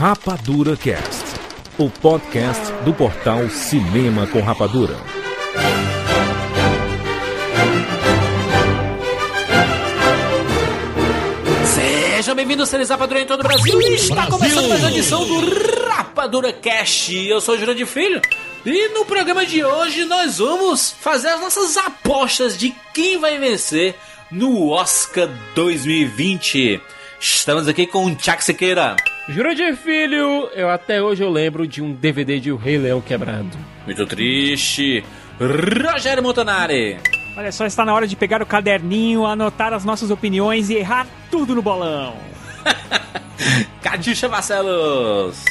Rapadura Cast, o podcast do portal Cinema com Rapadura. Sejam bem-vindos, seres Rapadura em todo o Brasil. Está começando mais uma edição do Rapadura Cast. Eu sou o Júlio de Filho. E no programa de hoje nós vamos fazer as nossas apostas de quem vai vencer no Oscar 2020. Estamos aqui com o Tchak Siqueira. Jurandir Filho, eu até hoje eu lembro de um DVD de O Rei Leão quebrado. Muito triste. Rogério Montanari. Olha só, está na hora de pegar o caderninho, anotar as nossas opiniões e errar tudo no bolão. Catiuxa Marcelos.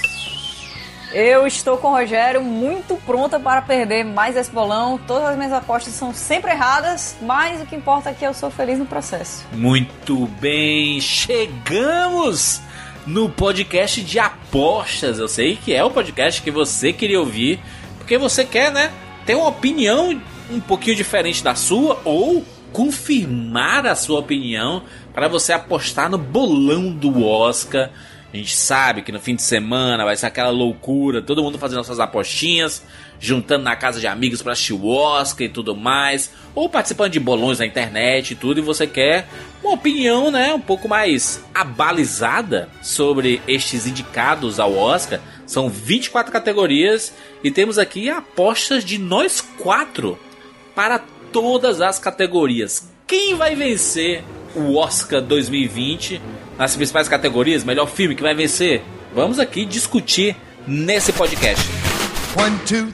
Eu estou com o Rogério, muito pronta para perder mais esse bolão. Todas as minhas apostas são sempre erradas, mas o que importa é que eu sou feliz no processo. Muito bem, chegamos no podcast de apostas. Eu sei que é o podcast que você queria ouvir, porque você quer, né, ter uma opinião um pouquinho diferente da sua ou confirmar a sua opinião para você apostar no bolão do Oscar. A gente sabe que no fim de semana vai ser aquela loucura, todo mundo fazendo suas apostinhas, juntando na casa de amigos para assistir o Oscar e tudo mais, ou participando de bolões na internet e tudo, e você quer uma opinião, né, um pouco mais abalizada sobre estes indicados ao Oscar. São 24 categorias e temos aqui apostas de nós quatro para todas as categorias. Quem vai vencer o Oscar 2020 nas principais categorias? Melhor filme que vai vencer? Vamos aqui discutir nesse podcast.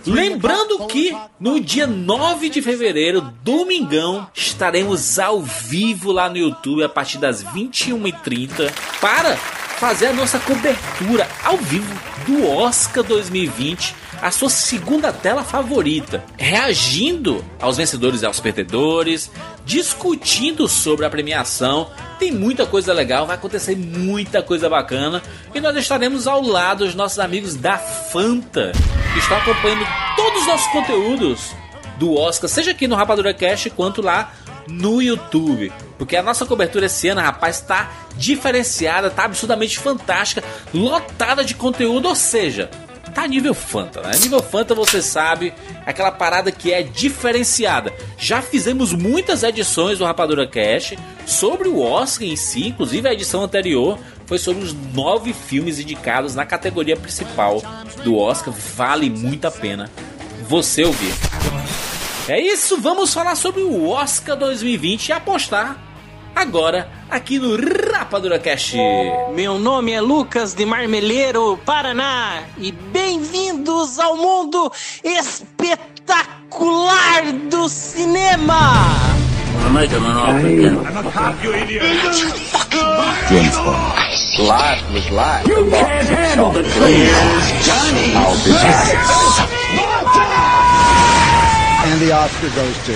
Lembrando que no dia 9 de fevereiro, domingão, estaremos ao vivo lá no YouTube a partir das 21h30 para fazer a nossa cobertura ao vivo do Oscar 2020, a sua segunda tela favorita, reagindo aos vencedores e aos perdedores, discutindo sobre a premiação. Tem muita coisa legal, vai acontecer muita coisa bacana e nós estaremos ao lado dos nossos amigos da Fanta, que estão acompanhando todos os nossos conteúdos do Oscar, seja aqui no Rapadura Cast quanto lá no YouTube. Porque a nossa cobertura esse ano, rapaz, tá diferenciada, tá absurdamente fantástica, lotada de conteúdo, ou seja, tá nível Fanta, né? Nível Fanta, você sabe, aquela parada que é diferenciada. Já fizemos muitas edições do Rapadura Cash sobre o Oscar em si, inclusive a edição anterior foi sobre os nove filmes indicados na categoria principal do Oscar. Vale muito a pena você ouvir. É isso, vamos falar sobre o Oscar 2020 e apostar agora aqui no Rapadura Cast. Meu nome é Lucas de Marmeleiro, Paraná, e bem-vindos ao mundo espetacular do cinema!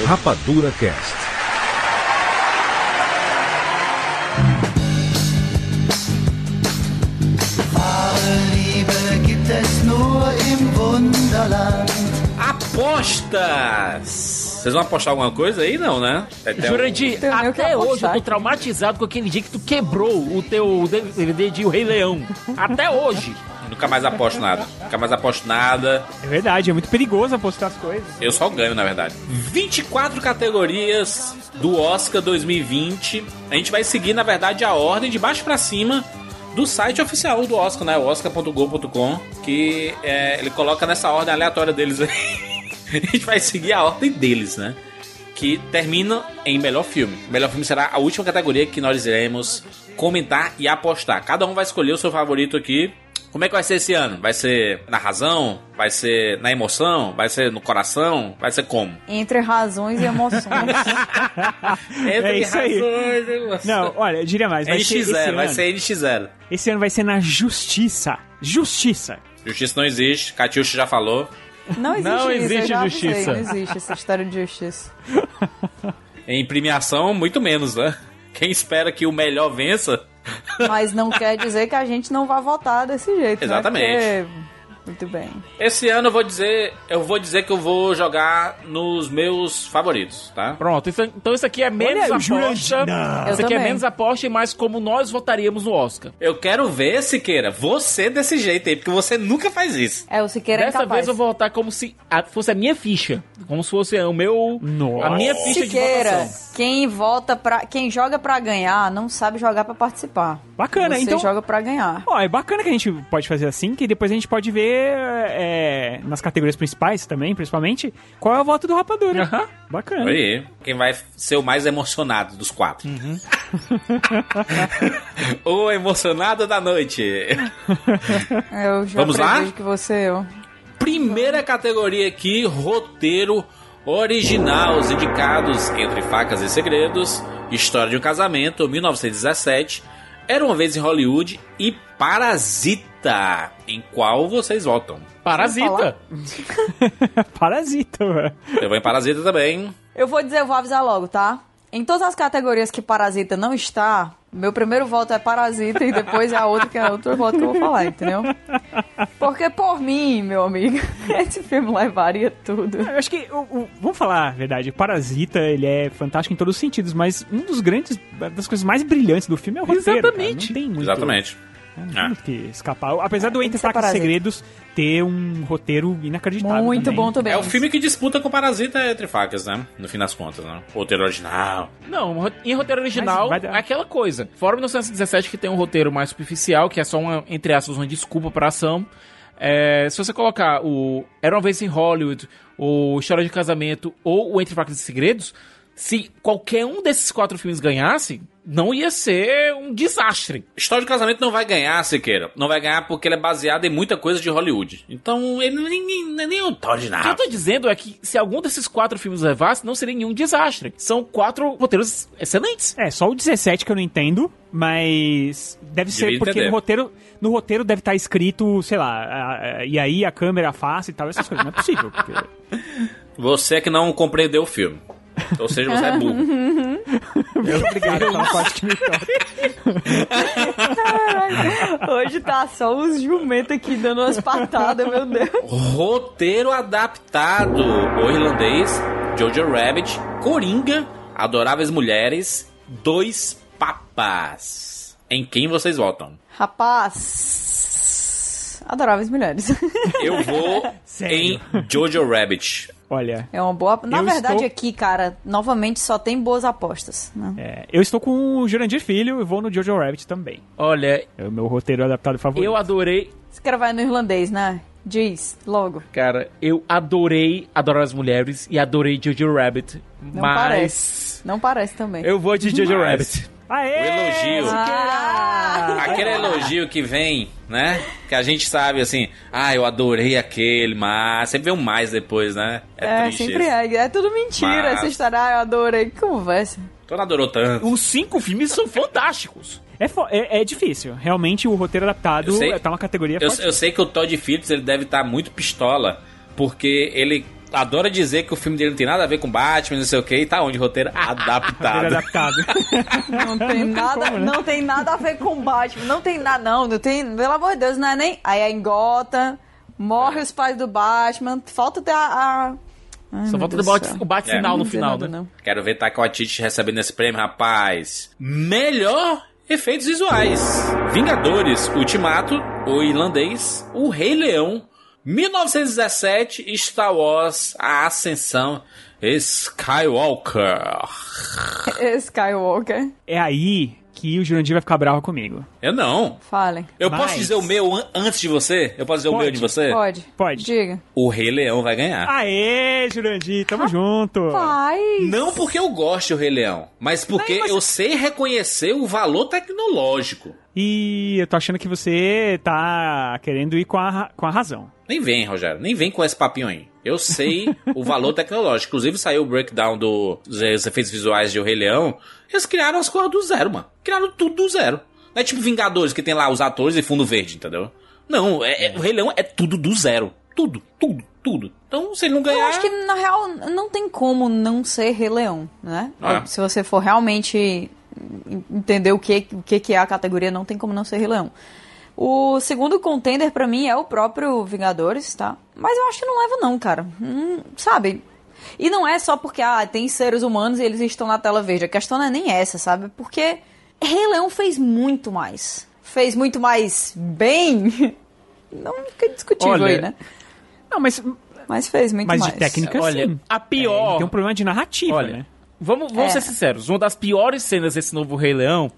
Rapadura Cast. Apostas! Vocês vão apostar alguma coisa aí? Não, né? Até um- Jurandir, que até hoje eu tô traumatizado com aquele dia que tu quebrou o teu DVD de O Rei Leão. Até hoje. Nunca mais aposto nada. Nunca mais aposto nada. É verdade, é muito perigoso apostar as coisas. Eu só ganho, na verdade. 24 categorias do Oscar 2020. A gente vai seguir, na verdade, a ordem de baixo pra cima do site oficial do Oscar, né? Oscar.go.com. Que é, ele coloca nessa ordem aleatória deles aí. a gente vai seguir a ordem deles, né? Que termina em melhor filme. Melhor filme será a última categoria que nós iremos comentar e apostar. Cada um vai escolher o seu favorito aqui. Como é que vai ser esse ano? Vai ser na razão? Vai ser na emoção? Vai ser no coração? Vai ser como? Entre razões e emoções. Entre É isso aí. razões e emoções. Não, olha, eu diria mais. Vai ser esse NX0, vai ano. ser NX0. Esse ano vai ser na justiça. Justiça. Justiça não existe, Catiuxa já falou. Não existe Não isso, existe eu já avisei, justiça. Não existe essa história de justiça. Em premiação, muito menos, né? Quem espera que o melhor vença. Mas não quer dizer que a gente não vai votar desse jeito, Exatamente. né? Porque Muito bem. Esse ano eu vou dizer, eu vou dizer que eu vou jogar nos meus favoritos, tá? Pronto, isso- então isso aqui é menos Olha, aposta. Isso aqui é menos aposta e mais como nós votaríamos no Oscar. Eu quero ver, Siqueira, você desse jeito aí, porque você nunca faz isso. É, o Siqueira é Dessa incapaz. vez eu vou votar como se a- fosse a minha ficha. Como se fosse o meu. Nossa. A minha ficha de Siqueira, votação. quem vota pra. Quem joga pra ganhar não sabe jogar pra participar. Bacana, Você então- joga pra ganhar. Ó, é bacana que a gente pode fazer assim, que depois a gente pode ver é, nas categorias principais também, principalmente, qual é o voto do Rapadura. Aham. Bacana. Aí, quem vai ser o mais emocionado dos quatro. o emocionado da noite. Eu já Vamos lá? que você. ó. Primeira categoria aqui, roteiro original. Os indicados entre facas e segredos, História de um Casamento, 1917, Era uma vez em Hollywood e Parasita. Em qual vocês votam? Parasita. Parasita, velho. Eu vou em Parasita também. Eu vou dizer, eu vou avisar logo, tá? Em todas as categorias que Parasita não está, meu primeiro voto é Parasita e depois é a outra que é outro voto que eu vou falar, entendeu? Porque por mim, meu amigo, esse filme levaria tudo. Eu acho que, o, o- vamos falar a verdade, Parasita, ele é fantástico em todos os sentidos, mas um dos grandes, das coisas mais brilhantes do filme é o roteiro, Exatamente. cara. Não tem muito, Exatamente. Não tem muito que escapar. Apesar do Tem Entre Facas e. Segredos ter um roteiro inacreditável Muito também. bom também. É o filme que disputa com Parasita entre facas, né? No fim das contas, né? Roteiro original. Não, em roteiro original é aquela coisa. Fora 1917 que tem um roteiro mais superficial, que é só uma, entre aspas, uma desculpa pra ação. É, se você colocar o Era uma vez em Hollywood, o História de Casamento ou o Entre Facas e Segredos, se qualquer um desses quatro filmes ganhasse, não ia ser um desastre. História de casamento não vai ganhar, Siqueira. Não vai ganhar porque ele é baseado em muita coisa de Hollywood. Então, ele nem, nem, nem, nem um tal de O que eu nada. tô dizendo é que se algum desses quatro filmes levasse, não seria nenhum desastre. São quatro roteiros excelentes. É, só o 17 que eu não entendo, mas deve ser Devia porque entender. no roteiro, no roteiro deve estar escrito, sei lá, a- a- e aí a câmera afasta e tal, essas coisas. Não é possível. Porque... Você é que não compreendeu o filme. Ou seja, você é burro. Obrigado pela parte que me toca. Hoje tá só os jumentos aqui dando umas patadas, meu Deus. Roteiro adaptado. O irlandês, Jojo Rabbit, Coringa, Adoráveis Mulheres, Dois Papas. Em quem vocês votam? Rapaz. Adoráveis mulheres. Eu vou Sério? em Jojo Rabbit. Olha, É uma boa. Na verdade, estou- aqui, cara, novamente só tem boas apostas. Né? é, eu estou com o Jurandir Filho e vou no Jojo Rabbit também. Olha, É o meu roteiro adaptado favorito. eu adorei Esse cara vai no irlandês, né? Diz, logo. Cara, eu adorei Adorar as Mulheres e adorei Jojo Rabbit. Não mas parece. Não parece também. eu vou de Jojo Mas- Rabbit. Aê! O elogio. Ah, Aquele elogio que vem, né? Que a gente sabe assim, ah, eu adorei aquele, mas sempre vem um mais depois, né? É, é, triste sempre isso. é. É tudo mentira. Mas- Essa história, ah, eu adorei. Que conversa. Tu não adorou tanto. Os cinco filmes são fantásticos. É, é, é difícil. Realmente o roteiro adaptado sei. tá uma categoria Eu, forte. eu sei que o Todd Phillips ele deve estar muito pistola, porque ele adora dizer que o filme dele não tem nada a ver com Batman, não sei o que, e tá onde? Roteiro Roteiro adaptado. adaptado. Não tem nada, como, né? não tem nada a ver com Batman. Não tem nada, não. Não tem, pelo amor de Deus, não é nem. Aí é em Gotham, morre os pais do Batman. Falta ter a. a... Ai, Só falta o bate, É. final Não no final, nada, né? não. Quero ver Taika Waititi recebendo esse prêmio, rapaz. Melhor efeitos visuais. Vingadores, Ultimato, o irlandês, o Rei Leão, 1917, Star Wars, a Ascensão, Skywalker. Skywalker. é aí que o Jurandir vai ficar bravo comigo. Eu não. Falem. Eu Mas- posso dizer o meu an- antes de você? Eu posso dizer o Pode, meu de você? Pode. Pode. Diga. O Rei Leão vai ganhar. Aê, Jurandir, tamo junto. Pai. Não porque eu gosto do Rei Leão, mas porque eu sei reconhecer o valor tecnológico. E eu tô achando que você tá querendo ir com a, com a razão. Nem vem, Rogério, nem vem com esse papinho aí. Eu sei o valor tecnológico. Inclusive saiu o breakdown do- dos efeitos visuais de O Rei Leão. Eles criaram as coisas do zero, mano. Criaram tudo do zero. Não é tipo Vingadores, que tem lá os atores e fundo verde, entendeu? Não, é, é- o Rei Leão é tudo do zero. Tudo, tudo, tudo. Então, se ele não ganhar... Eu acho que, na real, não tem como não ser Rei Leão, né? Ah. Se você for realmente entender o que, o que que é a categoria, não tem como não ser Rei Leão. O segundo contender pra mim é o próprio Vingadores, tá? Mas eu acho que não leva não, cara. Hum, sabe? E não é só porque ah, tem seres humanos e eles estão na tela verde. A questão não é nem essa, sabe? Porque Rei Leão fez muito mais. Fez muito mais bem. Não fica discutível Olha, aí, né? Não, mas, Mas fez muito mas mais. de técnica Olha, sim. a pior- É, tem um problema de narrativa, Olha, né? Vamos, vamos É. ser sinceros. Uma das piores cenas desse novo Rei Leão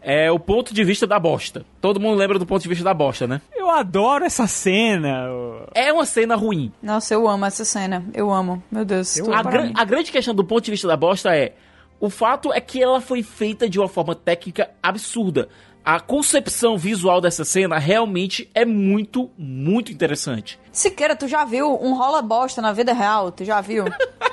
é o ponto de vista da bosta. Todo mundo lembra do ponto de vista da bosta, né? Eu adoro essa cena. É uma cena ruim. Nossa, eu amo essa cena. Eu amo. Meu Deus. A, gran- mim. a grande questão do ponto de vista da bosta é: o fato é que ela foi feita de uma forma técnica absurda. A concepção visual dessa cena realmente é muito, muito interessante. Siqueira, tu já viu um rola bosta na vida real? Tu já viu?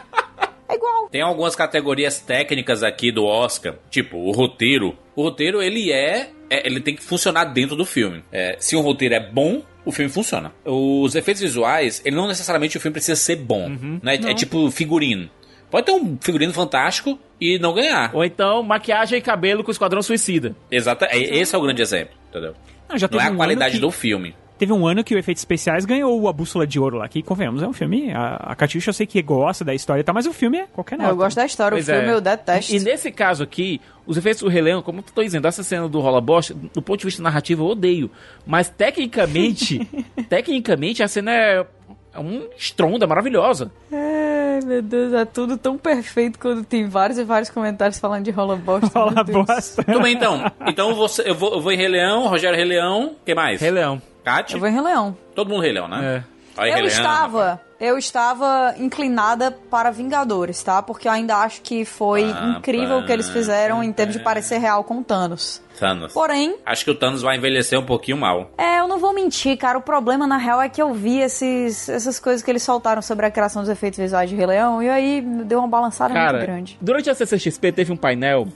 é igual. Tem algumas categorias técnicas aqui do Oscar, tipo o roteiro. O roteiro ele é, é- ele tem que funcionar dentro do filme. É, se o roteiro é bom, o filme funciona. Os efeitos visuais, ele não necessariamente o filme precisa ser bom, né? É tipo figurino. Pode ter um figurino fantástico e não ganhar. Ou então, maquiagem e cabelo com o Esquadrão Suicida. Exato, é- esse é o grande exemplo, entendeu? Não, já Não é a um qualidade que- do filme. Teve um ano que o Efeitos Especiais ganhou a Bússola de Ouro lá, que, convenhamos, é um filme... A, a Catiuxa eu sei que gosta da história e tal, mas o filme é qualquer nota. Eu gosto da história, Pois o filme é. eu detesto. E, e nesse caso aqui, os efeitos do Rei Leão, como eu tô dizendo, essa cena do rola bosta, do ponto de vista narrativo, eu odeio. Mas tecnicamente, tecnicamente, a cena é, é um estrondo, é maravilhosa. Ai, meu Deus, é tudo tão perfeito quando tem vários e vários comentários falando de rola bosta. Rola bosta. Tudo bem, então. Então você, eu, vou, eu vou em Rei Leão, Rogério Rei Leão, quem mais? Rei Leão. Kátia? Eu vou em Rei Leão. Todo mundo Rei Leão, né? É. Aí, Eu Rei Leão, estava, eu estava inclinada para Vingadores, tá? Porque eu ainda acho que foi Ah, incrível o que eles fizeram em termos de parecer real com o Thanos. Thanos. Porém, Acho que o Thanos vai envelhecer um pouquinho mal. é, eu não vou mentir, cara. O problema, na real, é que eu vi esses, essas coisas que eles soltaram sobre a criação dos efeitos visuais de Rei Leão e aí deu uma balançada muito Cara, grande. durante a CCXP teve um painel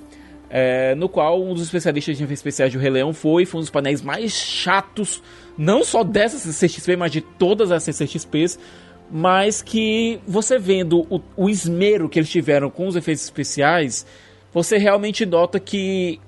é, no qual um dos especialistas de efeitos especiais do Rei Leão foi, foi um dos painéis mais chatos, não só dessa CCXP, mas de todas as CCXPs, mas que você vendo o, o esmero que eles tiveram com os efeitos especiais, você realmente nota que,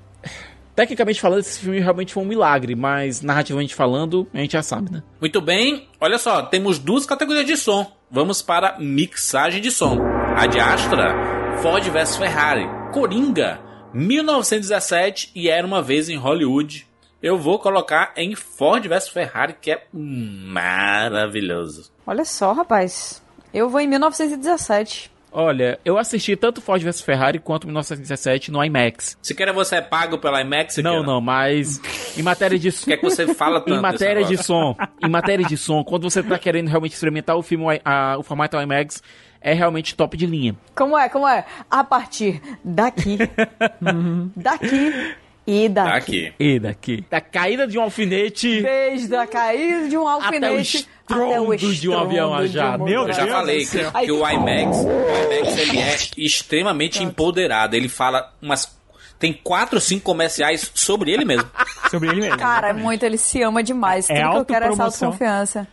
tecnicamente falando, esse filme realmente foi um milagre, mas narrativamente falando, a gente já sabe, né? Muito bem, olha só, temos duas categorias de som. Vamos para mixagem de som. A de Astra, Ford vs Ferrari. Coringa, 1917 e Era Uma Vez em Hollywood. Eu vou colocar em Ford vs Ferrari, que é maravilhoso. Olha só, rapaz. Eu vou em 1917. Olha, eu assisti tanto Ford vs Ferrari quanto 1917 no IMAX. Se quer você é pago pela IMAX? Não, não, mas em matéria de O que é que você fala tanto em matéria de som, em matéria de som, quando você tá querendo realmente experimentar o filme, a- o formato IMAX é realmente top de linha. Como é, como é? A partir daqui, daqui e daqui. aqui. E daqui, da caída de um alfinete Desde a caída de um até o alfinete estrondo de um avião a estrondo de jato. um Meu Eu já Deus falei do que, que o IMAX, o IMAX ele é extremamente empoderado. Ele fala umas. Tem quatro, cinco comerciais sobre ele mesmo. Sobre ele mesmo. Cara, é muito, ele se ama demais. É Tudo que eu quero é essa autoconfiança.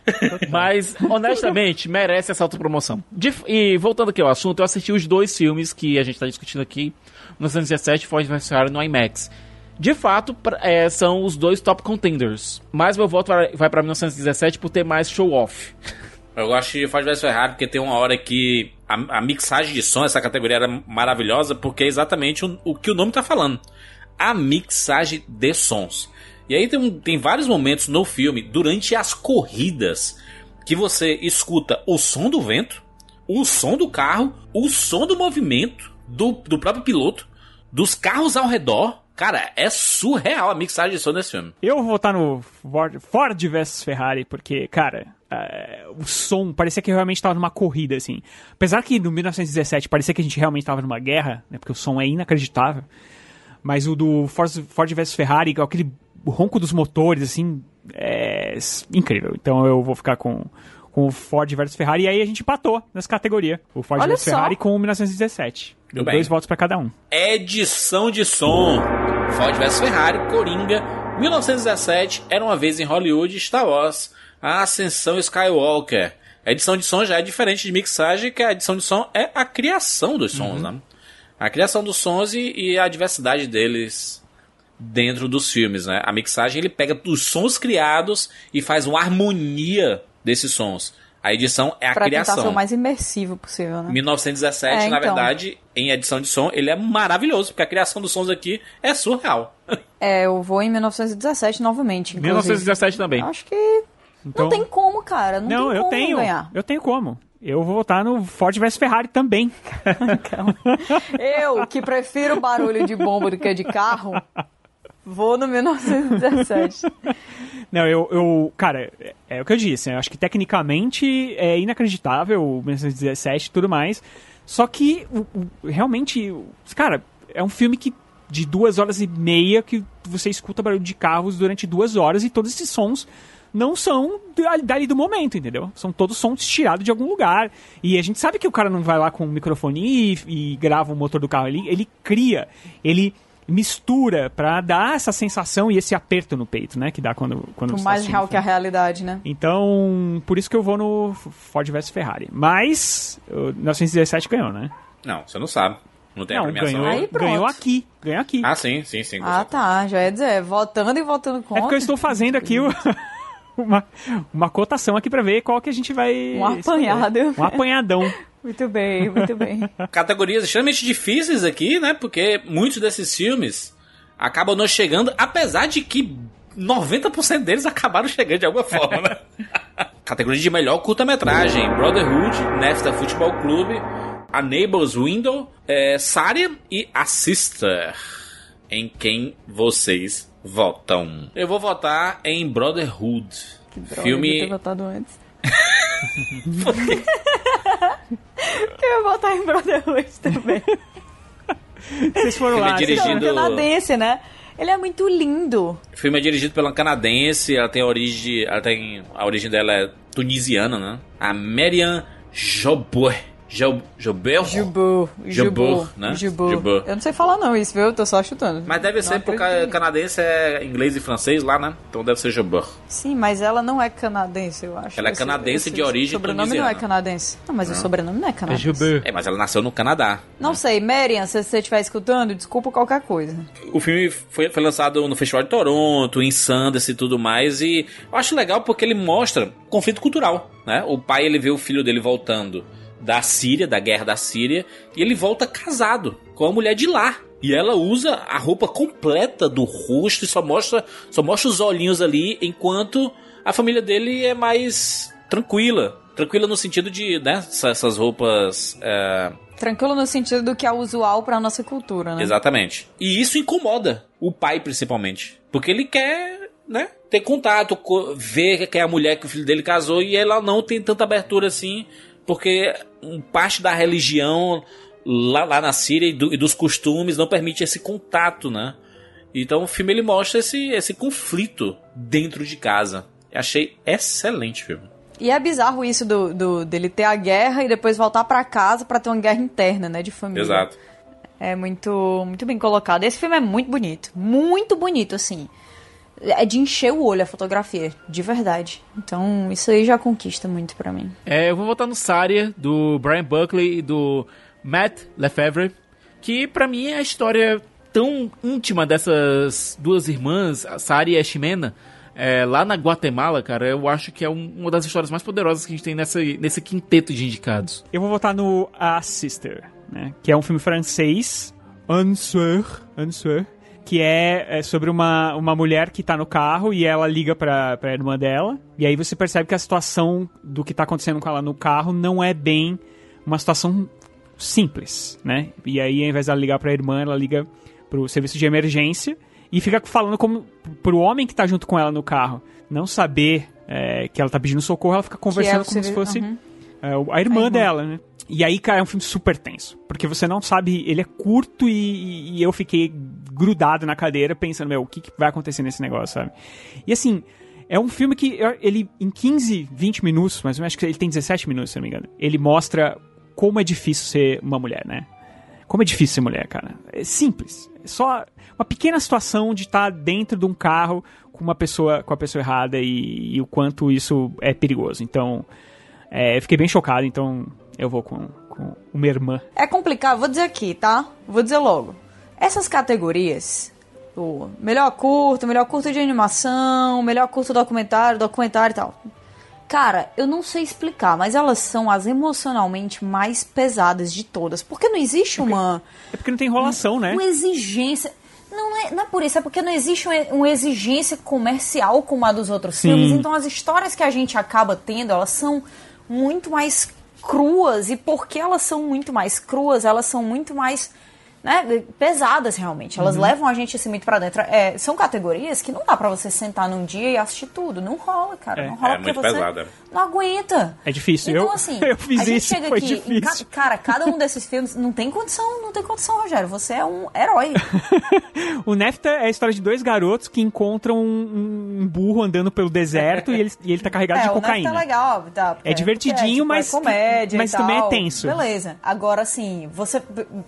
Mas, honestamente, merece essa autopromoção. De- e voltando aqui ao assunto, eu assisti os dois filmes que a gente tá discutindo aqui, 1917 e Ford vs Ferrari no IMAX. De fato, pra- é, são os dois top contenders. Mas meu voto vai, vai pra 1917 por ter mais show-off. Eu gosto de Ford vs Ferrari porque tem uma hora que a, a mixagem de som, essa categoria era maravilhosa, porque é exatamente o, o que o nome tá falando. A mixagem de sons. E aí tem, tem vários momentos no filme, durante as corridas, que você escuta o som do vento, o som do carro, o som do movimento do, do próprio piloto, dos carros ao redor. Cara, é surreal a mixagem de som desse filme. Eu vou votar no Ford, Ford versus Ferrari, porque, cara, é, o som parecia que realmente estava numa corrida, assim. Apesar que no 1917 parecia que a gente realmente estava numa guerra, né, porque o som é inacreditável. Mas o do Ford, Ford versus Ferrari, aquele ronco dos motores, assim, é incrível. Então eu vou ficar com, com o Ford versus Ferrari. E aí a gente empatou nessa categoria. O Ford Olha versus só. Ferrari com o 1917. Deu bem. dois votos pra cada um. Edição de som. Ford vs Ferrari, Coringa, 1917, Era uma vez em Hollywood, Star Wars, A Ascensão Skywalker. A edição de som já é diferente de mixagem, que a edição de som é a criação dos sons, né? A criação dos sons e, e a diversidade deles dentro dos filmes, né? A mixagem ele pega os sons criados e faz uma harmonia desses sons. A edição é a pra tentar ser criação. o mais imersivo possível, né? 1917, É, na então. verdade, em edição de som, ele é maravilhoso, porque a criação dos sons aqui é surreal. É, eu vou em 1917 novamente. inclusive. 1917 também. Acho que Então, não tem como, cara. Não, não, tem eu como tenho. ganhar. Eu tenho como. Eu vou votar no Ford vs Ferrari também. Eu, que prefiro barulho de bomba do que de carro, vou no 1917. Não, eu, eu cara, é, é o que eu disse, eu acho que tecnicamente é inacreditável o 1917 e tudo mais, só que o- o- realmente, cara, é um filme que de duas horas e meia que você escuta barulho de carros durante duas horas e todos esses sons não são da- dali do momento, entendeu? São todos sons tirados de algum lugar. E a gente sabe que o cara não vai lá com o microfone e, e grava o motor do carro. Ele, ele cria, ele mistura pra dar essa sensação e esse aperto no peito, né? Que dá quando, quando você tá mais real que a realidade, né? Então, por isso que eu vou no Ford vs Ferrari. Mas, o 1917 ganhou, né? Não, você não sabe. Não tem a não, premiação. ganhou, ganhou aqui. Ganhou aqui. Ah, sim, sim, sim. Ah, tá. Já ia dizer, votando e votando é contra. porque eu estou fazendo aqui o- uma, uma cotação aqui pra ver qual que a gente vai... Um apanhado. Um apanhadão. Muito bem, muito bem. Categorias extremamente difíceis aqui, né? Porque muitos desses filmes acabam não chegando, apesar de que 90% deles acabaram chegando de alguma forma, né? Categoria de melhor curta-metragem: Brotherhood, NAFTA Futebol Clube, A Neighbor's Window, é, Sária e A Sister. Em quem vocês votam? Eu vou votar em Brotherhood. Droga, Filme- devia ter votado antes. eu ia votar em Brotherhood também. Vocês foram lá. dirigido- vocês- Dirigindo- canadense, né? Ele é muito lindo. O filme é dirigido pela canadense, ela tem a origem, ela tem a origem dela é tunisiana, né? A Marian Jobber. Jobber? Jubu. Jubu, né? Jubu. Jubu. Eu não sei falar não isso, viu? Eu tô só chutando. Mas deve Não ser porque canadense é inglês e francês lá, né? Então deve ser Jobber. Sim, mas ela não é canadense, eu acho. Ela é canadense de origem O sobrenome tunisiana. não é canadense. Não, mas o sobrenome não é É canadense. Jubu. É, mas ela nasceu no Canadá. Não sei, Marian, se você estiver escutando, desculpa qualquer coisa. O filme foi, foi lançado no Festival de Toronto, em Sundance e tudo mais, e eu acho legal porque ele mostra conflito cultural, né? O pai, ele vê o filho dele voltando da Síria, da guerra da Síria, e ele volta casado com a mulher de lá. E ela usa a roupa completa do rosto e só mostra, só mostra os olhinhos ali, enquanto a família dele é mais tranquila. Tranquila no sentido de, né, essa- essas roupas... é, Tranquilo no sentido do que é usual pra nossa cultura, né? Exatamente. E isso incomoda o pai, principalmente. Porque ele quer, né, ter contato, co- ver que é a mulher que o filho dele casou e ela não tem tanta abertura assim, porque parte da religião lá, lá na Síria e, do- e dos costumes não permite esse contato, né? Então o filme ele mostra esse, esse conflito dentro de casa. Eu achei excelente o filme. E é bizarro isso do, do- dele ter a guerra e depois voltar pra casa pra ter uma guerra interna, né, de família. Exato. É muito, muito bem colocado. Esse filme é muito bonito. Muito bonito, assim. É de encher o olho a fotografia, de verdade. Então, isso aí já conquista muito pra mim. É, eu vou votar no Saria, do Brian Buckley e do Matt Lefevre, que pra mim é a história tão íntima dessas duas irmãs, a Saria e a Ximena, é, lá na Guatemala, cara, eu acho que é um- uma das histórias mais poderosas que a gente tem nessa, nesse quinteto de indicados. Eu vou votar no A Sister, né? Que é um filme francês, Answer, Answer, que é, é sobre uma, uma mulher que tá no carro e ela liga pra, pra irmã dela. E aí você percebe que a situação do que tá acontecendo com ela no carro não é bem uma situação simples, né? E aí, ao invés dela ligar pra irmã, ela liga pro serviço de emergência e fica falando como pro homem que tá junto com ela no carro não saber é, que ela tá pedindo socorro, ela fica conversando o como se servi- fosse Uhum. é, a irmã, A irmã. dela, né? E aí, cara, é um filme super tenso. Porque você não sabe, ele é curto e, e eu fiquei grudado na cadeira pensando, meu, o que, que vai acontecer nesse negócio, sabe? E assim, é um filme que ele, em 15, 20 minutos, mas eu acho que ele tem 17 minutos, se não me engano, ele mostra como é difícil ser uma mulher, né? Como é difícil ser mulher, cara. É simples. É só uma pequena situação de estar dentro de um carro com uma pessoa, com a pessoa errada e, e o quanto isso é perigoso. Então, é, eu fiquei bem chocado, então eu vou com, com uma irmã. É complicado, vou dizer aqui, tá? Vou dizer logo. Essas categorias O melhor curto, melhor curto de animação, melhor curto documentário, documentário e tal. Cara, eu não sei explicar, mas elas são as emocionalmente mais pesadas de todas. Porque não existe uma, É porque não tem enrolação, né? uma exigência. Não é, não é por isso, é porque não existe uma, uma exigência comercial como a dos outros Sim. filmes. Então as histórias que a gente acaba tendo, elas são muito mais cruas. E porque elas são muito mais cruas, elas são muito mais né, pesadas realmente. Uhum. Elas levam a gente assim muito pra dentro. É, são categorias que não dá pra você sentar num dia e assistir tudo. Não rola, cara. É. Não rola É porque muito você pesada. Não aguenta. É difícil. Então, Eu- assim, eu fiz a gente isso, chega aqui, em difícil. cara, cada um desses filmes não tem condição, não tem condição, Rogério. Você é um herói. O Nefta é a história de dois garotos que encontram um, um burro andando pelo deserto e, ele, e ele tá carregado é, de Neto cocaína. é legal, tá? É divertidinho, porque, mas- é comédia mas e também é tenso. Beleza. Agora, assim, você...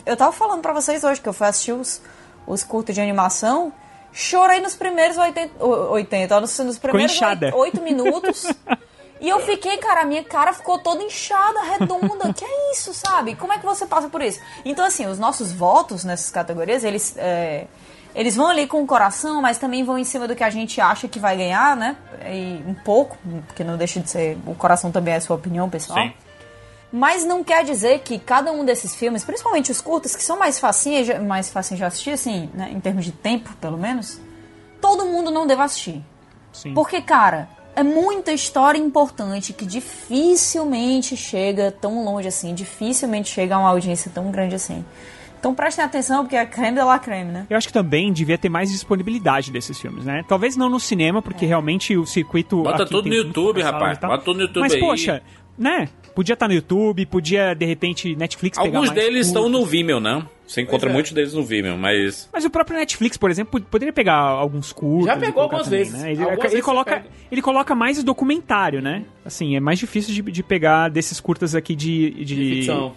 Eu tava falando pra vocês hoje que eu fui assistir os, os curtos de animação... Chorei nos primeiros 80, o- 80 nos, nos primeiros inchada. 8 minutos. E eu fiquei, cara, a minha cara ficou toda inchada, redonda. que é isso, sabe? Como é que você passa por isso? Então, assim, os nossos votos nessas categorias, eles, é, eles vão ali com o coração, mas também vão em cima do que a gente acha que vai ganhar, né? E um pouco, porque não deixa de ser. O coração também é a sua opinião, pessoal. Sim. Mas não quer dizer que cada um desses filmes, principalmente os curtos, que são mais facinhos, mais fáceis de assistir, assim, né, em termos de tempo, pelo menos, todo mundo não deve assistir. Sim. Porque, cara, é muita história importante que dificilmente chega tão longe assim, dificilmente chega a uma audiência tão grande assim. Então prestem atenção, porque é creme de la creme, né? Eu acho que também devia ter mais disponibilidade desses filmes, né? Talvez não no cinema, porque realmente o circuito. Bota aqui tudo no muito YouTube, rapaz. e tal. Bota tudo no YouTube Mas, aí. poxa, né? Podia estar no YouTube, podia, de repente, Netflix pegar Alguns mais deles estão no Vimeo, né? Você encontra é. muitos deles no Vimeo, mas. Mas o próprio Netflix, por exemplo, pod- poderia pegar alguns curtos. Já pegou algumas também, vezes. Né? Ele, Algumas ele vezes coloca, pega. ele coloca mais documentário, né? Assim, é mais difícil de, de pegar desses curtas aqui de. de, Ficção.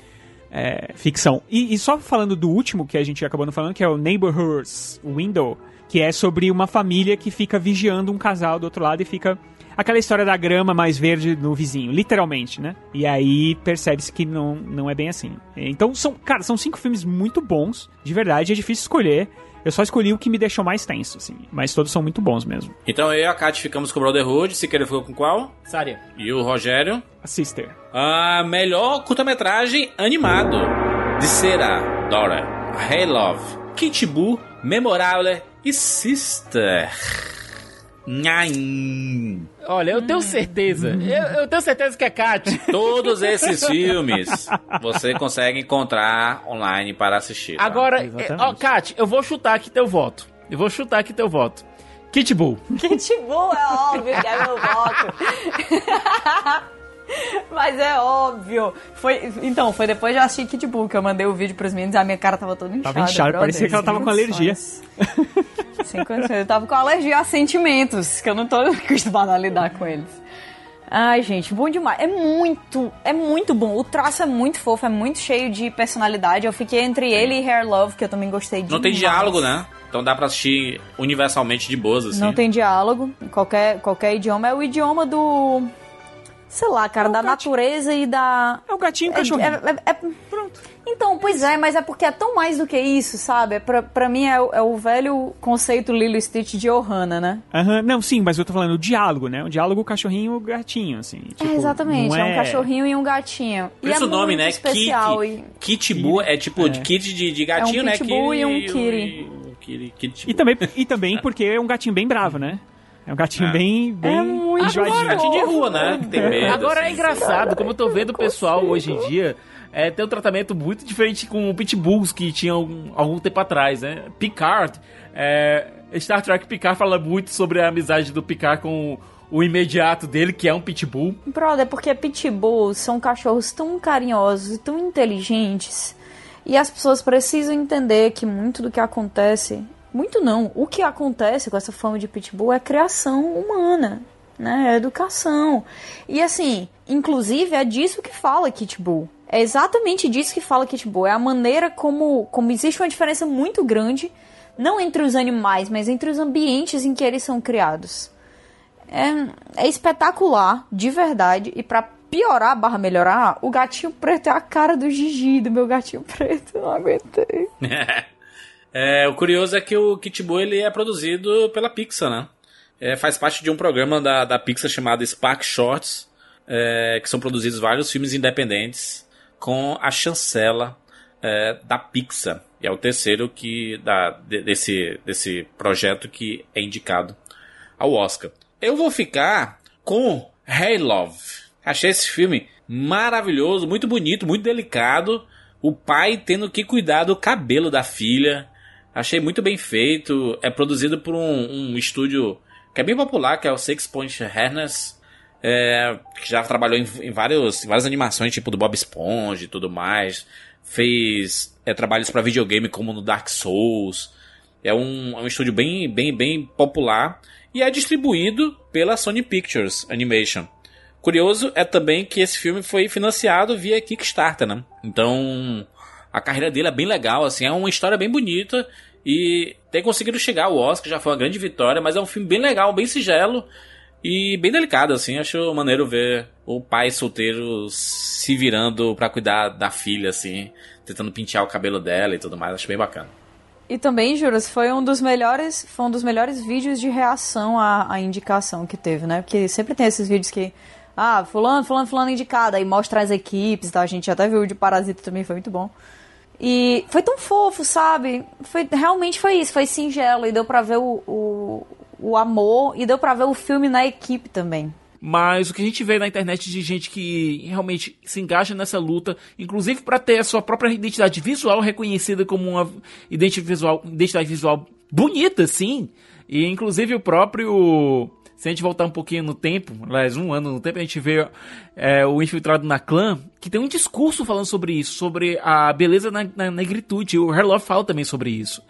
é, ficção. E, e só falando do último que a gente acabou não falando, que é o Neighborhood's Window, que é sobre uma família que fica vigiando um casal do outro lado e fica. Aquela história da grama mais verde no vizinho, literalmente, né? E aí percebe-se que não, não é bem assim. Então, são, cara, são cinco filmes muito bons, de verdade, é difícil escolher. Eu só escolhi o que me deixou mais tenso, assim. Mas todos são muito bons mesmo. Então eu e a Kat ficamos com o Brotherhood. Se querer ficou com qual? Sária. E o Rogério? A Sister. A melhor curta-metragem animado de Será, Dora, Hey Love, Kitbu, Memorable e Sister. Nhaim. Olha, eu tenho certeza. Eu, eu tenho certeza que é Kat. Todos esses filmes você consegue encontrar online para assistir. tá? Agora, é, ó, Kat, eu vou chutar aqui teu voto. Eu vou chutar aqui teu voto. Kit Bull. Kit Bull é óbvio que é meu voto. Mas é óbvio. Foi, então, foi depois de assistir Kit Bull que eu mandei o vídeo pros meninos e a minha cara tava toda inchada. Tava inchada, brother, parecia que ela tava com alergia. Sem condições. Eu tava com alergia a sentimentos, que eu não tô acostumada a lidar com eles. Ai, gente, bom demais. É muito, é muito bom. O traço é muito fofo, é muito cheio de personalidade. Eu fiquei entre ele e Hair Love, que eu também gostei demais. Não tem diálogo, né? Então dá pra assistir universalmente de boas, assim. Não tem diálogo. Qualquer, qualquer idioma. É o idioma do. Sei lá, cara, da natureza e da. É o gatinho e o É, cachorrinho. é- é- é- Então, pois é, mas é porque é tão mais do que isso, sabe? É Pra, pra mim é, o- é o velho conceito Lilo e Stitch de Ohana, né? Aham, Não, sim, mas eu tô falando o diálogo, né? O diálogo, o cachorrinho e o gatinho, assim. Tipo, é, exatamente. É... um cachorrinho e um gatinho. Por e isso é o nome, muito né? especial. Kit. E... Kitbu é tipo de kit de, de gatinho, né? e um e kitty. e um kitty- kitty. E também, e também porque é um gatinho bem bravo, né? É um gatinho É. bem, bem É muito enjoadinho. Gatinho de rua, né? Que tem medo. Agora é assim. engraçado, como eu tô vendo o pessoal hoje em dia é, tem um tratamento muito diferente com pitbulls que tinham algum tempo atrás, né? Picard, é, Star Trek Picard fala muito sobre a amizade do Picard com o imediato dele, que é um pitbull. Brother, porque pitbulls são cachorros tão carinhosos e tão inteligentes. E as pessoas precisam entender que muito do que acontece. Muito não. O que acontece com essa fama de pitbull é criação humana. Né? É educação. E assim, inclusive é disso que fala Kit Bull. É exatamente disso que fala Kit Bull. É a maneira como, como existe uma diferença muito grande, não entre os animais, mas entre os ambientes em que eles são criados. É, é espetacular, de verdade. E pra piorar barra melhorar, o gatinho preto é a cara do Gigi, do meu gatinho preto. Não aguentei. É, o curioso é que o Kit Buu, ele é produzido pela Pixar, né? É, faz parte de um programa da, da Pixar chamado Spark Shorts, é, que são produzidos vários filmes independentes com a chancela é, da Pixar. E é o terceiro que da, de- desse, desse projeto que é indicado ao Oscar. Eu vou ficar com Hey Love. Achei esse filme maravilhoso, muito bonito, muito delicado. O pai tendo que cuidar do cabelo da filha. Achei muito bem feito. É produzido por um, um estúdio que é bem popular, que é o Six Point Harness. É, que já trabalhou em, em vários, em várias animações, tipo do Bob Esponja e tudo mais. Fez é, trabalhos para videogame como no Dark Souls. É um, é um estúdio bem, bem, bem popular e é distribuído pela Sony Pictures Animation. Curioso é também que esse filme foi financiado via Kickstarter, né? Então a carreira dele é bem legal, assim, é uma história bem bonita e ter conseguido chegar ao Oscar já foi uma grande vitória, mas é um filme bem legal, bem singelo e bem delicado, assim. Acho maneiro ver o pai solteiro se virando pra cuidar da filha, assim, tentando pentear o cabelo dela e tudo mais. Acho bem bacana. E também, Juras, foi um dos melhores, foi um dos melhores vídeos de reação à, à indicação que teve, né? Porque sempre tem esses vídeos que, ah, fulano, fulano, fulano indicado, aí mostra as equipes, tá? A gente até viu o de Parasita também, foi muito bom. E foi tão fofo, sabe? Foi, realmente foi isso, foi singelo e deu pra ver o, o, o amor e deu pra ver o filme na equipe também. Mas o que a gente vê na internet de gente que realmente se engaja nessa luta, inclusive para ter a sua própria identidade visual reconhecida como uma identidade visual, identidade visual bonita, sim. E inclusive o próprio. Se a gente voltar um pouquinho no tempo, aliás, um ano no tempo, a gente vê é, o Infiltrado na Clã, que tem um discurso falando sobre isso, sobre a beleza na, na negritude. O Hair Love fala também sobre isso.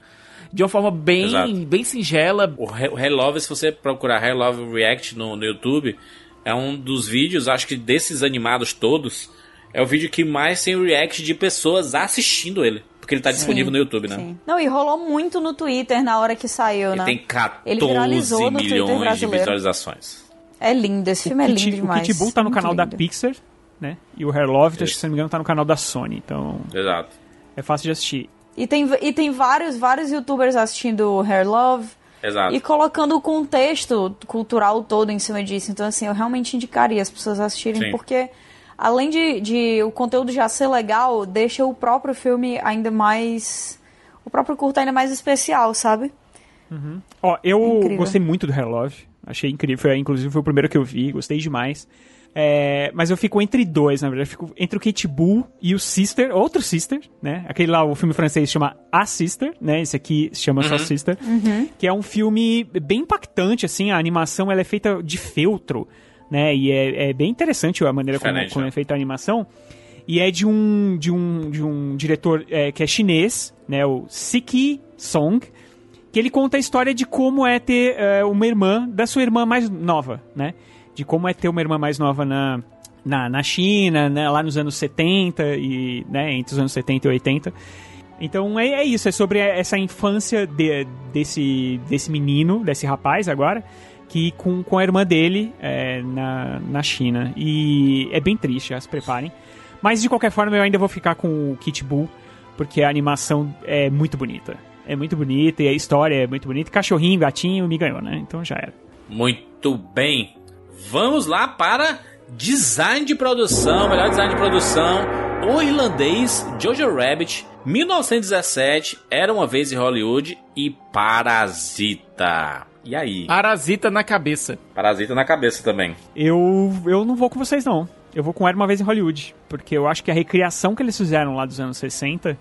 De uma forma bem, Exato. bem singela, O Hair o Hair Love, se você procurar Hair Love React no, no YouTube, é um dos vídeos, acho que desses animados todos, é o vídeo que mais tem react de pessoas assistindo ele. Porque ele tá disponível no YouTube, né? Sim. Não, e rolou muito no Twitter na hora que saiu, Ele né? tem 14 Ele viralizou no Twitter milhões de visualizações. É lindo, esse filme é lindo Kit- demais. O Kit Bull tá no Muito canal da lindo. Pixar, né? E o Hair Love, acho que, Isso. se não me engano, tá no canal da Sony. Então Exato. é fácil de assistir. E tem, e tem vários, vários youtubers assistindo Hair Love Exato. e colocando o contexto cultural todo em cima disso. Então, assim, eu realmente indicaria as pessoas assistirem, Sim. porque além de, de o conteúdo já ser legal, deixa o próprio filme ainda mais. O próprio curto ainda mais especial, sabe? Ó, eu Incrível. gostei muito do Hair Love. Achei incrível. Foi, inclusive foi o primeiro que eu vi. Gostei demais. É, mas eu fico entre dois, na verdade. Eu fico entre o Kate Bull e o Sister, outro Sister, né? Aquele lá, o filme francês chama A Sister, né? Esse aqui se chama só Sister. Que é um filme bem impactante, assim. A animação ela é feita de feltro, né? E é, é bem interessante a maneira como, Diferente, como né? é feita a animação. E é de um, de um, de um diretor é, que é chinês, né? O Siki Song que ele conta a história de como é ter é, uma irmã, da sua irmã mais nova, né? De como é ter uma irmã mais nova na, na, na China, né? lá nos anos 70 e, né, entre os anos 70 e 80. Então é, é isso, é sobre essa infância de- desse, desse menino, desse rapaz agora, que com, com a irmã dele é, na, na China. E é bem triste, já se preparem. Mas de qualquer forma eu ainda vou ficar com o Kit Bull, porque a animação é muito bonita. É muito bonita e a história é muito bonita. Cachorrinho, gatinho, me ganhou, né? Então já era. Muito bem. Vamos lá para design de produção, melhor design de produção. O irlandês Jojo Rabbit, 1917, Era uma vez em Hollywood e Parasita. E aí? parasita na cabeça. Parasita na cabeça também. Eu, eu não vou com vocês, não. Eu vou com Era Uma Vez em Hollywood. Porque eu acho que a recriação que eles fizeram lá dos anos 60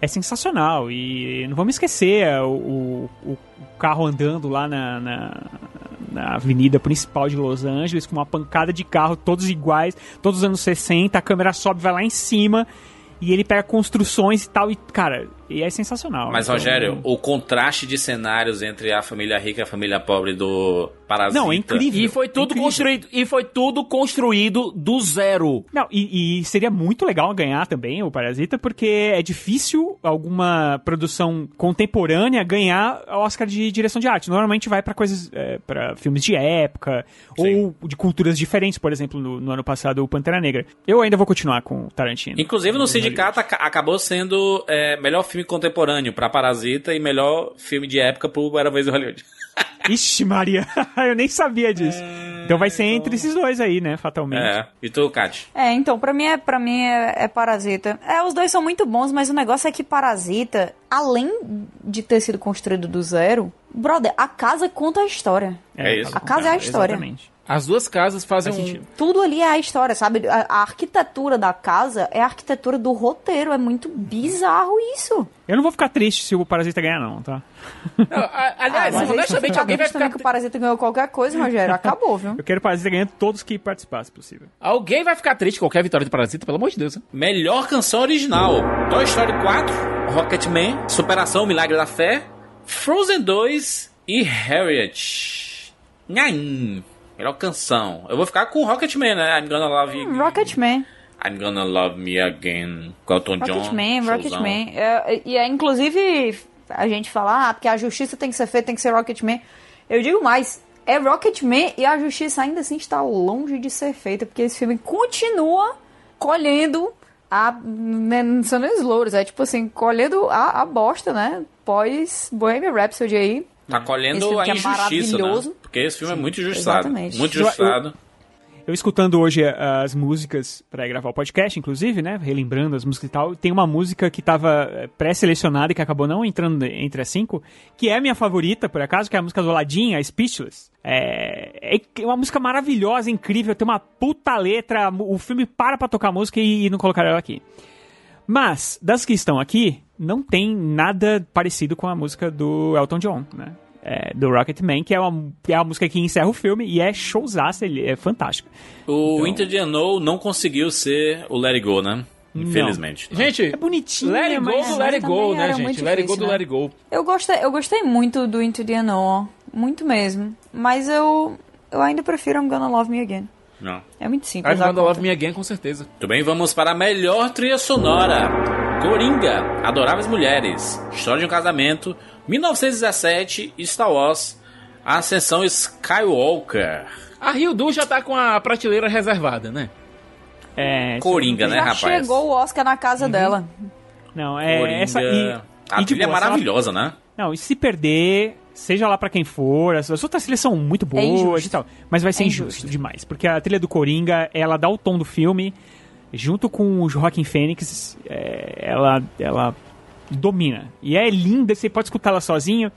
é sensacional. E não vamos esquecer é, o, o, o carro andando lá na, na, na avenida principal de Los Angeles com uma pancada de carro, todos iguais, todos os anos 60. A câmera sobe, vai lá em cima. E ele pega construções e tal. E, cara, e é sensacional. Mas, Então, Rogério, o contraste de cenários entre a família rica e a família pobre do Parasita. Não, é incrível. E foi tudo Incrível. construído, e foi tudo construído do zero. Não, e, e seria muito legal ganhar também o Parasita, porque é difícil alguma produção contemporânea ganhar o Oscar de direção de arte. Normalmente vai pra coisas, é, para filmes de época Sim. ou de culturas diferentes, por exemplo, no, no ano passado o Pantera Negra. Eu ainda vou continuar com o Tarantino. Inclusive no sindicato aca- acabou sendo é, melhor filme filme contemporâneo pra Parasita e melhor filme de época pro Era Vez em Hollywood. Ixi, Maria, eu nem sabia disso. Então vai ser entre esses dois aí, né, fatalmente. É. E tu, Kat? É, então, pra mim, é, pra mim é, é Parasita. É, os dois são muito bons, mas o negócio é que Parasita, além de ter sido construído do zero, brother, a casa conta a história. É isso. A casa é a história. Exatamente. As duas casas fazem Faz um... sentido. Tudo ali é a história, sabe? A, a arquitetura da casa é a arquitetura do roteiro. É muito bizarro isso. Eu não vou ficar triste se o Parasita ganhar, não, tá? Não, a- aliás, Ah, mas honestamente, aí, alguém vai ficar... que o Parasita ganhou qualquer coisa, Rogério. Acabou, viu? Eu quero o Parasita ganhando todos que participassem, se possível. Alguém vai ficar triste com qualquer vitória de Parasita, pelo amor de Deus. né? Melhor canção original: Toy Story 4, Rocketman, Superação, Milagre da Fé, Frozen 2 e Harriet. Nhaim. Melhor canção. Eu vou ficar com Rocketman, né? I'm gonna love you. Rocketman. I'm gonna love me again. Elton John. Rocketman. Rocketman. É, e é, inclusive, a gente fala, ah, porque a justiça tem que ser feita, tem que ser Rocketman. Eu digo mais, é Rocketman e a justiça ainda assim está longe de ser feita, porque esse filme continua colhendo a. Né, não são nem os louros, é tipo assim, colhendo a, a bosta, né? Pós Bohemian Rhapsody aí. Tá Esse colhendo a é injustiça, né? maravilhoso. Porque esse filme é muito injustiçado. exatamente. Muito Eu- eu- injustiçado. Eu escutando hoje eh, as músicas pra gravar o podcast, inclusive, né? Relembrando as músicas e tal, tem uma música que tava eh, pré-selecionada e que acabou não entrando entre as cinco, que é a minha favorita, por acaso, que é a música do Aladdin, a Speechless. É, é uma música maravilhosa, incrível, tem uma puta letra, o filme para pra tocar a música e, e não colocaram ela aqui. Mas, das que estão aqui, não tem nada parecido com a música do Elton John, né? É, do Rocketman, que é, uma, que é a música que encerra o filme e é showzaça, ele é fantástico. O Então- Winter the Unknown não conseguiu ser o Let It Go, né? Infelizmente. Gente, É bonitinho, Let It Go mas- do Let It Go, né, gente? muito Let It Go difícil, do né? Let It Go. Eu gostei, eu gostei muito do Into the Unknown, muito mesmo. Mas eu, eu ainda prefiro I'm Gonna Love Me Again. Não. É muito simples. I'm a. Love Me Again, com certeza. Bem, vamos para a melhor trilha sonora. Coringa, Adoráveis Mulheres, História de um Casamento, 1917, Star Wars, Ascensão Skywalker. A Rio Du já tá com a prateleira reservada, né? É, Coringa, né, Já rapaz? chegou o Oscar na casa dela. Não, é Coringa. essa e, a e trilha é boa, se ela- maravilhosa, né? Não, e se perder, seja lá pra quem for, as, as outras trilhas são muito boas injusto. e tal, mas vai ser É injusto. injusto. demais, porque a trilha do Coringa, ela dá o tom do filme, junto com o Joaquin Phoenix, é, ela ela domina. E é linda, você pode escutar ela sozinho,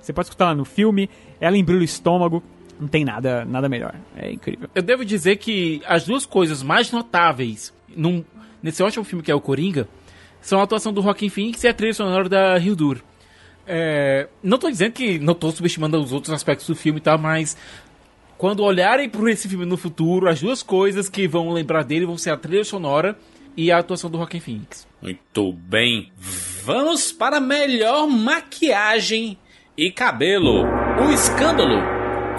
você pode escutar ela no filme, ela embrulha o estômago, não tem nada nada melhor. É incrível. Eu devo dizer que as duas coisas mais notáveis num- nesse ótimo filme que é o Coringa são a atuação do Joaquin Phoenix e a trilha sonora da Hildur. É, não tô dizendo que não tô subestimando os outros aspectos do filme tal, mas quando olharem por esse filme no futuro, as duas coisas que vão lembrar dele vão ser a trilha sonora e a atuação do Joaquin Phoenix. Muito bem. Vamos para melhor maquiagem e cabelo. O Escândalo,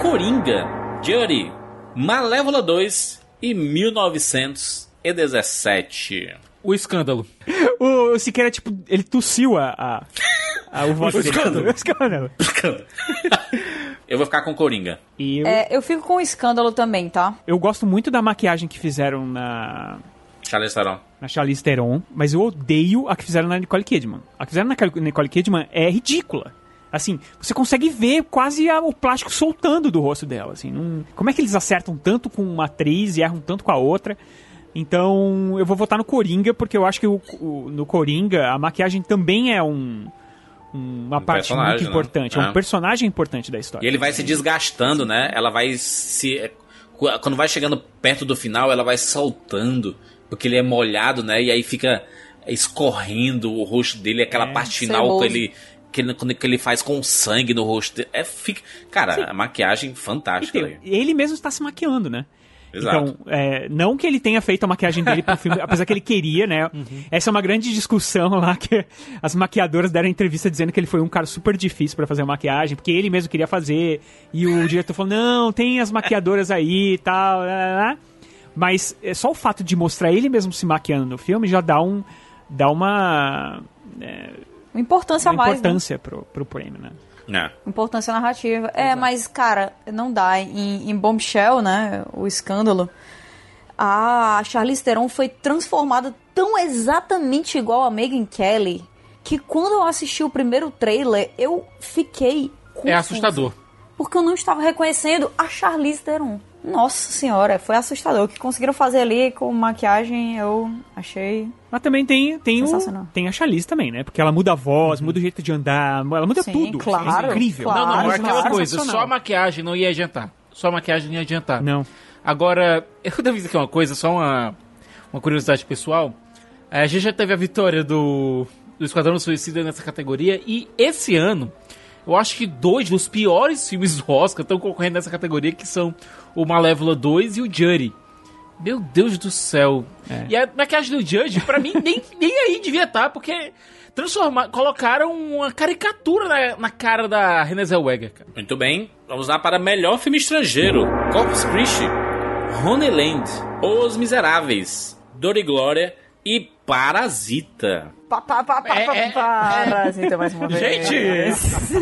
Coringa, Jury, Malévola 2 e 1917. O escândalo. O, o Siqueira, tipo, ele tossiu a, a, a- o voto dele. escândalo. O escândalo. Eu vou ficar com Coringa. E eu, É, eu fico com o escândalo também, tá? eu gosto muito da maquiagem que fizeram na, Charlize Theron. na Charlize Theron, mas eu odeio a que fizeram na Nicole Kidman. A que fizeram na Nicole Kidman é ridícula. Assim, você consegue ver quase a- o plástico soltando do rosto dela, assim. não- como é que eles acertam tanto com uma atriz e erram tanto com a outra? Então, eu vou votar no Coringa, porque eu acho que o- o- no Coringa a maquiagem também é um, um- uma Um parte muito né? importante. É. É. um personagem importante da história. E ele vai se desgastando, né? Ela vai se. Quando vai chegando perto do final, ela vai soltando. Porque ele é molhado, né? E aí fica escorrendo o rosto dele, aquela É, parte final ceboso. que ele. Que ele, quando- que ele faz com sangue no rosto dele. É, fica, cara, a maquiagem fantástica. Então, ali. ele mesmo está se maquiando, né? Exato. Então, é, não que ele tenha feito a maquiagem dele pro filme, apesar que ele queria, né? Essa é uma grande discussão lá que as maquiadoras deram entrevista dizendo que ele foi um cara super difícil pra fazer a maquiagem, porque ele mesmo queria fazer. E o diretor falou: não, tem as maquiadoras aí e tal. lá, lá, lá." Mas é só o fato de mostrar ele mesmo se maquiando no filme já dá um. dá uma. Uma importância uma a mais, né? importância pro, pro prêmio, né? É. Importância narrativa. É, mas, cara, não dá. Em, em Bombshell, né? O escândalo. A Charlize Theron foi transformada tão exatamente igual a Megan Kelly que quando eu assisti o primeiro trailer, eu fiquei confusa. É assustador. Porque eu não estava reconhecendo a Charlize Theron. Nossa senhora, foi assustador. O que conseguiram fazer ali com maquiagem, eu achei... Mas também tem, tem, o, tem a Charlize também, né? Porque ela muda a voz, muda o jeito de andar, ela muda Sim, tudo. claro, é incrível. claro. Não, não, é aquela claro. coisa, só a maquiagem não ia adiantar. Só a maquiagem não ia adiantar. Não. Agora, eu devo dizer aqui uma coisa, só uma, uma curiosidade pessoal. É, A gente já teve a vitória do, do Esquadrão Suicida nessa categoria e esse ano, eu acho que dois dos piores filmes do Oscar estão concorrendo nessa categoria, que são o Malévola 2 e o Jury. Meu Deus do céu. É. E a maquiagem do Judge, pra mim, nem, nem aí devia estar, porque transformar, colocaram uma caricatura na, na cara da Renée Zellweger, cara. Muito bem, vamos lá para melhor filme estrangeiro. Corpus Christi, Honeyland, Os Miseráveis, Dor e Glória e Parasita. Pa, pa, pa, pa, É, pa, é, Parasita mais uma vez. Gente,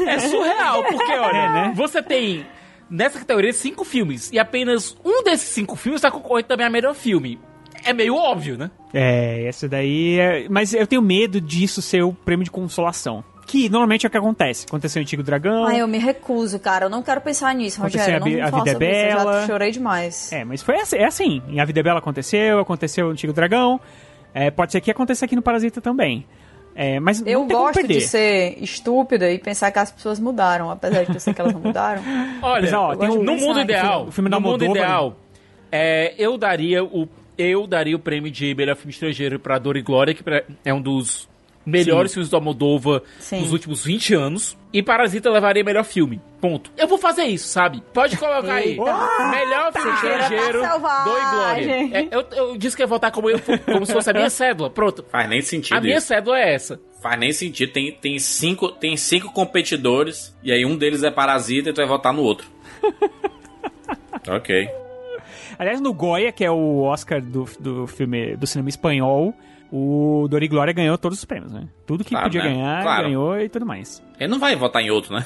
é surreal, porque olha, É, né? você tem nessa categoria cinco filmes e apenas um desses cinco filmes está concorrendo também a melhor filme. É meio óbvio, né? É, essa daí é... Mas eu tenho medo disso ser o prêmio de consolação. Que normalmente é o que acontece. Aconteceu em Antigo Dragão. Ai, eu me recuso, cara. Eu não quero pensar nisso, Aconteceu Rogério. a Não a Vida é isso. Eu Bela. já chorei demais. É, mas foi assim, é assim. Em A Vida é Bela aconteceu, aconteceu no Antigo Dragão. É, pode ser que aconteça aqui no Parasita também. É, mas Eu gosto de ser estúpida e pensar que as pessoas mudaram, apesar de eu sei que elas não mudaram. Olha, Mas, ó, o- no mundo filme- ideal, o filme da no mundo ideal, é, eu daria o eu daria o prêmio de melhor filme estrangeiro pra Dor e Glória, que é um dos melhores filmes do Almodova Sim. dos últimos 20 anos, e Parasita levaria melhor filme. Ponto. Eu vou fazer isso, sabe? Pode colocar aí. melhor filme tá estrangeiro, selvagem. Dor e Glória. É, eu, eu disse que ia votar como, eu, como se fosse a minha cédula. Pronto. Faz nem sentido A minha isso. cédula é essa. Faz nem sentido. Tem, tem, cinco, tem cinco competidores e aí um deles é Parasita e tu vai votar no outro. ok. Aliás, no Goya, que é o Oscar do, do filme do cinema espanhol, o Dor e Glória ganhou todos os prêmios, né? Tudo que Claro, podia né? ganhar, Claro. ganhou e tudo mais. Ele não vai votar em outro, né?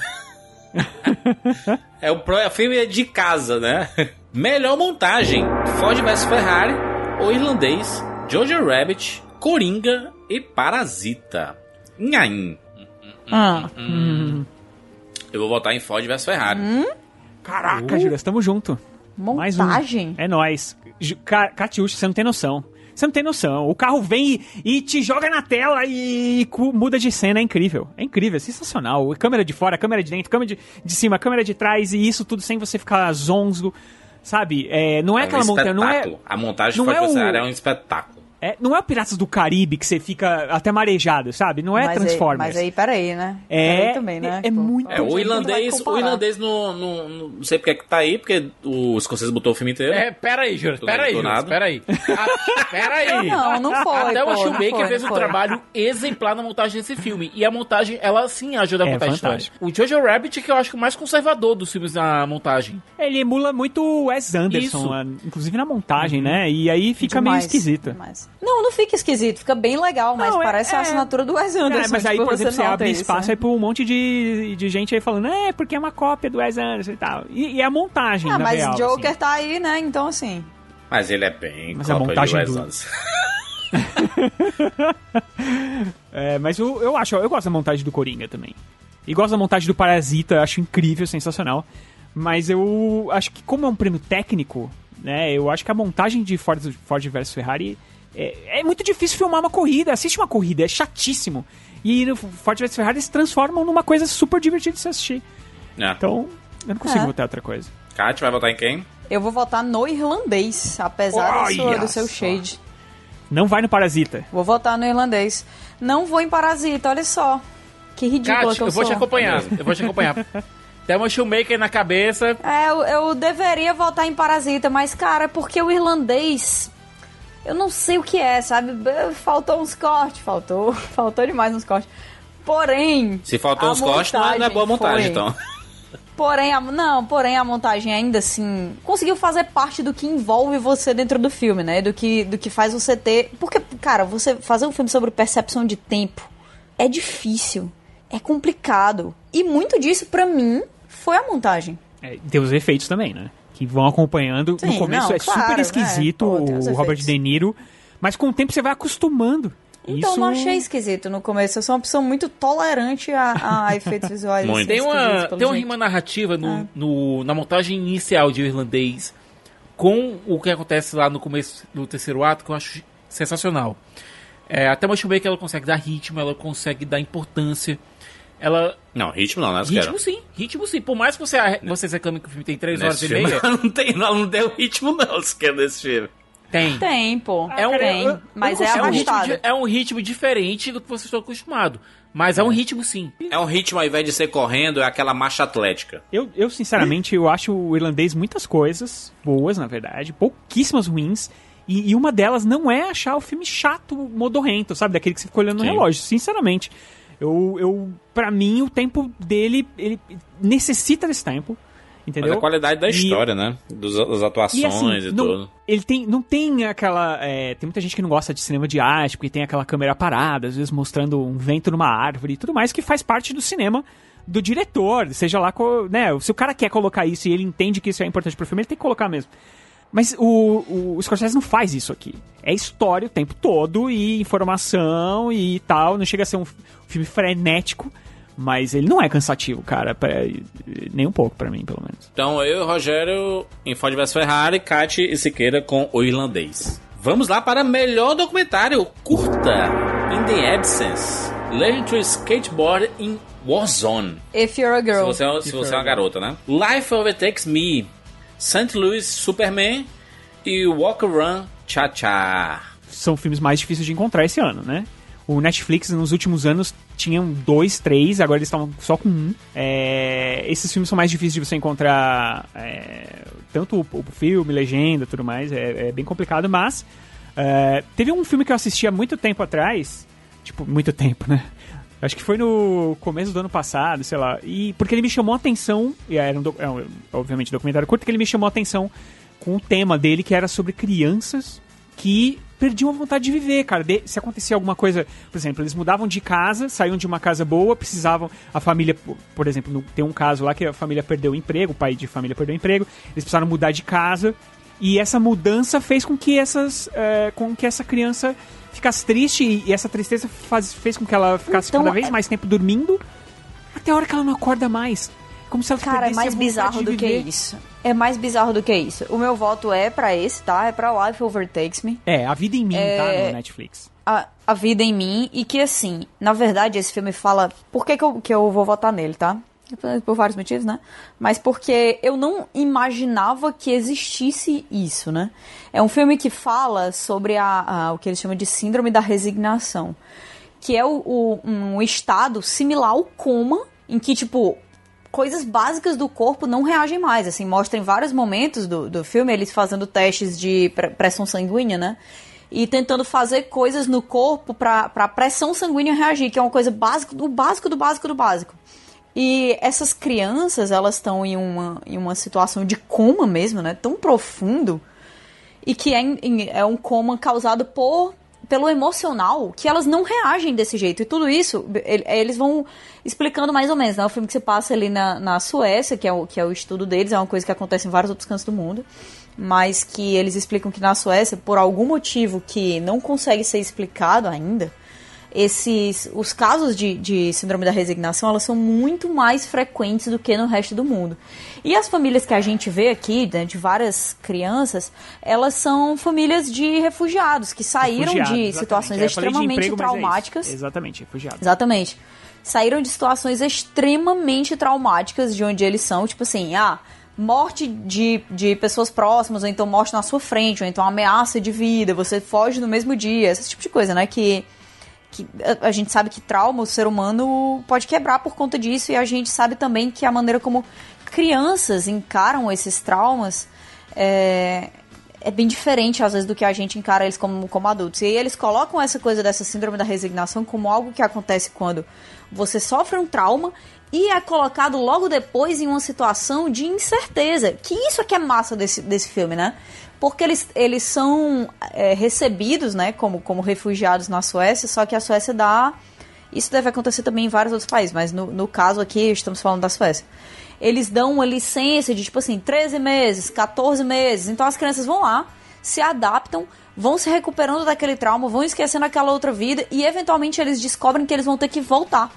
é o pro- é o filme de casa, né? Melhor montagem: Ford vs Ferrari, O Irlandês, Jojo Rabbit, Coringa e Parasita. Nhaim. Ah. Hum. Eu vou votar em Ford vs Ferrari. Caraca, Uh. Júlia, estamos junto. Mais um. Montagem? É nóis. Ju- Ca- Catiuxa, você não tem noção. Você não tem noção. O carro vem e, e te joga na tela e, cu- muda de cena. É incrível. É incrível, é sensacional. Câmera de fora, câmera de dentro, câmera de, de cima, câmera de trás e isso tudo sem você ficar zonzo. Sabe? É, não é, É um aquela montanha, não é, espetáculo. A montagem não é o- é um espetáculo. É. Não é o Piratas do Caribe que você fica até marejado, sabe? Não é mas Transformers. Aí, mas aí, peraí, né? É, Peraí também, né? é- é muito- É, o irlandês, o irlandês no, no- não sei porque é que tá aí, porque o Scorsese botou o filme inteiro. É, pera aí, Júlio, Tô pera aí, do Júlio, nada. pera aí. Ah, pera aí. Não, não foi, Até pô, o não Shoemaker foi, fez não um trabalho exemplar na montagem desse filme. E a montagem, ela sim ajuda a É, contar a história. O Jojo Rabbit, que eu acho que é o mais conservador dos filmes na montagem. Ele emula muito o Wes Anderson, Isso. inclusive na montagem, né? E aí fica meio Demais, esquisito. demais. Não, não fica esquisito, fica bem legal, mas Não, é- parece a é. assinatura do Wes Anderson. É, mas aí, tipo, por exemplo, você nota abre isso, espaço né? aí pra um monte de, de gente aí falando, é, porque é uma cópia do Wes Anderson e tal. E, e é a montagem, Ah, mas real, Joker assim. tá aí, né? Então, assim. Mas ele é bem Mas a cópia de montagem Wes do- Anderson. É, mas eu, eu acho, eu gosto da montagem do Coringa também. E gosto da montagem do Parasita, acho incrível, sensacional. Mas eu acho que como é um prêmio técnico, né, eu acho que a montagem de Ford, Ford vs Ferrari é, é muito difícil filmar uma corrida. Assiste uma corrida, é chatíssimo. E no Ford vs Ferrari se transformam numa coisa super divertida de se assistir. É. Então, eu não consigo É. botar outra coisa. Kátia vai votar em quem? Eu vou votar no irlandês, apesar do, seu, do seu shade. Não vai no Parasita. Vou votar no irlandês. Não vou em Parasita, olha só. Que ridícula Kat, que eu, eu vou sou. te acompanhar. Eu vou te acompanhar. Tem uma Shoemaker na cabeça. É, eu, eu deveria votar em Parasita, mas, cara, é porque o irlandês. Eu não sei o que é, sabe? Faltou uns cortes, faltou. Faltou demais uns cortes. Porém. Se faltou uns cortes, não é, não é boa montagem, foi. então. Porém, a, não, porém a montagem ainda assim conseguiu fazer parte do que envolve você dentro do filme, né? Do que, do que faz você ter. Porque, cara, você fazer um filme sobre percepção de tempo é difícil, é complicado. E muito disso, pra mim, foi a montagem. É, tem os efeitos também, né? Que vão acompanhando. no Sim, começo não, é claro, super né? esquisito Pô, os o Robert efeitos. De Niro, mas com o tempo você vai acostumando. Então Isso- não achei esquisito no começo. Eu sou uma pessoa muito tolerante a, a efeitos visuais. Muito. Tem uma, tem uma jeito. rima narrativa no, Ah. no- na montagem inicial de Irlandês com o que acontece lá no começo do terceiro ato que eu acho sensacional. É, até Motion que ela consegue dar ritmo, ela consegue dar importância. Ela. Não, ritmo não, né? Ritmo sim, ritmo sim. Por mais que você, vocês reclamem que o filme tem 3 horas e meia, não tem, não, não deu ritmo não, se quer desse filme. tem. Tem, pô. É um, tem. mas não é um arrastado. di- é um ritmo diferente do que vocês estão acostumados. Mas é um ritmo sim. É um ritmo, ao invés de ser correndo, é aquela marcha atlética. Eu, eu, sinceramente, eu acho o irlandês muitas coisas boas, na verdade, pouquíssimas ruins. E, e uma delas não é achar o filme chato, modorrento, sabe? Daquele que você fica olhando no Sim. relógio, sinceramente. Eu, eu, pra mim, o tempo dele, ele necessita desse tempo, entendeu? Mas a qualidade da E- história, né? Dos, das atuações E assim, e, não, tudo. ele tem, não tem aquela. é, tem muita gente que não gosta de cinema de arte, porque tem aquela câmera parada, às vezes mostrando um vento numa árvore e tudo mais, que faz parte do cinema do diretor, seja lá, né? Se o cara quer colocar isso e ele entende que isso é importante pro filme, ele tem que colocar mesmo. Mas o, o, o Scorsese não faz isso aqui. É história o tempo todo e informação e tal. Não chega a ser um filme frenético, mas ele não é cansativo, cara. pra- nem um pouco pra mim, pelo menos. Então eu e o Rogério em Ford vs Ferrari, Kate e Siqueira com O Irlandês. Vamos lá para melhor documentário curta. In the Absence. Learning to Skateboard in Warzone. If You're a Se Girl. você, é, se você é uma garota, né? Life Overtakes Me. St. Louis Superman e Walk Run Cha Cha. são filmes mais difíceis de encontrar esse ano, né? O Netflix nos últimos anos tinham dois, três, agora eles estão só com um. É, esses filmes são mais difíceis de você encontrar, é, tanto o, o filme, legenda, tudo mais, é, é bem complicado, mas é, teve um filme que eu assisti há muito tempo atrás, tipo, muito tempo, né? Acho que foi no começo do ano passado, sei lá, e porque ele me chamou a atenção, e era um, doc- é um, obviamente documentário curto, que ele me chamou a atenção com o tema dele, que era sobre crianças que perdiam a vontade de viver, cara. De- se acontecia alguma coisa, por exemplo, eles mudavam de casa, saíam de uma casa boa, precisavam, a família, por- exemplo, no- tem um caso lá que a família perdeu o emprego, o pai de família perdeu o emprego, eles precisaram mudar de casa, e essa mudança fez com que essas, eh, com que essa criança ficasse triste, e, essa tristeza faz- fez com que ela ficasse Então, cada vez é- mais tempo dormindo, até a hora que ela não acorda mais. Como se ela Cara, é mais bizarro do que isso. É mais bizarro do que isso. O meu voto é pra esse, tá? É pra Life Overtakes Me. É, A Vida em Mim, É, tá, no Netflix. a, a vida em mim e que assim, na verdade esse filme fala por que, que, eu, que eu vou votar nele, tá? Por vários motivos, né? Mas porque eu não imaginava que existisse isso, né? É um filme que fala sobre a, a- o que eles chamam de síndrome da resignação, que é o, o- um estado similar ao coma, em que, tipo, coisas básicas do corpo não reagem mais. Assim, mostra em vários momentos do, do filme eles fazendo testes de pre- pressão sanguínea, né? E tentando fazer coisas no corpo pra, pra pressão sanguínea reagir, que é uma coisa básica, do básico do básico do básico. E essas crianças, elas estão em uma, em uma situação de coma mesmo, né? Tão profundo. E que é, é um coma causado por pelo emocional, que elas não reagem desse jeito. E tudo isso, ele- eles vão explicando mais ou menos, né? O filme que se passa ali na, na Suécia, que é, o, que é o estudo deles, é uma coisa que acontece em vários outros cantos do mundo. Mas que eles explicam que na Suécia, por algum motivo que não consegue ser explicado ainda, esses os casos de, de síndrome da resignação elas são muito mais frequentes do que no resto do mundo e as famílias que a gente vê aqui né, de várias crianças elas são famílias de refugiados que saíram Refugiados, de situações É, falei de extremamente emprego, é traumáticas Exatamente, refugiado. Exatamente. Saíram de situações extremamente traumáticas de onde eles são, tipo assim, ah, morte de, de pessoas próximas, ou então morte na sua frente, ou então ameaça de vida, você foge no mesmo dia, esse tipo de coisa, né? Que, que a, gente sabe que trauma o ser humano pode quebrar por conta disso, e a gente sabe também que a maneira como crianças encaram esses traumas é, é bem diferente, às vezes, do que a gente encara eles como, como adultos. E aí eles colocam essa coisa dessa síndrome da resignação como algo que acontece quando você sofre um trauma e é colocado logo depois em uma situação de incerteza. Que isso é que é massa desse, desse filme, né? Porque eles, eles são é, recebidos, né, como, como refugiados na Suécia, só que a Suécia dá... Isso deve acontecer também em vários outros países, mas no, no caso aqui, estamos falando da Suécia eles dão uma licença de, tipo assim, 13 meses, 14 meses. Então as crianças vão lá, se adaptam, vão se recuperando daquele trauma, vão esquecendo aquela outra vida e eventualmente eles descobrem que eles vão ter que voltar.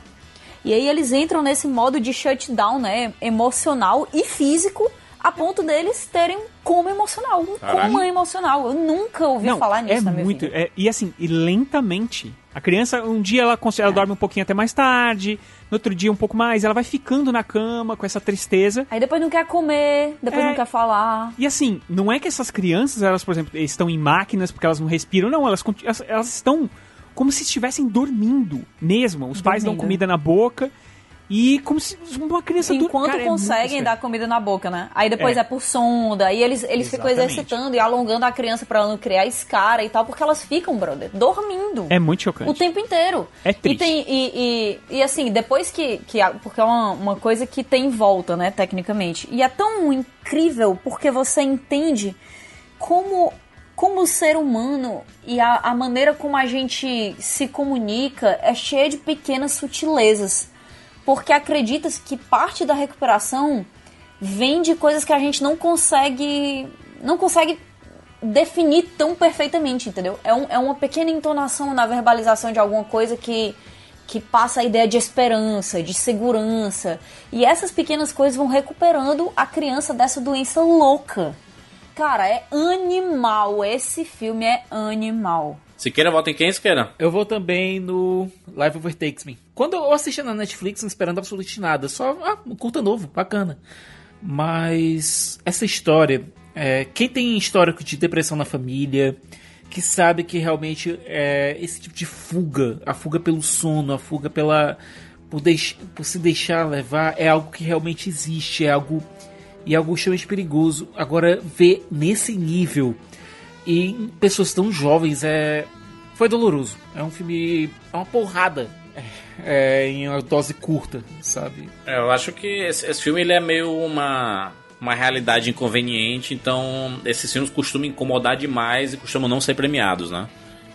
E aí eles entram nesse modo de shutdown, né, emocional e físico, a ponto deles terem um coma emocional, um Caralho. coma emocional. Eu nunca ouvi Não, falar nisso é na minha muito. vida. é- e assim, e lentamente. A criança, um dia ela, ela dorme um pouquinho até mais tarde, no outro dia um pouco mais, ela vai ficando na cama com essa tristeza. Aí depois não quer comer, depois É. não quer falar. E assim, não é que essas crianças, elas, por exemplo, estão em máquinas porque elas não respiram, não, elas, elas, elas estão como se estivessem dormindo mesmo. Os pais dão Dormindo. comida na boca e como se uma criança Enquanto Cara, é conseguem estranho. dar comida na boca, né? Aí depois É. é, por sonda, aí eles, eles ficam exercitando e alongando a criança pra ela não criar escara e tal, porque elas ficam, brother, dormindo. É muito chocante. O tempo inteiro. É triste. E, tem, e, e, e, assim, depois que. que porque é uma, uma coisa que tem volta, né, tecnicamente. E é tão incrível porque você entende como, como o ser humano e a, a maneira como a gente se comunica é cheia de pequenas sutilezas. Porque acredita-se que parte da recuperação vem de coisas que a gente não consegue. não consegue definir tão perfeitamente, entendeu? É, um- é uma pequena entonação na verbalização de alguma coisa que, que passa a ideia de esperança, de segurança. E essas pequenas coisas vão recuperando a criança dessa doença louca. Cara, é animal. Esse filme é animal. Siqueira, vota em quem, Siqueira? Eu vou também no Live Overtakes Me. Quando eu assisti na Netflix, não esperando absolutamente nada. Só, ah, um curta novo, bacana. Mas essa história, é, quem tem histórico de depressão na família, que sabe que realmente é esse tipo de fuga, a fuga pelo sono, a fuga pela por, deix, por se deixar levar, é algo que realmente existe, é algo e é algo extremamente perigoso. Agora ver nesse nível e em pessoas tão jovens é foi doloroso. É um filme é uma porrada é, em uma dose curta, sabe? É, eu acho que esse, esse filme ele é meio uma, uma realidade inconveniente, então esses filmes costumam incomodar demais e costumam não ser premiados, né?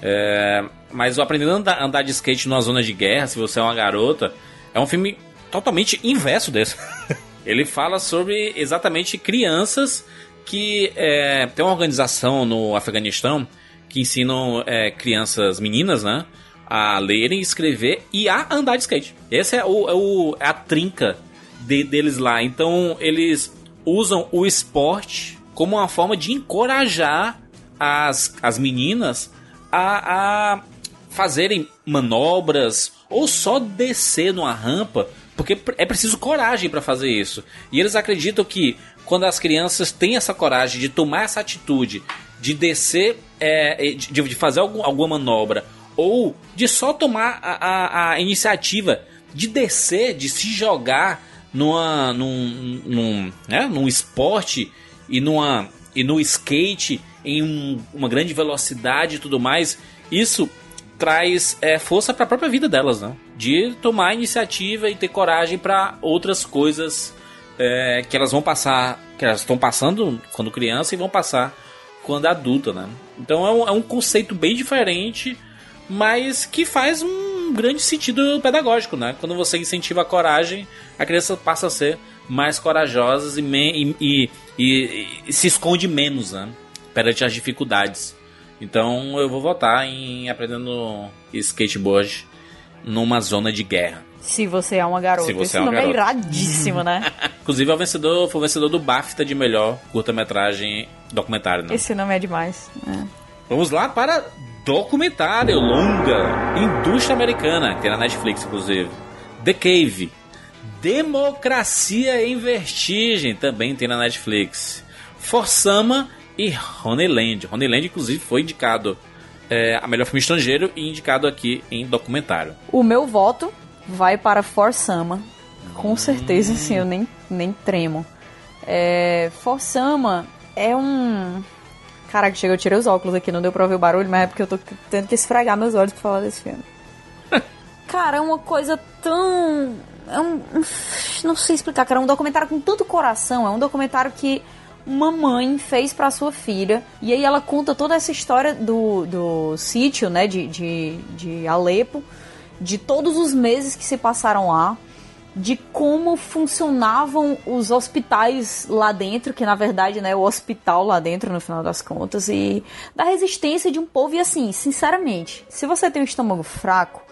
É, mas o Aprendendo a andar, andar de skate numa zona de guerra, se você é uma garota, é um filme totalmente inverso desse. ele fala sobre exatamente crianças que é, tem uma organização no Afeganistão que ensinam é, crianças meninas, né? A lerem, escrever e a andar de skate. Essa é, o, é, o- é a trinca de- deles lá. Então eles usam o esporte como uma forma de encorajar as, as meninas a, a fazerem manobras ou só descer numa rampa, porque é preciso coragem para fazer isso. E eles acreditam que quando as crianças têm essa coragem de tomar essa atitude, de descer, é, de, de fazer algum, alguma manobra, ou de só tomar a, a- a iniciativa de descer, de se jogar numa, num, num, né, num esporte e, numa, e no skate em um- uma grande velocidade e tudo mais, isso traz é, força para a própria vida delas, né? De tomar iniciativa e ter coragem para outras coisas é, que elas vão passar, que elas estão passando quando criança e vão passar quando adulta, né? Então é um, é um conceito bem diferente, mas que faz um grande sentido pedagógico, né? Quando você incentiva a coragem, a criança passa a ser mais corajosa e, e- e- e se esconde menos, né? Perante as dificuldades. Então eu vou votar em aprendendo skateboard numa zona de guerra. Se você é uma garota. Se você Esse é uma nome garota. é iradíssimo, né? Inclusive é o vencedor, foi o vencedor do BAFTA de melhor curta-metragem documentário, né? Esse nome é demais. É. Vamos lá para documentário longa, indústria americana, que tem na Netflix, inclusive. The Cave. Democracia em Vertigem, também tem na Netflix. Forsama e Honeyland. Honeyland, inclusive, foi indicado é, a melhor filme estrangeiro e indicado aqui em documentário. O meu voto vai para Forsama. Com certeza, assim, eu nem, nem tremo. É, Forsama é um. Caraca, chega, eu tirei os óculos aqui, não deu pra ouvir o barulho, mas é porque eu tô tendo que esfregar meus olhos pra falar desse filme. Cara, é uma coisa tão. É um. Não sei explicar, cara. É um documentário com tanto coração. É um documentário que uma mãe fez pra sua filha. E aí ela conta toda essa história do, do sítio, né? De, de, de Alepo. De todos os meses que se passaram lá. de como funcionavam os hospitais lá dentro, que na verdade né, é o hospital lá dentro no final das contas, e da resistência de um povo. E assim, sinceramente, se você tem um estômago fraco,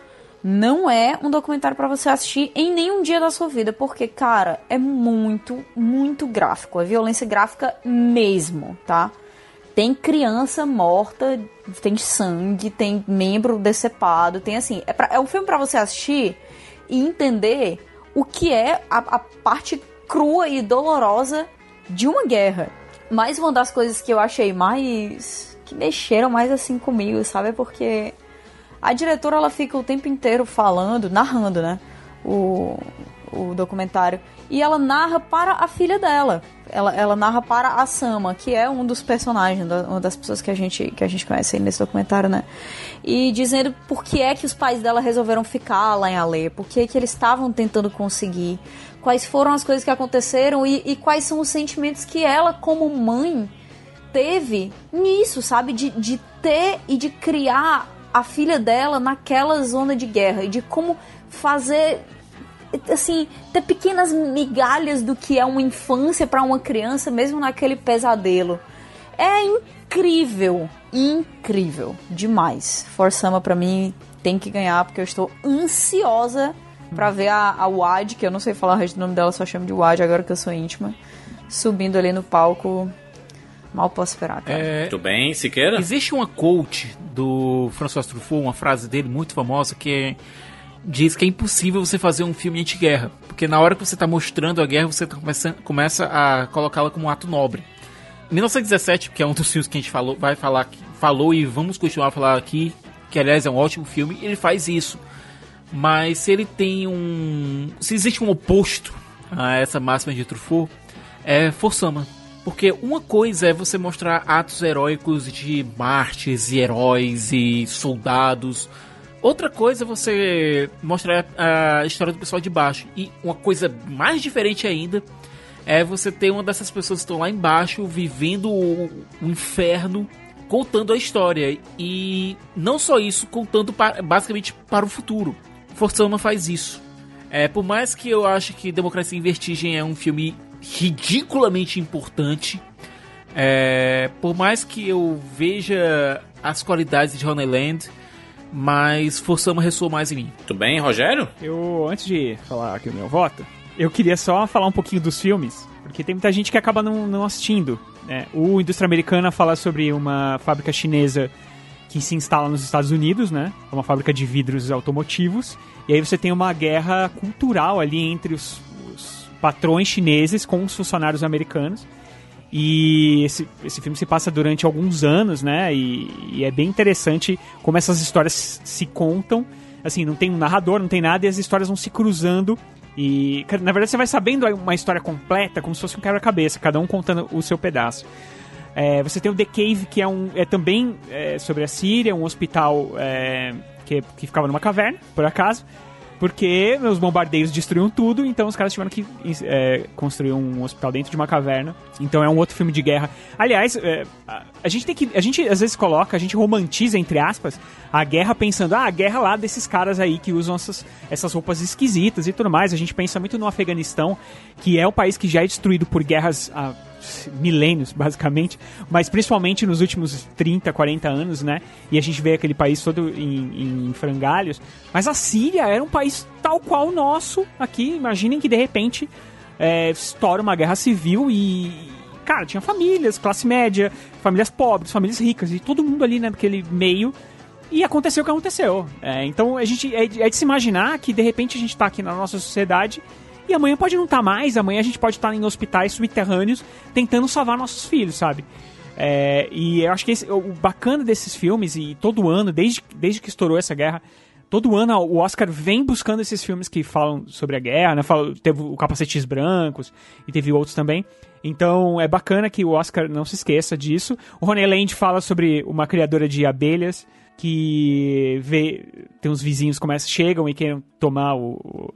não é um documentário para você assistir em nenhum dia da sua vida, porque, cara, é muito, muito gráfico. É violência gráfica mesmo, tá? Tem criança morta, tem sangue, tem membro decepado, tem assim. É, pra, é um filme para você assistir e entender o que é a, a parte crua e dolorosa de uma guerra. Mas uma das coisas que eu achei mais. que mexeram mais assim comigo, sabe? Porque a diretora ela fica o tempo inteiro falando, narrando, né? O, o documentário. E ela narra para a filha dela. Ela, ela narra para a Sama, que é um dos personagens, uma das pessoas que a gente, que a gente conhece aí nesse documentário, né? E dizendo por que é que os pais dela resolveram ficar lá em Alê, por que, é que eles estavam tentando conseguir, quais foram as coisas que aconteceram e, e quais são os sentimentos que ela, como mãe, teve nisso, sabe? De, de ter e de criar a filha dela naquela zona de guerra e de como fazer assim ter pequenas migalhas do que é uma infância para uma criança mesmo naquele pesadelo é incrível incrível demais Forsama para mim tem que ganhar porque eu estou ansiosa para ver a, a Wad que eu não sei falar o resto do nome dela só chamo de Wad agora que eu sou íntima subindo ali no palco Mal posso esperar, cara. É, Tudo bem, Siqueira? Existe uma quote do François Truffaut, uma frase dele muito famosa, que é, diz que é impossível você fazer um filme anti-guerra. Porque na hora que você está mostrando a guerra, você tá começa, começa a colocá-la como um ato nobre. 1917, que é um dos filmes que a gente falou, vai falar, falou e vamos continuar a falar aqui, que aliás é um ótimo filme, ele faz isso. Mas se ele tem um. Se existe um oposto a essa máxima de Truffaut, é Forsama porque uma coisa é você mostrar atos heróicos de mártires e heróis e soldados. Outra coisa você mostrar a história do pessoal de baixo. E uma coisa mais diferente ainda é você ter uma dessas pessoas que estão lá embaixo vivendo o, o inferno, contando a história. E não só isso, contando para, basicamente para o futuro. Forçama faz isso. É, por mais que eu ache que Democracia em Vertigem é um filme ridiculamente importante. É, por mais que eu veja as qualidades de Honeyland, mas Forçama ressoa mais em mim. Tudo bem, Rogério? Eu, antes de falar aqui o meu voto, eu queria só falar um pouquinho dos filmes, porque tem muita gente que acaba não, não assistindo. Né? O Indústria Americana fala sobre uma fábrica chinesa que se instala nos Estados Unidos, né? É uma fábrica de vidros automotivos. E aí você tem uma guerra cultural ali entre os, patrões chineses com os funcionários americanos. E esse, esse filme se passa durante alguns anos, né? E, e, é bem interessante como essas histórias se contam. Assim, não tem um narrador, não tem nada, e as histórias vão se cruzando. E, na verdade, você vai sabendo uma história completa, como se fosse um quebra-cabeça, cada um contando o seu pedaço. É, você tem o The Cave, que é, um, é também é, sobre a Síria, um hospital é, que, que ficava numa caverna, por acaso porque os bombardeios destruíam tudo, então os caras tiveram que é, construir um hospital dentro de uma caverna. Então é um outro filme de guerra. Aliás, é, a gente tem que. A gente às vezes coloca, a gente romantiza, entre aspas, a guerra pensando, ah, a guerra lá desses caras aí que usam essas, essas roupas esquisitas e tudo mais. A gente pensa muito no Afeganistão, que é um país que já é destruído por guerras. Ah, milênios, basicamente, mas principalmente nos últimos 30, 40 anos, né? E a gente vê aquele país todo em, em frangalhos. Mas a Síria era um país tal qual o nosso aqui. Imaginem que de repente é, estoura uma guerra civil e. Cara, tinha famílias, classe média, famílias pobres, famílias ricas, e todo mundo ali né, naquele meio. E aconteceu o que aconteceu. É, então a gente é, é de se imaginar que de repente a gente está aqui na nossa sociedade e amanhã pode não estar tá mais, amanhã a gente pode estar tá em hospitais subterrâneos tentando salvar nossos filhos, sabe? É, e eu acho que esse, o bacana desses filmes, e todo ano, desde, desde que estourou essa guerra, todo ano o Oscar vem buscando esses filmes que falam sobre a guerra, né? Fala, teve o Capacetes Brancos e teve outros também. Então é bacana que o Oscar não se esqueça disso. O Ronnie Land fala sobre uma criadora de abelhas que vê, tem uns vizinhos começam, chegam e querem tomar o,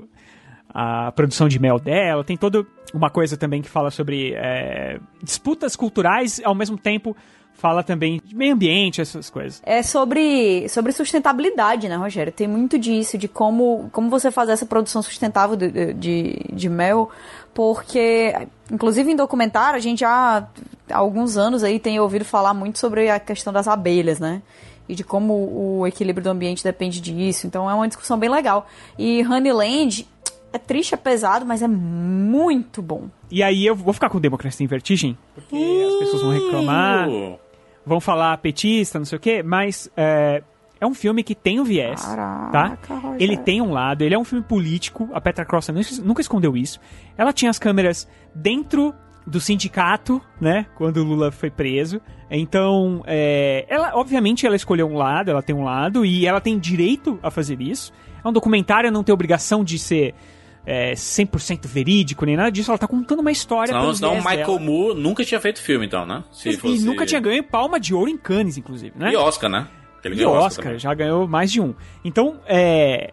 a produção de mel dela. Tem toda uma coisa também que fala sobre é, disputas culturais, ao mesmo tempo fala também de meio ambiente, essas coisas. É sobre, sobre sustentabilidade, né, Rogério? Tem muito disso, de como, como você fazer essa produção sustentável de, de, de mel, porque, inclusive em documentário, a gente já há alguns anos aí tem ouvido falar muito sobre a questão das abelhas, né? E de como o equilíbrio do ambiente depende disso. Então é uma discussão bem legal. E Honeyland é triste, é pesado, mas é muito bom. E aí eu vou ficar com Democracia em Vertigem, porque as pessoas vão reclamar, vão falar petista, não sei o quê, mas é, é um filme que tem um viés, Caraca, tá? Rogério. Ele tem um lado, ele é um filme político, a Petra Cross nunca, nunca escondeu isso. Ela tinha as câmeras dentro do sindicato, né, quando o Lula foi preso. Então, é, ela, obviamente, ela escolheu um lado, ela tem um lado, e ela tem direito a fazer isso. É um documentário, não tem obrigação de ser é, 100% verídico, nem nada disso. Ela tá contando uma história Senão, o Michael dela. Moore nunca tinha feito filme, então, né? Se E fosse- nunca tinha ganho palma de ouro em Cannes, inclusive, né? E Oscar, né? Ele E ganhou Oscar, também. já ganhou mais de um. Então, é.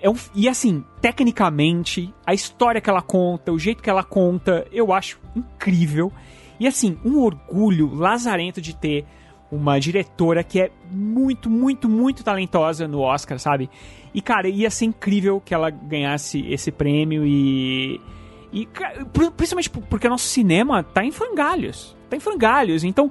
é um- e assim, tecnicamente, a história que ela conta, o jeito que ela conta, eu acho incrível. E assim, um orgulho lazarento de ter uma diretora que é muito, muito, muito talentosa no Oscar, sabe? E cara, ia ser incrível que ela ganhasse esse prêmio e. E, principalmente por- porque o nosso cinema tá em frangalhos. Tá em frangalhos. Então,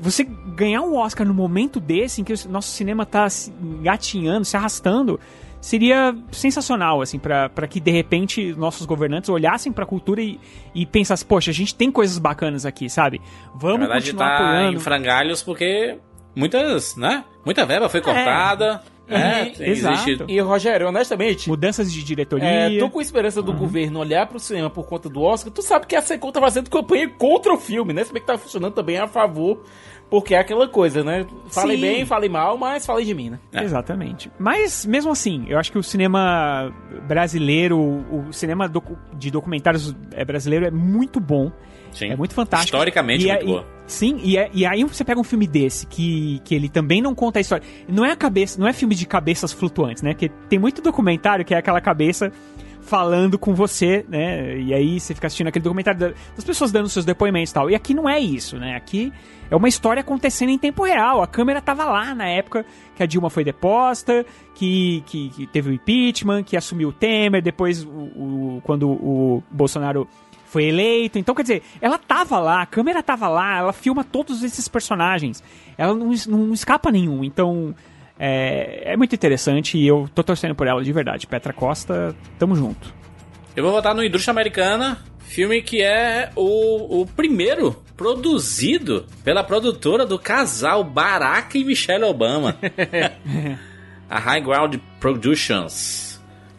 você ganhar um Oscar no momento desse, em que o nosso cinema tá se gatinhando, se arrastando, seria sensacional, assim, pra pra que de repente nossos governantes olhassem pra cultura e, e pensassem, poxa, a gente tem coisas bacanas aqui, sabe? Vamos Na verdade, continuar tá apoiando. em frangalhos porque muitas, né? Muita verba foi cortada. né? É, Tem- exato. E, Rogério, honestamente, Mudanças de diretoria. é, tô com esperança do governo olhar pro cinema por conta do Oscar. Tu sabe que a Secom tá fazendo campanha contra o filme, né? Se bem que tá funcionando também a favor, porque é aquela coisa, né? Falei Sim. bem, falei mal, mas falei de mim, né? É. Exatamente. Mas, mesmo assim, eu acho que o cinema brasileiro, o cinema de documentários é, brasileiro é muito bom. Sim. É muito fantástico. Historicamente, E é- muito boa. e- sim, e, é- e aí você pega um filme desse, que, que ele também não conta a história. Não é a cabeça, não é filme de cabeças flutuantes, né? Porque tem muito documentário que é aquela cabeça falando com você, né? E aí você fica assistindo aquele documentário da- das pessoas dando seus depoimentos e tal. E aqui não é isso, né? Aqui é uma história acontecendo em tempo real. A câmera tava lá na época que a Dilma foi deposta, que, que, que teve o impeachment, que assumiu o Temer, depois o, o- quando o Bolsonaro foi eleito. Então, quer dizer, ela tava lá, a câmera tava lá, ela filma todos esses personagens. Ela não, não escapa nenhum. Então, é, é muito interessante e eu tô torcendo por ela de verdade. Petra Costa, tamo junto. Eu vou votar no Indústria Americana, filme que é o, o primeiro produzido pela produtora do casal Barack e Michelle Obama. a High Ground Productions.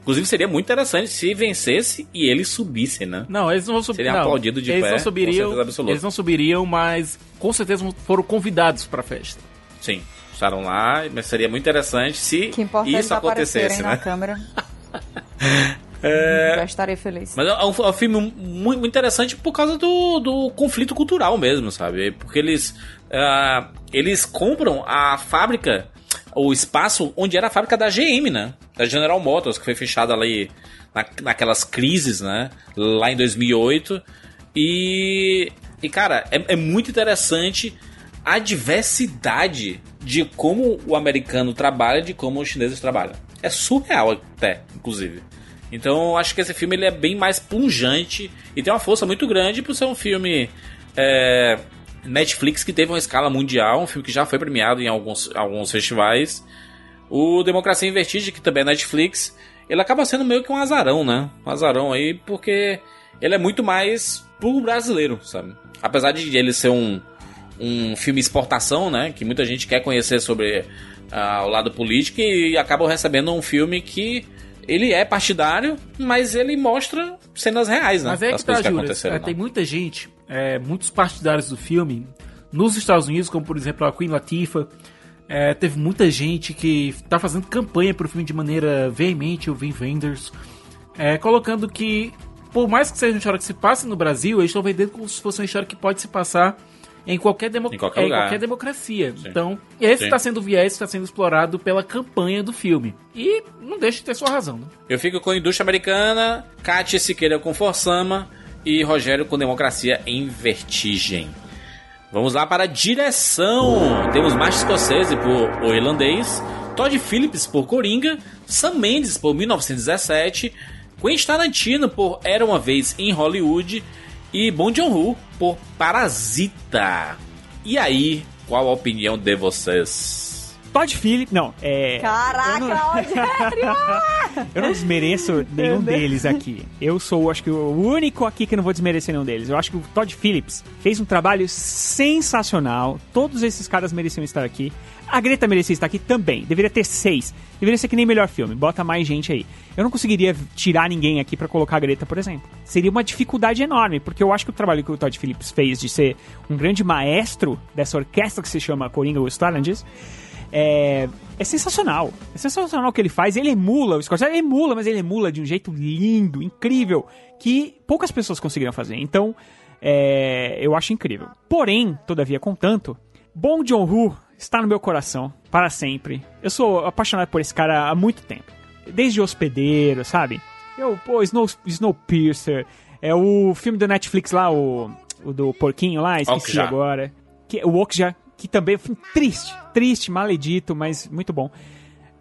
Inclusive seria muito interessante se vencesse e eles subissem, né? Não, eles não vão subir. Seria não, aplaudido de eles pé, não com subiriam. certeza absoluta. Eles não subiriam, mas com certeza foram convidados pra festa. Sim, estaram lá, mas seria muito interessante se Que importa é eles isso acontecesse, aparecerem na né? câmera. Já estarei feliz. Mas é um, é um filme muito, muito interessante por causa do, do conflito cultural mesmo, sabe? Porque eles, ah, eles compram a fábrica, o espaço onde era a fábrica da GM, né? Da General Motors, que foi fechada ali na, naquelas crises, né? Lá em 2008. E, e cara, é, é muito interessante a diversidade de como o americano trabalha, de como os chineses trabalham. É surreal até, inclusive. Então acho que esse filme ele é bem mais punjante e tem uma força muito grande por ser um filme é, Netflix que teve uma escala mundial, um filme que já foi premiado em alguns, alguns festivais. O Democracia em Vertigem, que também é Netflix, ele acaba sendo meio que um azarão, né? Um azarão aí, porque ele é muito mais pro brasileiro, sabe? Apesar de ele ser um, um filme exportação, né? Que muita gente quer conhecer sobre ah, o lado político e acabam recebendo um filme que ele é partidário, mas ele mostra cenas reais, né? Mas é das que tá, coisas que Júlia. aconteceram. é, lá. tem muita gente, é, muitos partidários do filme, nos Estados Unidos, como por exemplo a Queen Latifah, é, teve muita gente que tá fazendo campanha pro filme de maneira veemente, o Vin Wenders, é, colocando que, por mais que seja uma história que se passe no Brasil, eles estão vendendo como se fosse uma história que pode se passar em qualquer, demo- Em qualquer é, lugar. qualquer democracia. Então, esse Sim. está sendo viés está sendo explorado pela campanha do filme. E não deixa de ter sua razão, né? Eu fico com Indústria Americana, Kátia Siqueira com Forsama e Rogério com Democracia em Vertigem. Vamos lá para a direção. Temos Martin Scorsese por O Irlandês, Todd Phillips por Coringa, Sam Mendes por 1917, Quentin Tarantino por Era Uma Vez em Hollywood e Bong Joon-ho por Parasita. E aí, qual a opinião de vocês? Todd Phillips, não, é... Caraca, Rogério! Eu não desmereço nenhum deles aqui. Eu sou, acho que, o único aqui que não vou desmerecer nenhum deles. Eu acho que o Todd Phillips fez um trabalho sensacional. Todos esses caras mereciam estar aqui. A Greta merecia estar aqui também. Deveria ter seis. Deveria ser que nem melhor filme. Bota mais gente aí. Eu não conseguiria tirar ninguém aqui pra colocar a Greta, por exemplo. Seria uma dificuldade enorme, porque eu acho que o trabalho que o Todd Phillips fez de ser um grande maestro dessa orquestra que se chama Coringa West Islands é, é sensacional. É sensacional o que ele faz. Ele emula, o Scorsese emula, mas ele emula de um jeito lindo, incrível, que poucas pessoas conseguiram fazer. Então, é, eu acho incrível. Porém, todavia, contanto, Bong Joon-ho está no meu coração para sempre. Eu sou apaixonado por esse cara há muito tempo. Desde Hospedeiro, sabe? Eu, pô, Snow, Snowpiercer, é o filme da Netflix lá, o, o do porquinho lá, esqueci Okja. agora. Que, o Okja, que também é um filme triste, triste, maledito, mas muito bom.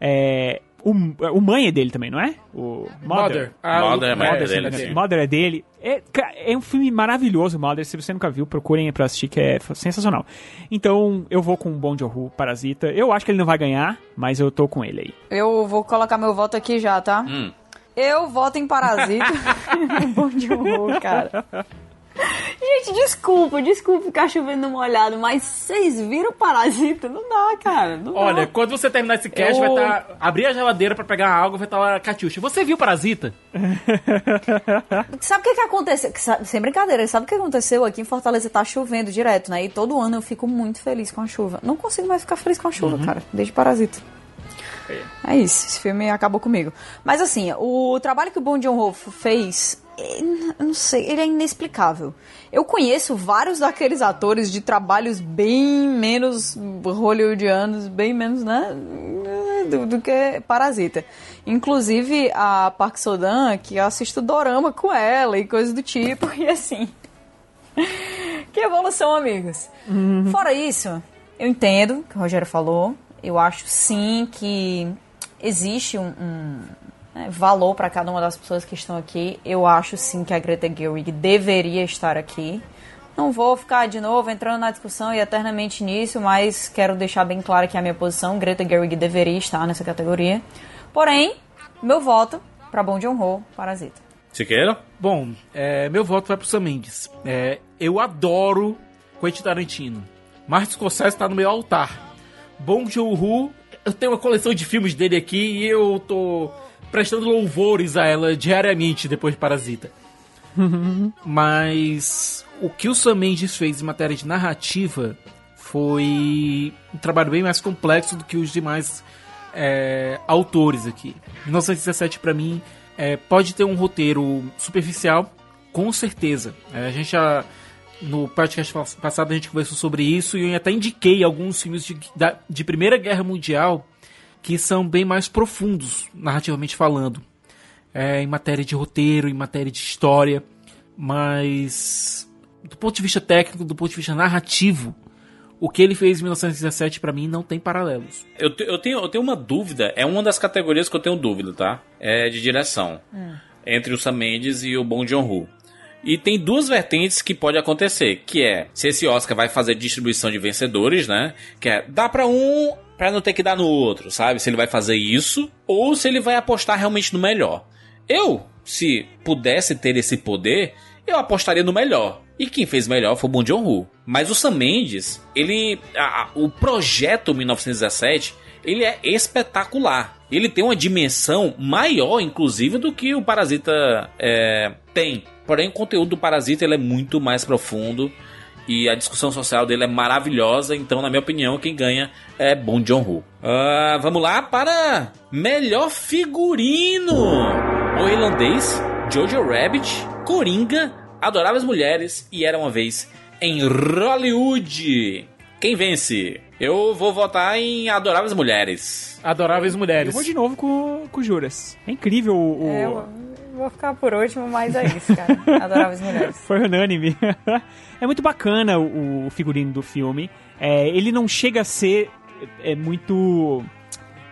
É, o, o mãe é dele também, não é? O Mother. Ah, Mother é o- Mother, dele, sim, sim. Mother é dele. É, é um filme maravilhoso, Mother. Se você nunca viu, procurem pra assistir, que é sensacional. Então, eu vou com o Bon Joon-ho, Parasita. Eu acho que ele não vai ganhar, mas eu tô com ele aí. Eu vou colocar meu voto aqui já, tá? Hum. Eu voto em Parasita. Bom de horror, cara. Gente, desculpa, desculpa ficar chovendo molhado, mas vocês viram Parasita? Não dá, cara. Não Olha, dá. quando você terminar esse cast, Eu- vai estar. abrir a geladeira pra pegar algo, vai estar lá, Catiuxa. Você viu Parasita? Sabe o que que aconteceu? Sem brincadeira, sabe o que aconteceu? Aqui em Fortaleza tá chovendo direto, né? E todo ano eu fico muito feliz com a chuva. Não consigo mais ficar feliz com a chuva, cara. Desde Parasita. É isso, esse filme acabou comigo. Mas assim, o trabalho que o Bong Joon-ho fez, é, eu não sei, ele é inexplicável. Eu conheço vários daqueles atores de trabalhos bem menos hollywoodianos, bem menos, né, do, do que Parasita. Inclusive a Park Sodan, que eu assisto dorama com ela e coisas do tipo, e assim... Que evolução, amigos. Fora isso, eu entendo o que o Rogério falou. Eu acho sim que existe um, um, valor para cada uma das pessoas que estão aqui. Eu acho sim que a Greta Gerwig deveria estar aqui. Não vou ficar de novo entrando na discussão e eternamente nisso, mas quero deixar bem claro que a minha posição, Greta Gerwig deveria estar nessa categoria. Porém, meu voto para Bom Joon-ho, Parasita. Siqueira? Bom, é, meu voto vai pro Sam Mendes. É, eu adoro Quentin Tarantino. Martin Scorsese tá no meu altar. Bong Joon-ho, eu tenho uma coleção de filmes dele aqui e eu tô prestando louvores a ela diariamente depois de Parasita. Mas o que o Sam Mendes fez em matéria de narrativa foi um trabalho bem mais complexo do que os demais é, autores aqui. 1917 pra mim é, pode ter um roteiro superficial, com certeza. É, a gente já no podcast pas- passado a gente conversou sobre isso e eu até indiquei alguns filmes de, da- de Primeira Guerra Mundial que são bem mais profundos, narrativamente falando, É, em matéria de roteiro, em matéria de história, mas do ponto de vista técnico, do ponto de vista narrativo, o que ele fez em 1917 pra mim não tem paralelos. Eu, te- eu, tenho, eu tenho uma dúvida, é uma das categorias que eu tenho dúvida, tá? É de direção. Entre o Sam Mendes e o Bong Joon-ho. E tem duas vertentes que pode acontecer, que é se esse Oscar vai fazer distribuição de vencedores, né? Que é dá pra um pra não ter que dar no outro, sabe? Se ele vai fazer isso ou se ele vai apostar realmente no melhor. Eu, se pudesse ter esse poder, eu apostaria no melhor. E quem fez melhor foi o Bong Joon-ho. Mas o Sam Mendes, ele, a- a- o projeto 1917, ele é espetacular. Ele tem uma dimensão maior, inclusive, do que o Parasita é, tem. Porém, o conteúdo do Parasita ele é muito mais profundo e a discussão social dele é maravilhosa. Então, na minha opinião, quem ganha é Bong Joon-ho. Ah, vamos lá para melhor figurino: O Irlandês, Jojo Rabbit, Coringa, Adoráveis Mulheres e Era uma Vez em Hollywood. Quem vence? Eu vou votar em Adoráveis Mulheres. Adoráveis Eu Mulheres. vou de novo com, com o Juras. É incrível o, É, eu- vou ficar por último, mas é isso, cara. Adoráveis mulheres. Foi unânime. é muito bacana o, o figurino do filme. É, ele não chega a ser é, muito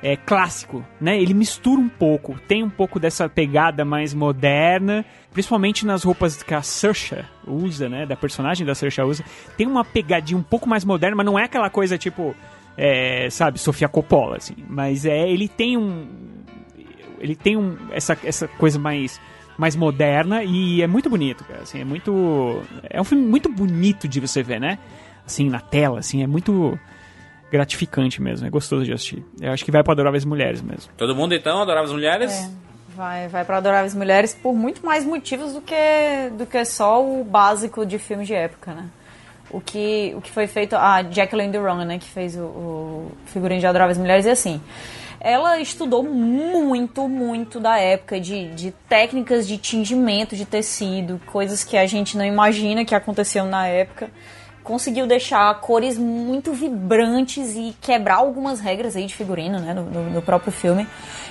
é, clássico, né? Ele mistura um pouco, tem um pouco dessa pegada mais moderna, principalmente nas roupas que a Saoirse usa, né? Da personagem da Saoirse usa. Tem uma pegadinha um pouco mais moderna, mas não é aquela coisa tipo, é, sabe, Sofia Coppola, assim. Mas é, ele tem um, ele tem um, essa, essa coisa mais mais moderna e é muito bonito, cara. Assim, é muito é um filme muito bonito de você ver, né? Assim na tela, assim, é muito gratificante mesmo, é gostoso de assistir. Eu acho que vai para Adoráveis Mulheres mesmo. Todo mundo então, Adoráveis Mulheres? É, vai, vai pra Adoráveis Mulheres por muito mais motivos do que, do que só o básico de filmes de época, né? O que, o que foi feito, a Jacqueline Duran, né, que fez o, o figurino de Adoráveis Mulheres, e assim, ela estudou muito, muito da época de, de técnicas de tingimento de tecido, coisas que a gente não imagina que aconteciam na época conseguiu deixar cores muito vibrantes e quebrar algumas regras aí de figurino, né, no, no, no próprio filme.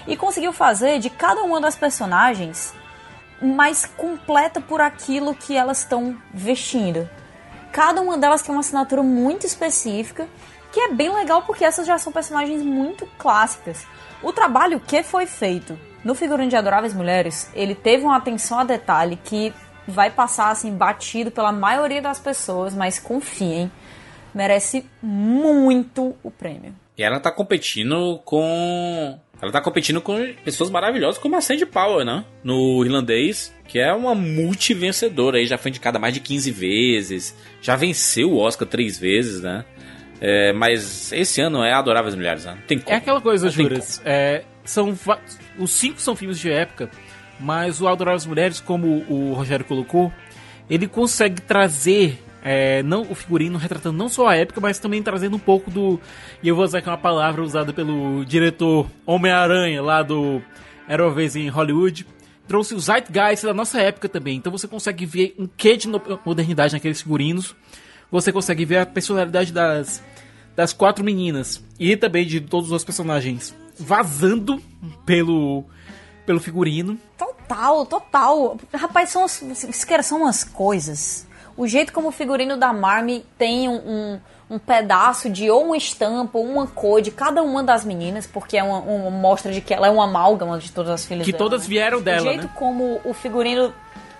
E conseguiu fazer de cada uma das personagens mais completa por aquilo que elas estão vestindo. Cada uma delas tem uma assinatura muito específica, que é bem legal porque essas já são personagens muito clássicas. O trabalho que foi feito no figurino de Adoráveis Mulheres, ele teve uma atenção a detalhe que vai passar assim batido pela maioria das pessoas, mas confiem, merece muito o prêmio. E ela tá competindo com. Ela tá competindo com pessoas maravilhosas como a Sandy Power, né? No irlandês, que é uma multivencedora aí, já foi indicada mais de 15 vezes, já venceu o Oscar três vezes, né? É, mas esse ano é Adoráveis Mulheres, né? Tem como. É aquela coisa, Juras. É, são os cinco são filmes de época, mas o Adoráveis Mulheres, como o Rogério colocou, ele consegue trazer é, não o figurino retratando não só a época, mas também trazendo um pouco do. E eu vou usar aqui uma palavra usada pelo diretor Homem-Aranha lá do Era uma vez em Hollywood. Trouxe o Zeitgeist da nossa época também. Então você consegue ver um quê de modernidade naqueles figurinos. Você consegue ver a personalidade das, das quatro meninas e também de todos os personagens vazando pelo, pelo figurino. Total, total. Rapaz, são, as- esquece, são umas coisas. O jeito como o figurino da Marmy tem um, um, um pedaço de ou uma estampa ou uma cor de cada uma das meninas, porque é uma, uma mostra de que ela é uma amálgama de todas as filhas Que dela, todas né? vieram dela, O jeito né? como o figurino...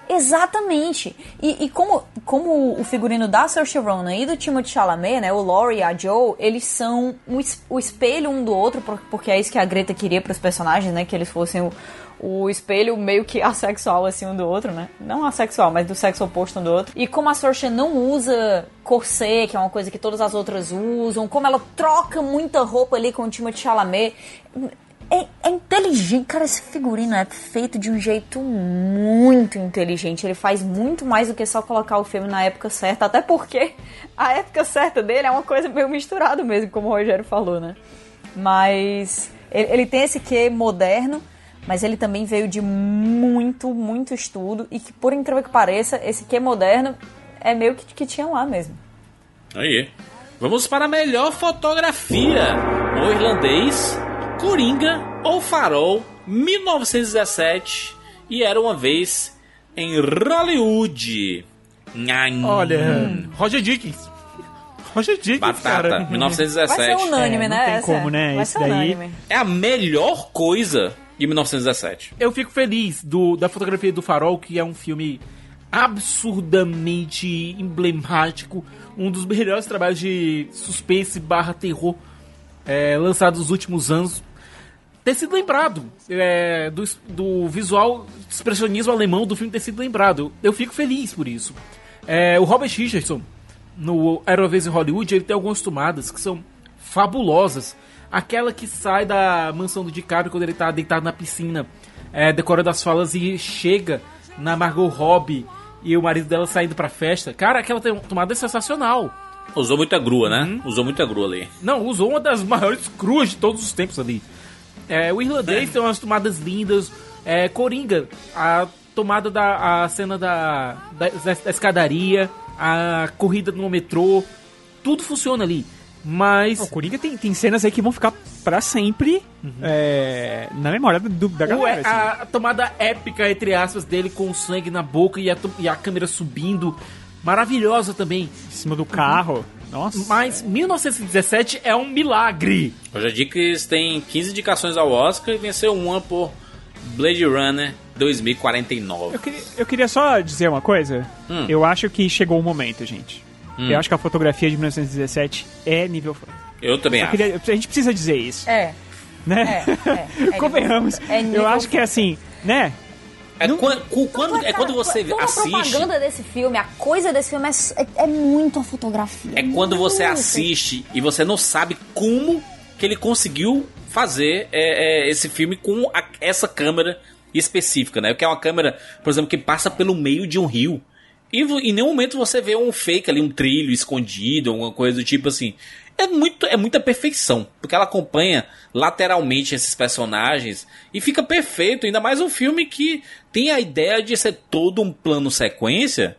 Exatamente. E, e como, como o figurino da Saoirse Ronan e do Timothée Chalamet, né, o Laurie e a Joe, eles são um o espelho um do outro, por- porque é isso que a Greta queria para os personagens, né, que eles fossem o, o espelho meio que assexual assim um do outro, né? Não assexual, mas do sexo oposto um do outro. E como a Saoirse não usa corset, que é uma coisa que todas as outras usam, como ela troca muita roupa ali com o Timothée Chalamet, é, é inteligente, cara. Esse figurino é feito de um jeito muito inteligente. Ele faz muito mais do que só colocar o filme na época certa, até porque a época certa dele é uma coisa meio misturada mesmo, como o Rogério falou, né? Mas ele, ele tem esse quê moderno, mas ele também veio de muito, muito estudo e que, por incrível que pareça, esse quê moderno é meio que, que tinha lá mesmo. Aí. Vamos para a melhor fotografia. O irlandês, Coringa ou Farol, 1917. E era uma vez em Hollywood. Nhan. Olha, Roger Dickens. Roger Dickens, Batata, cara. 1917. Vai ser unânime, É, não né? tem Essa como, é. né? Vai Esse daí- unânime. É a melhor coisa de 1917. Eu fico feliz do, da fotografia do Farol, que é um filme absurdamente emblemático, um dos melhores trabalhos de suspense barra terror é, lançados nos últimos anos. Ter sido lembrado é, do, do visual expressionismo alemão do filme ter sido lembrado. Eu fico feliz por isso. É, o Robert Richardson, no Era uma Vez em Hollywood, ele tem algumas tomadas que são fabulosas. Aquela que sai da mansão do DiCaprio quando ele tá deitado na piscina, é, decorando as falas e chega na Margot Robbie e o marido dela saindo pra festa. Cara, aquela tomada é sensacional. Usou muita grua, né? Uhum. Usou muita grua ali. Não, usou uma das maiores cruas de todos os tempos ali. É, o irlandês tem umas tomadas lindas. É, Coringa, a tomada da a cena da, da, da escadaria, a corrida no metrô, tudo funciona ali. Mas. O Coringa tem, tem cenas aí que vão ficar pra sempre é, na memória do, da o- galera. assim. a, tomada épica, entre aspas, dele com o sangue na boca e a, e a câmera subindo. Maravilhosa também. Em cima do carro. Nossa. Mas 1917 é um milagre. Roger Dickens tem 15 indicações ao Oscar e venceu uma por Blade Runner 2049. Eu queria, eu queria só dizer uma coisa. Hum. Eu acho que chegou o momento, gente. Eu acho que a fotografia de 1917 é nível fã. Eu também Eu acho. queria- a gente precisa dizer isso, É, né? é, é. é Convenhamos. nível- é nível eu acho que é assim, né? É, quan- cu- quando, é Cara, quando você toda assiste. a propaganda desse filme, a coisa desse filme é, é, é muito a fotografia. É quando você assiste e você não sabe como que ele conseguiu fazer é, é, esse filme com a- essa câmera específica, né? Que é uma câmera, por exemplo, que passa pelo meio de um rio. E em nenhum momento você vê um fake ali, um trilho escondido, alguma coisa do tipo assim. É, muito, é muita perfeição, porque ela acompanha lateralmente esses personagens e fica perfeito. Ainda mais um filme que tem a ideia de ser todo um plano sequência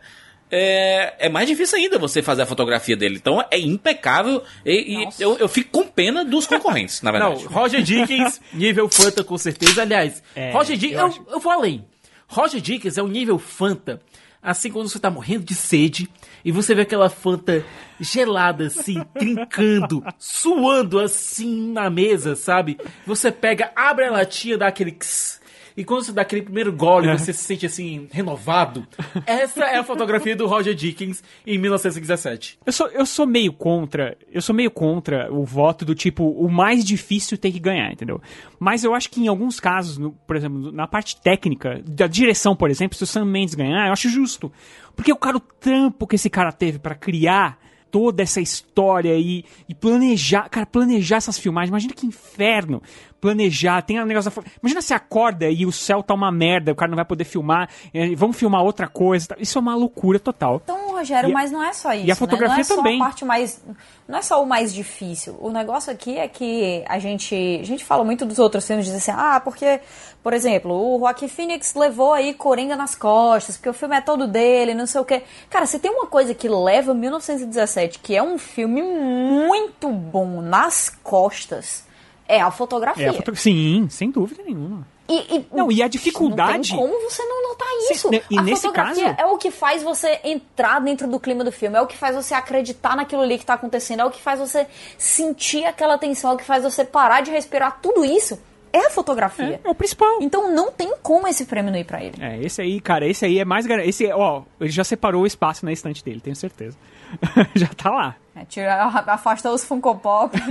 é, é mais difícil ainda você fazer a fotografia dele. Então é impecável e, e eu, eu fico com pena dos concorrentes, na Não, verdade. Roger Dickens, nível Fanta com certeza. Aliás, É, Roger Dickens, eu eu, eu vou além. Roger Dickens é um nível Fanta, assim quando você tá morrendo de sede e você vê aquela Fanta gelada assim, trincando, suando assim na mesa, sabe? Você pega, abre a latinha, dá aquele ks, e quando você dá aquele primeiro gole, você se sente assim, renovado. Essa é a fotografia do Roger Dickens em 1917. Eu sou, eu sou meio contra. Eu sou meio contra o voto do tipo, o mais difícil tem que ganhar, entendeu? Mas eu acho que em alguns casos, no- por exemplo, na parte técnica, da direção, por exemplo, se o Sam Mendes ganhar, eu acho justo. Porque o cara, o trampo que esse cara teve pra criar toda essa história e, e planejar, cara, planejar essas filmagens, imagina que inferno. Planejar, tem um negócio da Imagina se acorda e o céu tá uma merda, o cara não vai poder filmar, eh, vamos filmar outra coisa. tá? Isso é uma loucura total. Então, Rogério, E mas não é só isso. e a fotografia né? não é só também. a parte mais. Não é só o mais difícil. O negócio aqui é que a gente. A gente fala muito dos outros filmes, diz assim, ah, porque, por exemplo, o Joaquin Phoenix levou aí Coringa nas costas, porque o filme é todo dele, não sei o quê. Cara, se tem uma coisa que leva 1917, que é um filme muito bom nas costas, é a fotografia. É, a foto- Sim, sem dúvida nenhuma. E, e- Não, e a dificuldade- Não tem como você não notar isso. ne- e a nesse fotografia caso- é o que faz você entrar dentro do clima do filme, é o que faz você acreditar naquilo ali que tá acontecendo, é o que faz você sentir aquela tensão, é o que faz você parar de respirar. Tudo isso é a fotografia. É o principal. Então não tem como esse prêmio não ir pra ele. É, esse aí, cara, esse aí é mais. Esse, ó, ele já separou o espaço na estante dele, tenho certeza. já tá lá. É, tira, afastou os Funko Pop.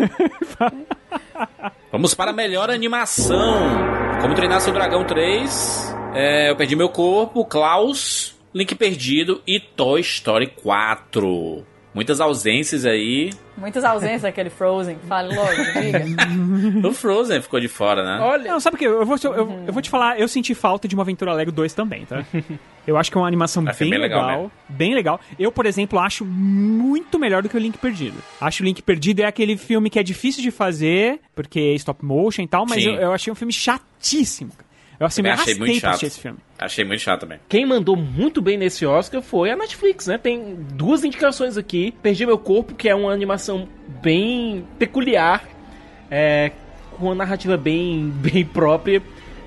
Vamos para a melhor animação. Como treinar seu dragão 3. é, eu perdi meu corpo, Klaus, Link Perdido e Toy Story 4. Muitas ausências aí. Muitas ausências daquele Frozen. Fale logo, diga. O Frozen ficou de fora, né? Olha, Não, sabe o que? Eu vou, eu, eu vou te falar, eu senti falta de uma Aventura Lego 2 também, tá? Eu acho que é uma animação bem, bem legal legal, bem legal. Eu, por exemplo, acho muito melhor do que o Link Perdido. Acho o Link Perdido é aquele filme que é difícil de fazer, porque é stop motion e tal, mas eu, eu achei um filme chatíssimo. cara. Eu assim, me achei muito chato. esse filme. Achei muito chato também. Quem mandou muito bem nesse Oscar foi a Netflix, né? Tem duas indicações aqui. Perdi Meu Corpo, que é uma animação bem peculiar, é, com uma narrativa bem, bem própria.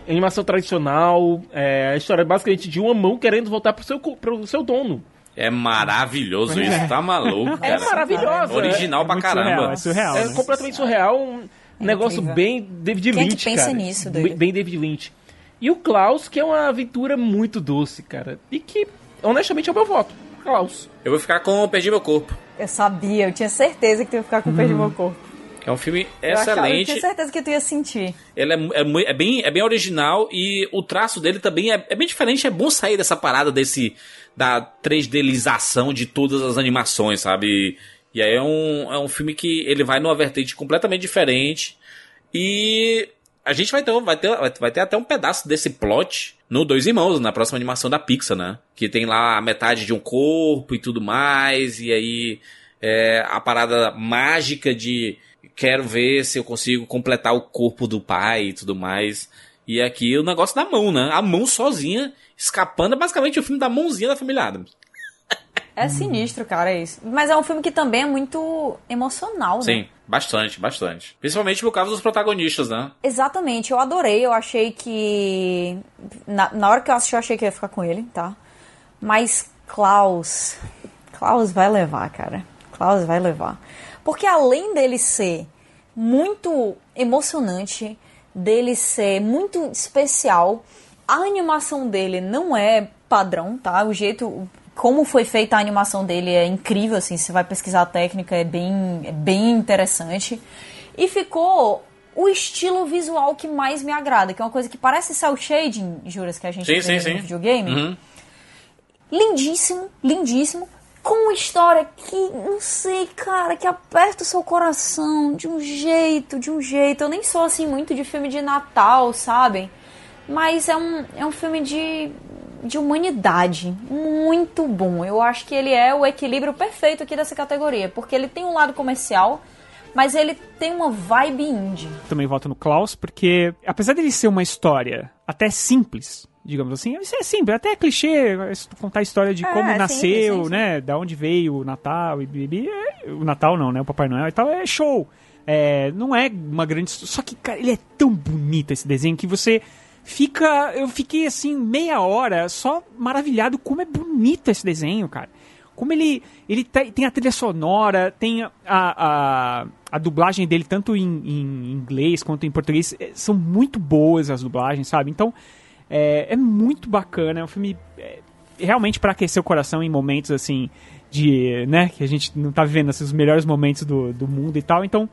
Animação tradicional, é, a história basicamente de uma mão querendo voltar pro seu, pro seu dono. É maravilhoso isso, tá maluco, É cara. maravilhosa. Original É pra caramba. surreal, é surreal. É né? completamente surreal, um negócio incrível. bem David Quem é que Lynch, pensa cara. nisso, Bem- doido? Bem David Lynch. E o Klaus, que é uma aventura muito doce, cara. E que, honestamente, é o meu voto. Klaus. Eu vou ficar com Perdi Meu Corpo. Eu sabia, eu tinha certeza que tu ia ficar com Perdi Meu Corpo. É um filme Eu, achava, eu excelente. tinha certeza que tu ia sentir. Ele é, é é bem, é bem original e o traço dele também é, é bem diferente. É bom sair dessa parada desse da 3Dização de todas as animações, sabe? E aí é um, é um filme que ele vai numa vertente completamente diferente. E a gente vai ter, vai ter, vai ter até um pedaço desse plot no Dois Irmãos, na próxima animação da Pixar, né? Que tem lá a metade de um corpo e tudo mais. E aí é, a parada mágica de quero ver se eu consigo completar o corpo do pai e tudo mais. E aqui o negócio da mão, né? A mão sozinha, escapando, é basicamente o filme da mãozinha da família Adams. É sinistro, cara, isso. Mas é um filme que também é muito emocional, né? Sim, bastante, bastante. Principalmente por causa dos protagonistas, né? Exatamente, eu adorei. Eu achei que. Na, na hora que eu assisti, eu achei que ia ficar com ele, tá? Mas Klaus. Klaus vai levar, cara. Klaus vai levar. Porque além dele ser muito emocionante, dele ser muito especial, a animação dele não é padrão, tá? O jeito. Como foi feita a animação dele é incrível, assim. Você vai pesquisar a técnica, é bem, é bem interessante. E ficou o estilo visual que mais me agrada, que é uma coisa que parece cel shading, juras, que a gente Sim, vê sim, no sim. videogame. Uhum. Lindíssimo, lindíssimo. Com uma história que, não sei, cara, que aperta o seu coração de um jeito, de um jeito. Eu nem sou assim muito de filme de Natal, sabe? Mas é um, é um filme de, de humanidade. Muito bom. Eu acho que ele é o equilíbrio perfeito aqui dessa categoria. Porque ele tem um lado comercial, mas ele tem uma vibe indie. Também voto no Klaus, porque apesar dele ser uma história até simples, digamos assim, isso é simples, até é clichê contar a história de É, como é nasceu, simples, sim, né, da onde veio o Natal e bibi, é, o Natal não, né, o Papai Noel e tal, é show. É, não é uma grande, só que cara, ele é tão bonito esse desenho que você fica, eu fiquei assim meia hora só maravilhado como é bonito esse desenho, cara. Como ele, ele te- tem a trilha sonora, tem a, a, a dublagem dele, tanto em, em inglês quanto em português, eh, são muito boas as dublagens, sabe? Então, é, é muito bacana, é um filme é, realmente para aquecer o coração em momentos assim, de, né, que a gente não tá vivendo esses melhores momentos do, do mundo e tal, então...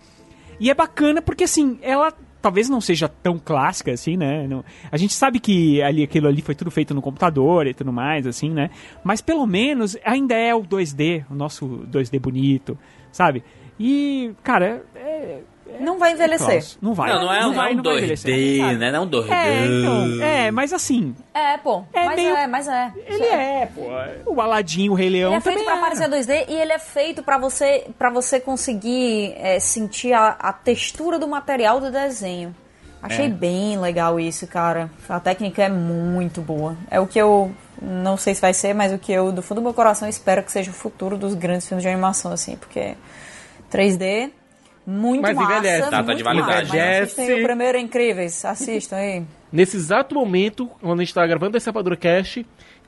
E é bacana porque, assim, ela talvez não seja tão clássica assim, né? Não- a gente sabe que ali aquilo ali foi tudo feito no computador e tudo mais, assim, né? Mas pelo menos ainda é o 2D, o nosso 2D bonito, sabe? E, cara, é. Não vai envelhecer. Não vai. Não, não é, não vai, é um não vai envelhecer. 2D, né? Não é um 2D. É, então, é, mas assim, É, pô. É mas meio- é, mas é. ele é, pô. O Aladinho, o Rei Leão Ele é feito também pra era. parecer 2D e ele é feito pra você para você conseguir é, sentir a, a textura do material do desenho. Achei É. bem legal isso, cara. A técnica é muito boa. É o que eu não sei se vai ser, mas o que eu do fundo do meu coração espero que seja o futuro dos grandes filmes de animação assim, porque 3D muito Mas massa, envelhece. Data muito de validade. Envelhece. o primeiro é Incríveis, assistam aí. Nesse exato momento, quando a gente tá gravando esse Rapadura Cast,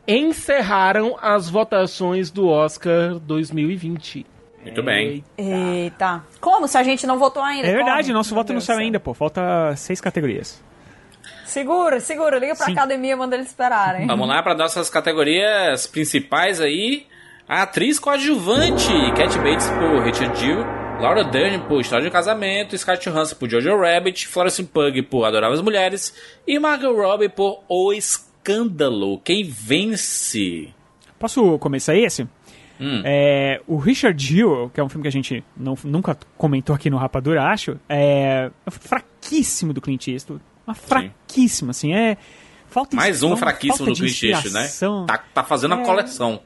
encerraram as votações do Oscar 2020. Muito bem. Eita. Como se a gente não votou ainda? É verdade, Como? nosso Meu voto não Deus saiu do céu. ainda, pô. Falta seis categorias. Segura, segura, liga pra Sim. academia, manda eles esperarem. Vamos lá para nossas categorias principais aí. A atriz coadjuvante, Cat Bates por Richard Gill, Laura Dern por História de Casamento, Scarlett Johansson por Jojo Rabbit, Florence Pugh por Adoráveis Mulheres e Margot Robbie por O Escândalo. Quem vence? Posso começar esse? Hum. É, o Richard Gill, que é um filme que a gente não- nunca comentou aqui no Rapadura, acho, é fraquíssimo do Clint Eastwood. Uma fraquíssima, assim, é... Falta Mais um fraquíssimo do Clint Eastwood, né? Tá, tá fazendo a É. coleção.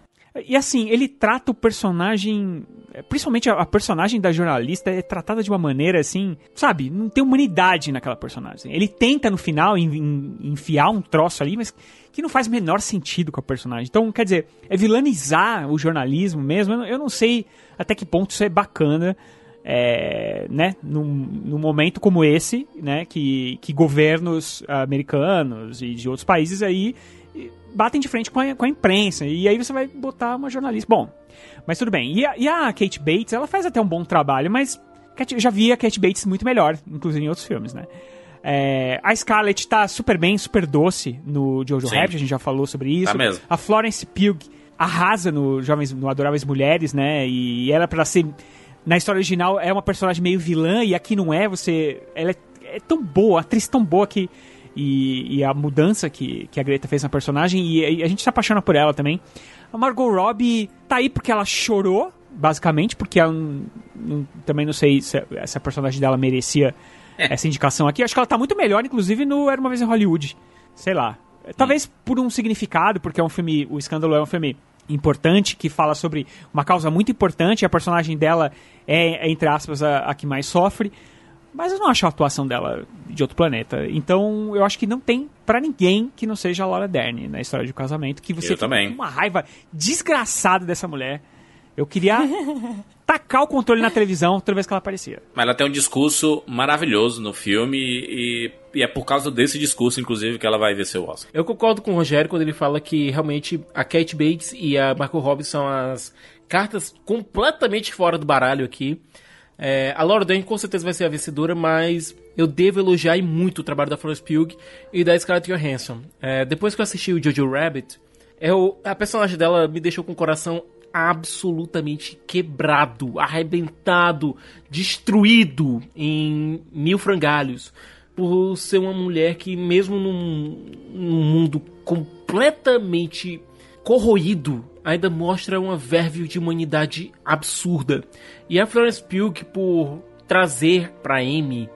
E assim, ele trata o personagem. Principalmente a, personagem da jornalista é tratada de uma maneira assim, sabe? Não tem humanidade naquela personagem. Ele tenta no final en- en- enfiar um troço ali, mas que não faz menor sentido com a personagem. Então, quer dizer, é vilanizar o jornalismo mesmo. Eu não, eu não sei até que ponto isso é bacana. É, né, num, num momento como esse, né, que, que governos americanos e de outros países aí batem de frente com a, com a imprensa. E aí você vai botar uma jornalista. Bom, mas tudo bem. E a, e a Kate Bates, ela faz até um bom trabalho, mas eu já vi a Kate Bates muito melhor, inclusive em outros filmes, né? É, a Scarlett tá super bem, super doce no Jojo Sim. Rabbit, a gente já falou sobre isso. Tá mesmo. A Florence Pugh arrasa no Jovens, no Adoráveis Mulheres, né? E ela pra ser na história original é uma personagem meio vilã e aqui não é. Você, ela é, é tão boa, atriz tão boa que e, e a mudança que, que a Greta fez na personagem e, a gente se apaixona por ela também. A Margot Robbie tá aí porque ela chorou, basicamente, porque ela não- também não sei se a- essa personagem dela merecia essa indicação aqui. Acho que ela tá muito melhor, inclusive, no Era Uma Vez em Hollywood. Sei lá. Talvez por um significado, porque é um filme. O Escândalo é um filme importante, que fala sobre uma causa muito importante, e a personagem dela é, é, entre aspas, a, a que mais sofre. Mas eu não acho a atuação dela de outro planeta. Então, eu acho que não tem pra ninguém que não seja a Laura Dern na história de um casamento. Que você Eu também. tem uma raiva desgraçada dessa mulher. Eu queria tacar o controle na televisão toda vez que ela aparecia. Mas ela tem um discurso maravilhoso no filme e, e é por causa desse discurso, inclusive, que ela vai vencer o Oscar. Eu concordo com o Rogério quando ele fala que realmente a Kate Bates e a Marco Robbie são as cartas completamente fora do baralho aqui. É, a Laura Dern com certeza vai ser a vencedora, mas eu devo elogiar muito o trabalho da Florence Pugh e da Scarlett Johansson. É, depois que eu assisti o Jojo Rabbit, eu, a personagem dela me deixou com o coração absolutamente quebrado, arrebentado, destruído em mil frangalhos. Por ser uma mulher que, mesmo num, num mundo completamente corroído, ainda mostra uma verve de humanidade absurda. E a Florence Pugh, por trazer para Amy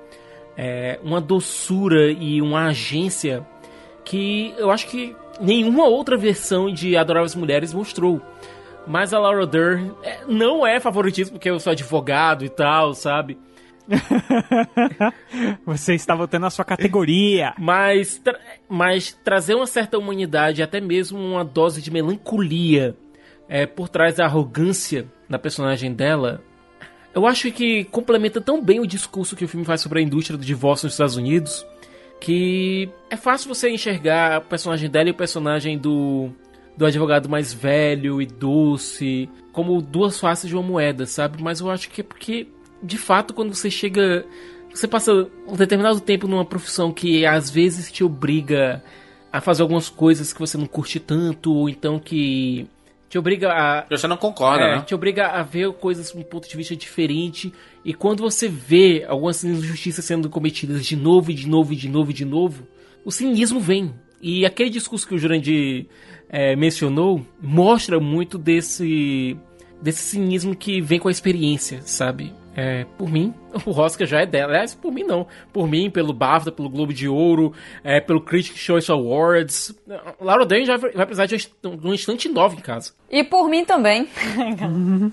é, uma doçura e uma agência que eu acho que nenhuma outra versão de Adoráveis Mulheres mostrou. Mas a Laura Dern é, não é favoritismo porque eu sou advogado e tal, sabe? Você está votando na sua categoria. Mas, tra mas trazer uma certa humanidade, até mesmo uma dose de melancolia é, por trás da arrogância da personagem dela, eu acho que complementa tão bem o discurso que o filme faz sobre a indústria do divórcio nos Estados Unidos que é fácil você enxergar o personagem dela e o personagem do, do advogado mais velho e doce como duas faces de uma moeda, sabe? Mas eu acho que é porque, de fato, quando você chega. Você passa um determinado tempo numa profissão que às vezes te obriga a fazer algumas coisas que você não curte tanto, ou então que te obriga a. Você não concorda, É, né? te obriga a ver coisas de um ponto de vista diferente. E quando você vê algumas injustiças sendo cometidas de novo, e de novo, e de novo, e de novo, o cinismo vem. E aquele discurso que o Jurandir é, mencionou mostra muito desse, desse cinismo que vem com a experiência, sabe? É, por mim, o Oscar já é dela. Aliás, por mim não. Por mim, pelo BAFTA, pelo Globo de Ouro, é, pelo Critics' Choice Awards. Laura Dern já vai precisar de um instante nova em casa. E por mim também.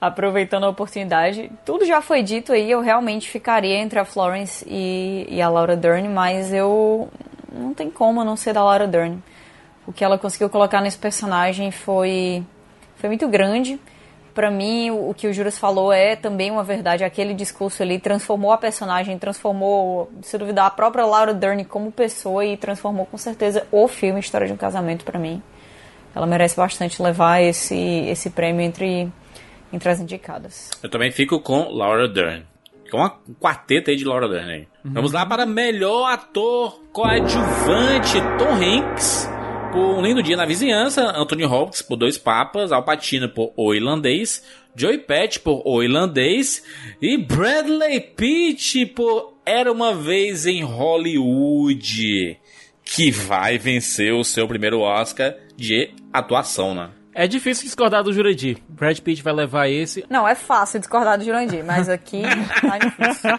Aproveitando a oportunidade, tudo já foi dito aí, eu realmente ficaria entre a Florence e, e a Laura Dern, mas eu não tem como não ser da Laura Dern. O que ela conseguiu colocar nesse personagem foi foi muito grande. Pra mim, o, o que o Juras falou é também uma verdade. Aquele discurso ali transformou a personagem, transformou, se duvidar, a própria Laura Dern como pessoa e transformou com certeza o filme História de um Casamento pra mim. Ela merece bastante levar esse, esse prêmio entre, entre as indicadas. Eu também fico com Laura Dern. Com uma- um quarteto aí de Laura Dern aí. Vamos lá para melhor ator coadjuvante, Tom Hanks. Por Um Lindo Dia na Vizinhança, Anthony Hopkins por Dois Papas, Al Pacino por O Irlandês, Joey Pett por O Irlandês e Bradley Pitt por Era Uma Vez em Hollywood, que vai vencer o seu primeiro Oscar de atuação, né? É difícil discordar do Jurandir. Brad Pitt vai levar esse. Não, é fácil discordar do Jurandir, mas aqui tá difícil.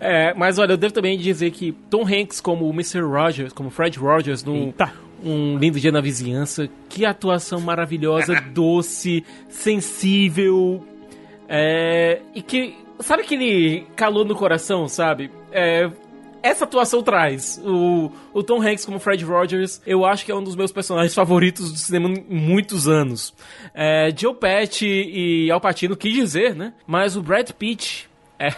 É, mas olha, eu devo também dizer que Tom Hanks como o Mr. Rogers, como Fred Rogers no Eita. Um Lindo Dia na Vizinhança, que atuação maravilhosa, doce, sensível, é, e que, sabe aquele calor no coração, sabe? É, essa atuação traz. O, o Tom Hanks como Fred Rogers, eu acho que é um dos meus personagens favoritos do cinema em muitos anos. É, Joe Pesci e Al Pacino, quis dizer, né? Mas o Brad Pitt, é...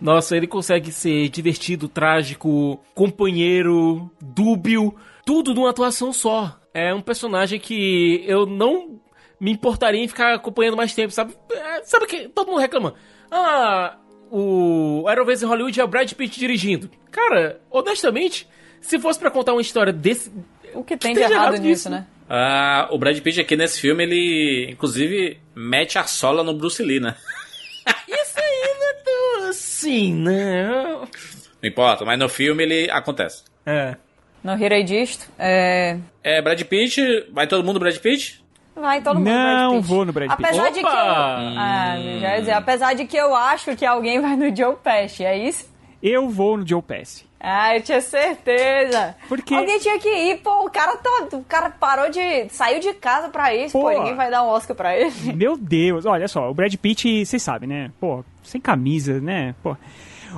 Nossa, ele consegue ser divertido, trágico, companheiro, dúbio, tudo numa atuação só. É um personagem que eu não me importaria em ficar acompanhando mais tempo, sabe? É, sabe que todo mundo reclama. Ah, o Aeroways em Hollywood é o Brad Pitt dirigindo. Cara, honestamente, se fosse pra contar uma história desse... O que tem Que de errado errado nisso, nisso? né? Ah, o Brad Pitt aqui nesse filme, ele inclusive mete a sola no Bruce Lee, né? Isso aí não é tão assim, né? Não importa, mas no filme ele acontece. É. Não rirei disto. É... É, Brad Pitt, vai todo mundo Brad Pitt? Vai todo mundo Não vou no Brad Pitt. Apesar de que eu... Opa! Ah, já dizer, apesar de que eu acho que alguém vai no Joe Pesci, é isso? Eu vou no Joe Pesci. Ah, eu tinha certeza. Porque- Alguém tinha que ir, pô. O cara tá. O cara parou de. saiu de casa pra isso, pô. Pô. Ninguém vai dar um Oscar pra ele. Meu Deus, olha só, o Brad Pitt, vocês sabem, né? Pô, sem camisa, né? Pô.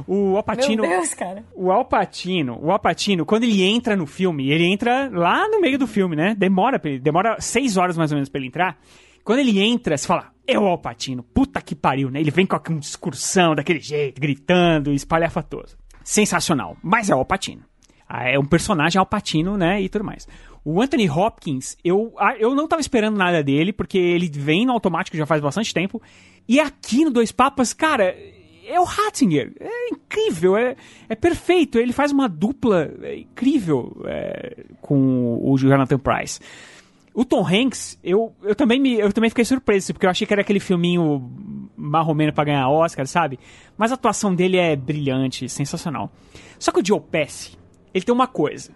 O Alpatino. Meu Deus, cara. O Alpatino, o Alpatino, quando ele entra no filme, ele entra lá no meio do filme, né? Demora, pra ele- demora seis horas mais ou menos pra ele entrar. Quando ele entra, você fala, é o Alpatino, puta que pariu, né? Ele vem com uma discursão daquele jeito, gritando, espalhafatoso. Sensacional, mas é o Alpatino. Ah, É um personagem Alpatino, né? E tudo mais. O Anthony Hopkins, eu, eu não tava esperando nada dele, porque ele vem no automático já faz bastante tempo. E aqui no Dois Papas, cara, é o Hatzinger. É incrível, é, é perfeito. Ele faz uma dupla é, incrível é, com o Jonathan Price. O Tom Hanks, eu, eu, também me, eu também fiquei surpreso, porque eu achei que era aquele filminho marromeno pra ganhar Oscar, sabe? Mas a atuação dele é brilhante, sensacional. Só que o Joe Pesci, ele tem uma coisa.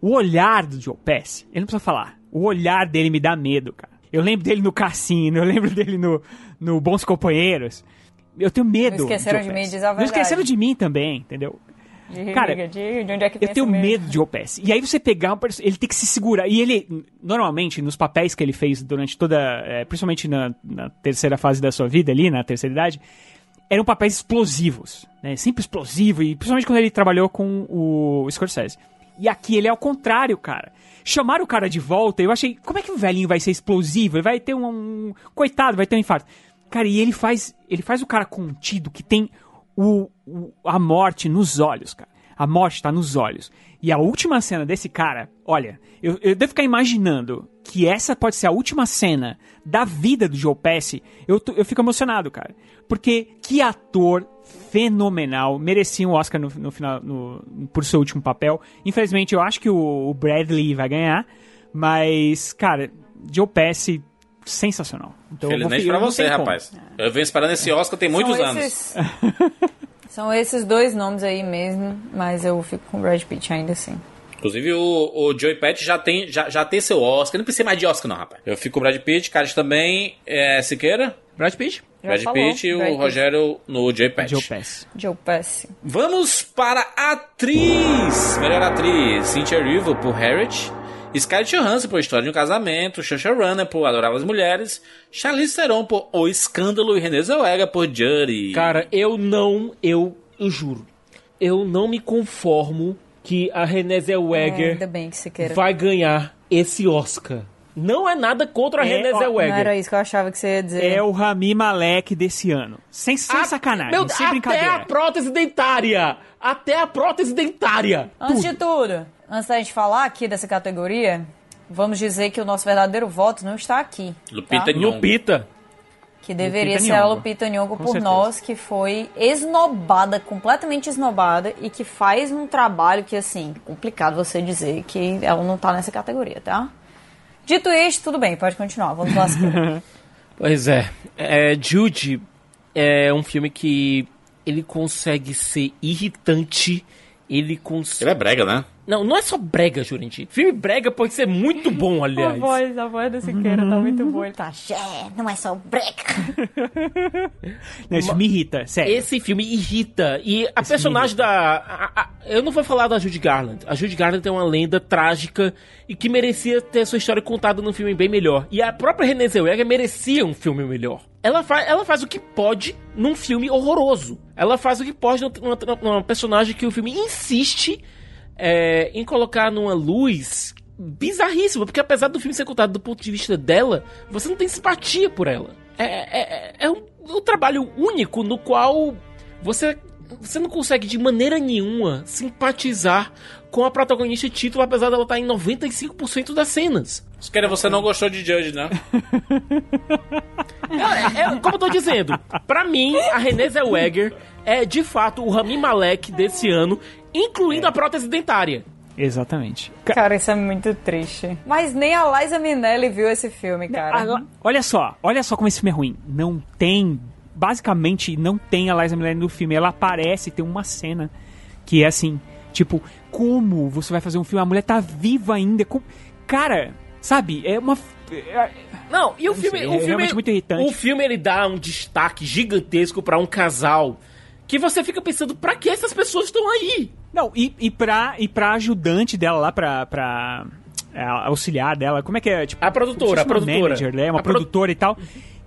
O olhar do Joe Pesci, ele não precisa falar. O olhar dele me dá medo, cara. Eu lembro dele no Cassino, eu lembro dele no, no Bons Companheiros. Eu tenho medo. Não esqueceram Joe de mim, diz a Não verdade. esqueceram de mim também, entendeu? Cara, de, de, de onde é que vem Eu tenho medo de Pesci. E aí você pegar um ele tem que se segurar. E ele, normalmente, nos papéis que ele fez durante toda, é, principalmente na, na terceira fase da sua vida ali, na terceira idade, eram papéis explosivos, né? Sempre explosivo, e principalmente quando ele trabalhou com o Scorsese. E aqui ele é ao contrário, cara. Chamaram o cara de volta, eu achei, como é que o velhinho vai ser explosivo? Ele vai ter um, um- coitado, vai ter um infarto. Cara, e ele faz, ele faz o cara contido que tem o, o- a morte nos olhos, cara. A morte tá nos olhos. E a última cena desse cara, olha, eu, eu devo ficar imaginando que essa pode ser a última cena da vida do Joe Pesci. Eu, eu fico emocionado, cara. Porque que ator fenomenal. Merecia um Oscar no, no final, no- por seu último papel. Infelizmente, eu acho que o, o Bradley vai ganhar. Mas, cara, Joe Pesci, sensacional. Então, eu Felizmente eu pra não você, rapaz. Eu venho esperando esse Oscar tem muitos São anos. esses- São esses dois nomes aí mesmo, mas eu fico com o Brad Pitt ainda assim. Inclusive, o, o Joey Pett já tem, já, já tem seu Oscar. Não precisa mais de Oscar, não, rapaz. Eu fico com o Brad Pitt, Carlos também. É, Siqueira, Brad Pitt? Já Brad falou, Pitt e o Brad Pitt. Rogério no Joey Pett. Joe Pesci. Joe Pesci. Vamos para a atriz. Melhor atriz. Cynthia Erivo por Harriet. Scarlett Johansson por História de um Casamento. Saoirse Runner por Adorável as Mulheres. Charlize Theron por O Escândalo. E Renée Zellweger por Judy. Cara, eu não, eu, eu juro, eu não me conformo que a Renée É, Zellweger ainda bem que você queira. vai ganhar esse Oscar. Não é nada contra a É, Renée ó, Não era Zellweger. isso que eu achava que você ia dizer. É o Rami Malek desse ano. Sem, sem A- sacanagem, Meu, sem até brincadeira. a prótese dentária. Até a prótese dentária. Antes de tudo, antes da gente falar aqui dessa categoria, vamos dizer que o nosso verdadeiro voto não está aqui. Lupita tá? Nyong'o. Lupita. Que deveria Lupita ser a Nyong'o. Lupita Nyong'o Com por certeza. nós, que foi esnobada, completamente esnobada, e que faz um trabalho que, assim, complicado você dizer que ela não tá nessa categoria, tá? Dito isto, tudo bem, pode continuar, vamos lá. Pois é. é. Jude é um filme que ele consegue ser irritante. Ele consegue. Ele é brega, né? Não, não é só brega, Jurandir. Filme brega pode ser muito bom, aliás. voz, a voz do Siqueira tá muito boa, ele tá, é, não é só breca. Não, isso me irrita, sério. Esse filme irrita. E a personagem da. a- a- eu não vou falar da Judy Garland. A Judy Garland tem uma lenda trágica e que merecia ter sua história contada num filme bem melhor. E a própria Renée Zellweger merecia um filme melhor. Ela, fa ela faz o que pode num filme horroroso. Ela faz o que pode numa, numa personagem que o filme insiste é, em colocar numa luz bizarríssima. Porque apesar do filme ser contado do ponto de vista dela, você não tem simpatia por ela. É, é, é- é um, um trabalho único no qual você, você não consegue de maneira nenhuma simpatizar com a protagonista título, apesar dela estar em 95% das cenas. Siqueira, você não gostou de Judge, né? É, é, como eu tô dizendo, pra mim, a Renée Zellweger é de fato o Rami Malek desse ano, incluindo a prótese dentária. Exatamente. Ca- Cara, isso é muito triste. Mas nem a Liza Minnelli viu esse filme, cara. Agora, olha só, olha só como esse filme é ruim. Não tem, basicamente, não tem a Liza Minnelli no filme. Ela aparece, tem uma cena que é assim, tipo, como você vai fazer um filme? A mulher tá viva ainda. como- Cara, sabe? É uma. é- Não, e o não filme, sei, o é filme, realmente muito irritante. o filme ele dá um destaque gigantesco pra um casal que você fica pensando, pra que essas pessoas estão aí? Não, e, e, pra, e pra ajudante dela lá, pra, pra é, auxiliar dela, como é que é? Tipo, A produtora, se fosse a produtora. Manager, né? Uma A pro- produtora e tal.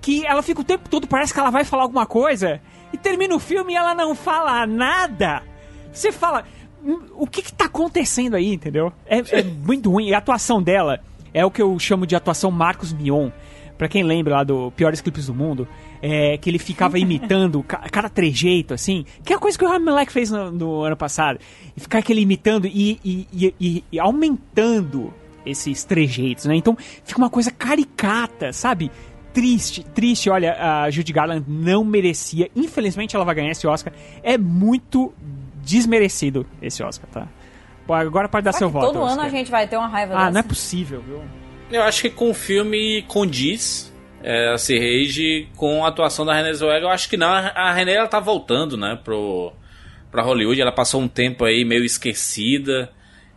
Que ela fica o tempo todo, parece que ela vai falar alguma coisa, e termina o filme e ela não fala nada. Você fala, "Hum, o que que tá acontecendo aí, entendeu? É, é muito ruim. E a atuação dela é o que eu chamo de atuação Marcos Mion. Pra quem lembra lá do Piores Clipes do Mundo, é que ele ficava imitando ca- cada trejeito, assim, que é a coisa que o Rami Malek fez no, no ano passado. E ficar aquele imitando e, e- e- e- aumentando esses trejeitos, né? Então fica uma coisa caricata, sabe? Triste, triste. Olha, a Judy Garland não merecia. Infelizmente ela vai ganhar esse Oscar. É muito desmerecido esse Oscar, tá? Agora pode dar Só seu voto. todo ano Oscar. a gente vai ter uma raiva Ah, não é dessa. possível, viu? Eu acho que com o filme condiz é, a Rage com a atuação da Renée Zellweger. Eu acho que não. A Renée ela tá voltando, né, pro, pra Hollywood. Ela passou um tempo aí meio esquecida.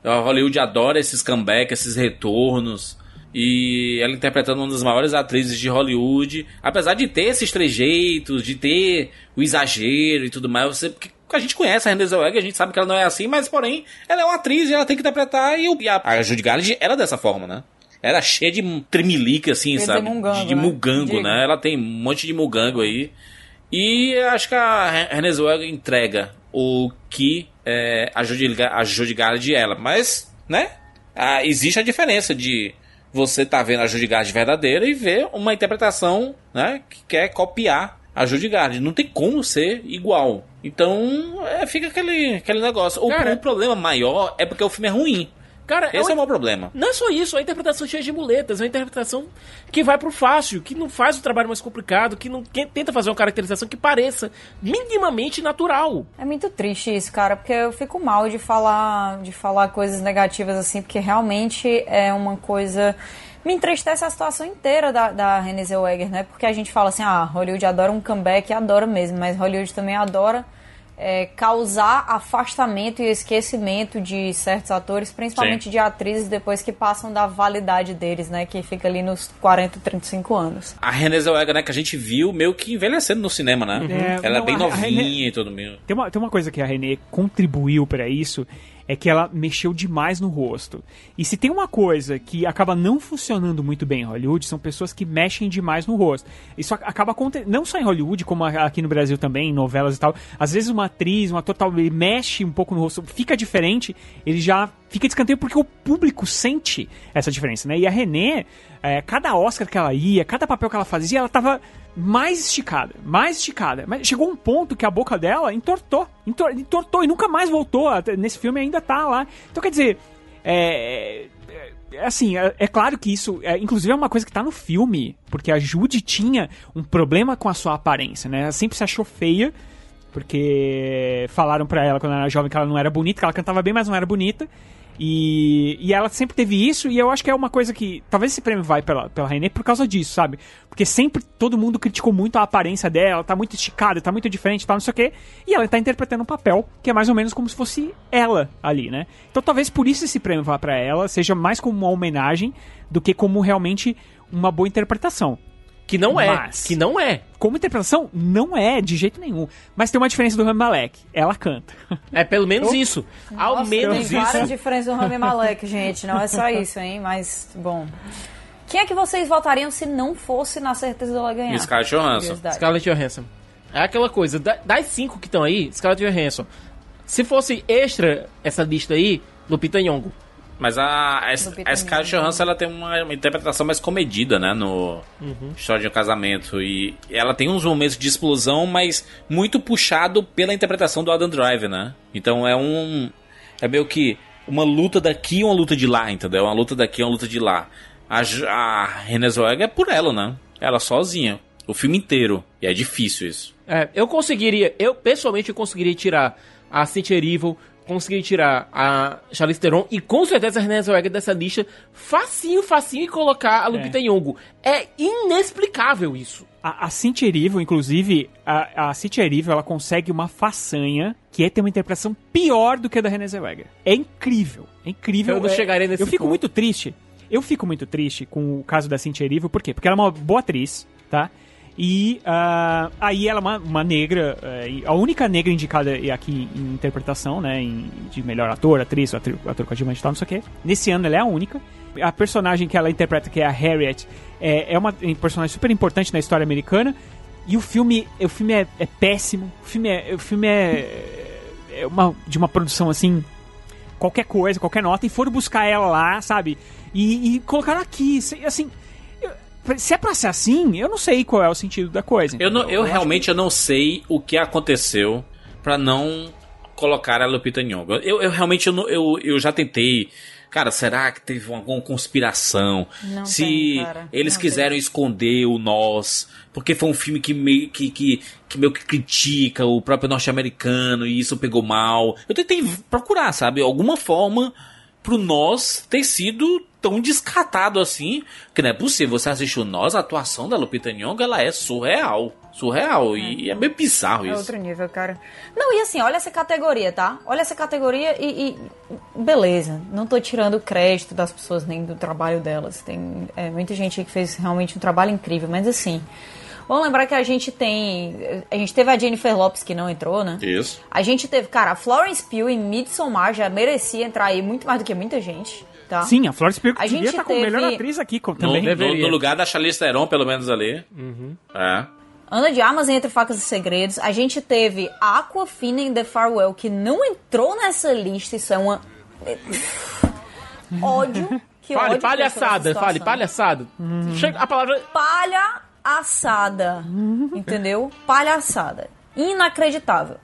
A Hollywood adora esses comebacks, esses retornos. E ela interpretando uma das maiores atrizes de Hollywood. Apesar de ter esses trejeitos, de ter o exagero e tudo mais. Você, a gente conhece a Renée Zellweger, a gente sabe que ela não é assim. Mas, porém, ela é uma atriz e ela tem que interpretar. E, a, Judy Garland era dessa forma, né? Era cheia de tremelique, assim, sabe? mungango, de de né? mugango, né? Ela tem um monte de mugango aí. E acho que a Zellweger entrega o que é, a, Judy, Ga- a Judy Garland ela. Mas, né? Ah, existe a diferença de você tá vendo a Judy Garland verdadeira e ver uma interpretação, né? Que quer copiar a Judy Garland. Não tem como ser igual. Então, é, fica aquele, aquele negócio. O, Cara- o problema maior é porque o filme é ruim. Cara, Esse é, uma- o maior problema. Não é só isso, é a interpretação cheia de muletas, é uma interpretação que vai pro fácil, que não faz o trabalho mais complicado, que não que tenta fazer uma caracterização que pareça minimamente natural. É muito triste isso, cara, porque eu fico mal de falar, de falar coisas negativas assim, porque realmente é uma coisa. Me entristece a situação inteira da, da Renée Zellweger, né? Porque a gente fala assim, ah, Hollywood adora um comeback, adora mesmo, mas Hollywood também adora é, causar afastamento e esquecimento de certos atores, principalmente Sim. de atrizes, depois que passam da validade deles, né? Que fica ali nos 40, 35 anos. A Renée Zellweger, né, que a gente viu meio que envelhecendo no cinema, né? É, Ela não, é bem novinha Renée- e tudo meio. Tem uma, tem uma coisa que a Renée contribuiu pra isso, é que ela mexeu demais no rosto. E se tem uma coisa que acaba não funcionando muito bem em Hollywood, são pessoas que mexem demais no rosto. Isso ac- acaba acontecendo, não só em Hollywood, como aqui no Brasil também, em novelas e tal. Às vezes uma atriz, um ator tal, ele mexe um pouco no rosto, fica diferente, ele já fica de escanteio porque o público sente essa diferença, né? E a Renée, é, cada Oscar que ela ia, cada papel que ela fazia, ela tava mais esticada, mais esticada. Mas chegou um ponto que a boca dela entortou, entor- entortou e nunca mais voltou. Nesse filme ainda tá lá. Então quer dizer, é, é- é assim, é, é claro que isso, é, inclusive é uma coisa que tá no filme, porque a Judy tinha um problema com a sua aparência, né? Ela sempre se achou feia. Porque falaram pra ela quando ela era jovem que ela não era bonita, que ela cantava bem, mas não era bonita. E, e ela sempre teve isso, e eu acho que é uma coisa que. Talvez esse prêmio vai pela, pela Renée por causa disso, sabe? Porque sempre todo mundo criticou muito a aparência dela, tá muito esticada, tá muito diferente, tá não sei o quê. E ela tá interpretando um papel que é mais ou menos como se fosse ela ali, né? Então talvez por isso esse prêmio vá pra ela, seja mais como uma homenagem do que como realmente uma boa interpretação. Que não é, Mas- que não é. Como interpretação, não é de jeito nenhum. Mas tem uma diferença do Rami Malek. Ela canta. É pelo menos isso. Ao Nossa, menos tem isso. várias diferenças do Rami Malek, gente. Não é só isso, hein? Mas, bom. Quem é que vocês votariam se não fosse na certeza dela ganhar? Scarlett Johansson. Scarlett Johansson. É aquela coisa, da- das cinco que estão aí, Scarlett Johansson. Se fosse extra essa lista aí, Lupita Nyong'o. Mas a, a, a Scarlett Johansson ela tem uma, uma interpretação mais comedida, né? No História de um Casamento. E ela tem uns momentos de explosão, mas muito puxado pela interpretação do Adam Driver, né? Então é um. É meio que uma luta daqui e uma luta de lá, entendeu? Uma luta daqui e uma luta de lá. A, a Renée Zellweger é por ela, né? Ela sozinha. O filme inteiro. E é difícil isso. É, eu conseguiria, eu pessoalmente eu conseguiria tirar a Cynthia Erivo, conseguiria tirar a Charlize Theron e com certeza a Renée Zellweger dessa lista facinho, facinho e colocar a Lupita Nyong'o. É inexplicável isso. A, a Cynthia Erivo, inclusive, a, a Cynthia Erivo, ela consegue uma façanha que é ter uma interpretação pior do que a da Renée Zellweger. É incrível, é incrível. Eu não é- chegaria nesse Eu fico ponto. muito triste. Eu fico muito triste com o caso da Cynthia Erivo, por quê? Porque ela é uma boa atriz, tá? E ah, aí ela é uma, uma negra, é, e a única negra indicada aqui em interpretação, né? em- de melhor ator, atriz, ator, ator coadjuvante e tal, não sei o quê. Nesse ano ela é a única. A personagem que ela interpreta, que é a Harriet, é, é uma personagem super importante na história americana. E o filme, o filme é, é péssimo. O filme é, o filme é, é uma, de uma produção assim qualquer coisa, qualquer nota, e foram buscar ela lá, sabe? E, e colocaram aqui, se- assim. Eu- Se é pra ser assim, eu não sei qual é o sentido da coisa. Eu, não, eu acho realmente eu não sei o que aconteceu pra não colocar a Lupita Nyong'o. Eu, eu realmente eu, não- eu, eu já tentei. Cara, será que teve alguma conspiração? Não Se tem, eles Não quiseram esconder o nós, porque foi um filme que meio que, que, que meio que critica o próprio norte-americano e isso pegou mal. Eu tentei procurar, sabe, alguma forma pro nós ter sido tão descartado assim, que não é possível. Você assistiu nós, a atuação da Lupita Nyong'o, ela é surreal. Surreal. E é meio bizarro É isso. outro nível, cara. Não, e assim, olha essa categoria, tá? Olha essa categoria e, e- beleza. Não tô tirando crédito das pessoas nem do trabalho delas. Tem é, muita gente aí que fez realmente um trabalho incrível, mas assim. Vamos lembrar que a gente tem. A gente teve a Jennifer Lopes que não entrou, né? Isso. A gente teve, cara, a Florence Pugh em Midsommar já merecia entrar aí muito mais do que muita gente, tá? Sim, a Florence Pugh A devia gente estar como teve- melhor atriz aqui No, também. no- deveria. no lugar da Charlize Theron, pelo menos ali. É. Ana de Armas entre Facas e Segredos. A gente teve Aquafina em The Farewell, que não entrou nessa lista. Isso é uma. ódio. Que Fale ódio palhaçada, fale palhaçada. Chega a palavra. Palhaçada. entendeu? Palhaçada. Inacreditável.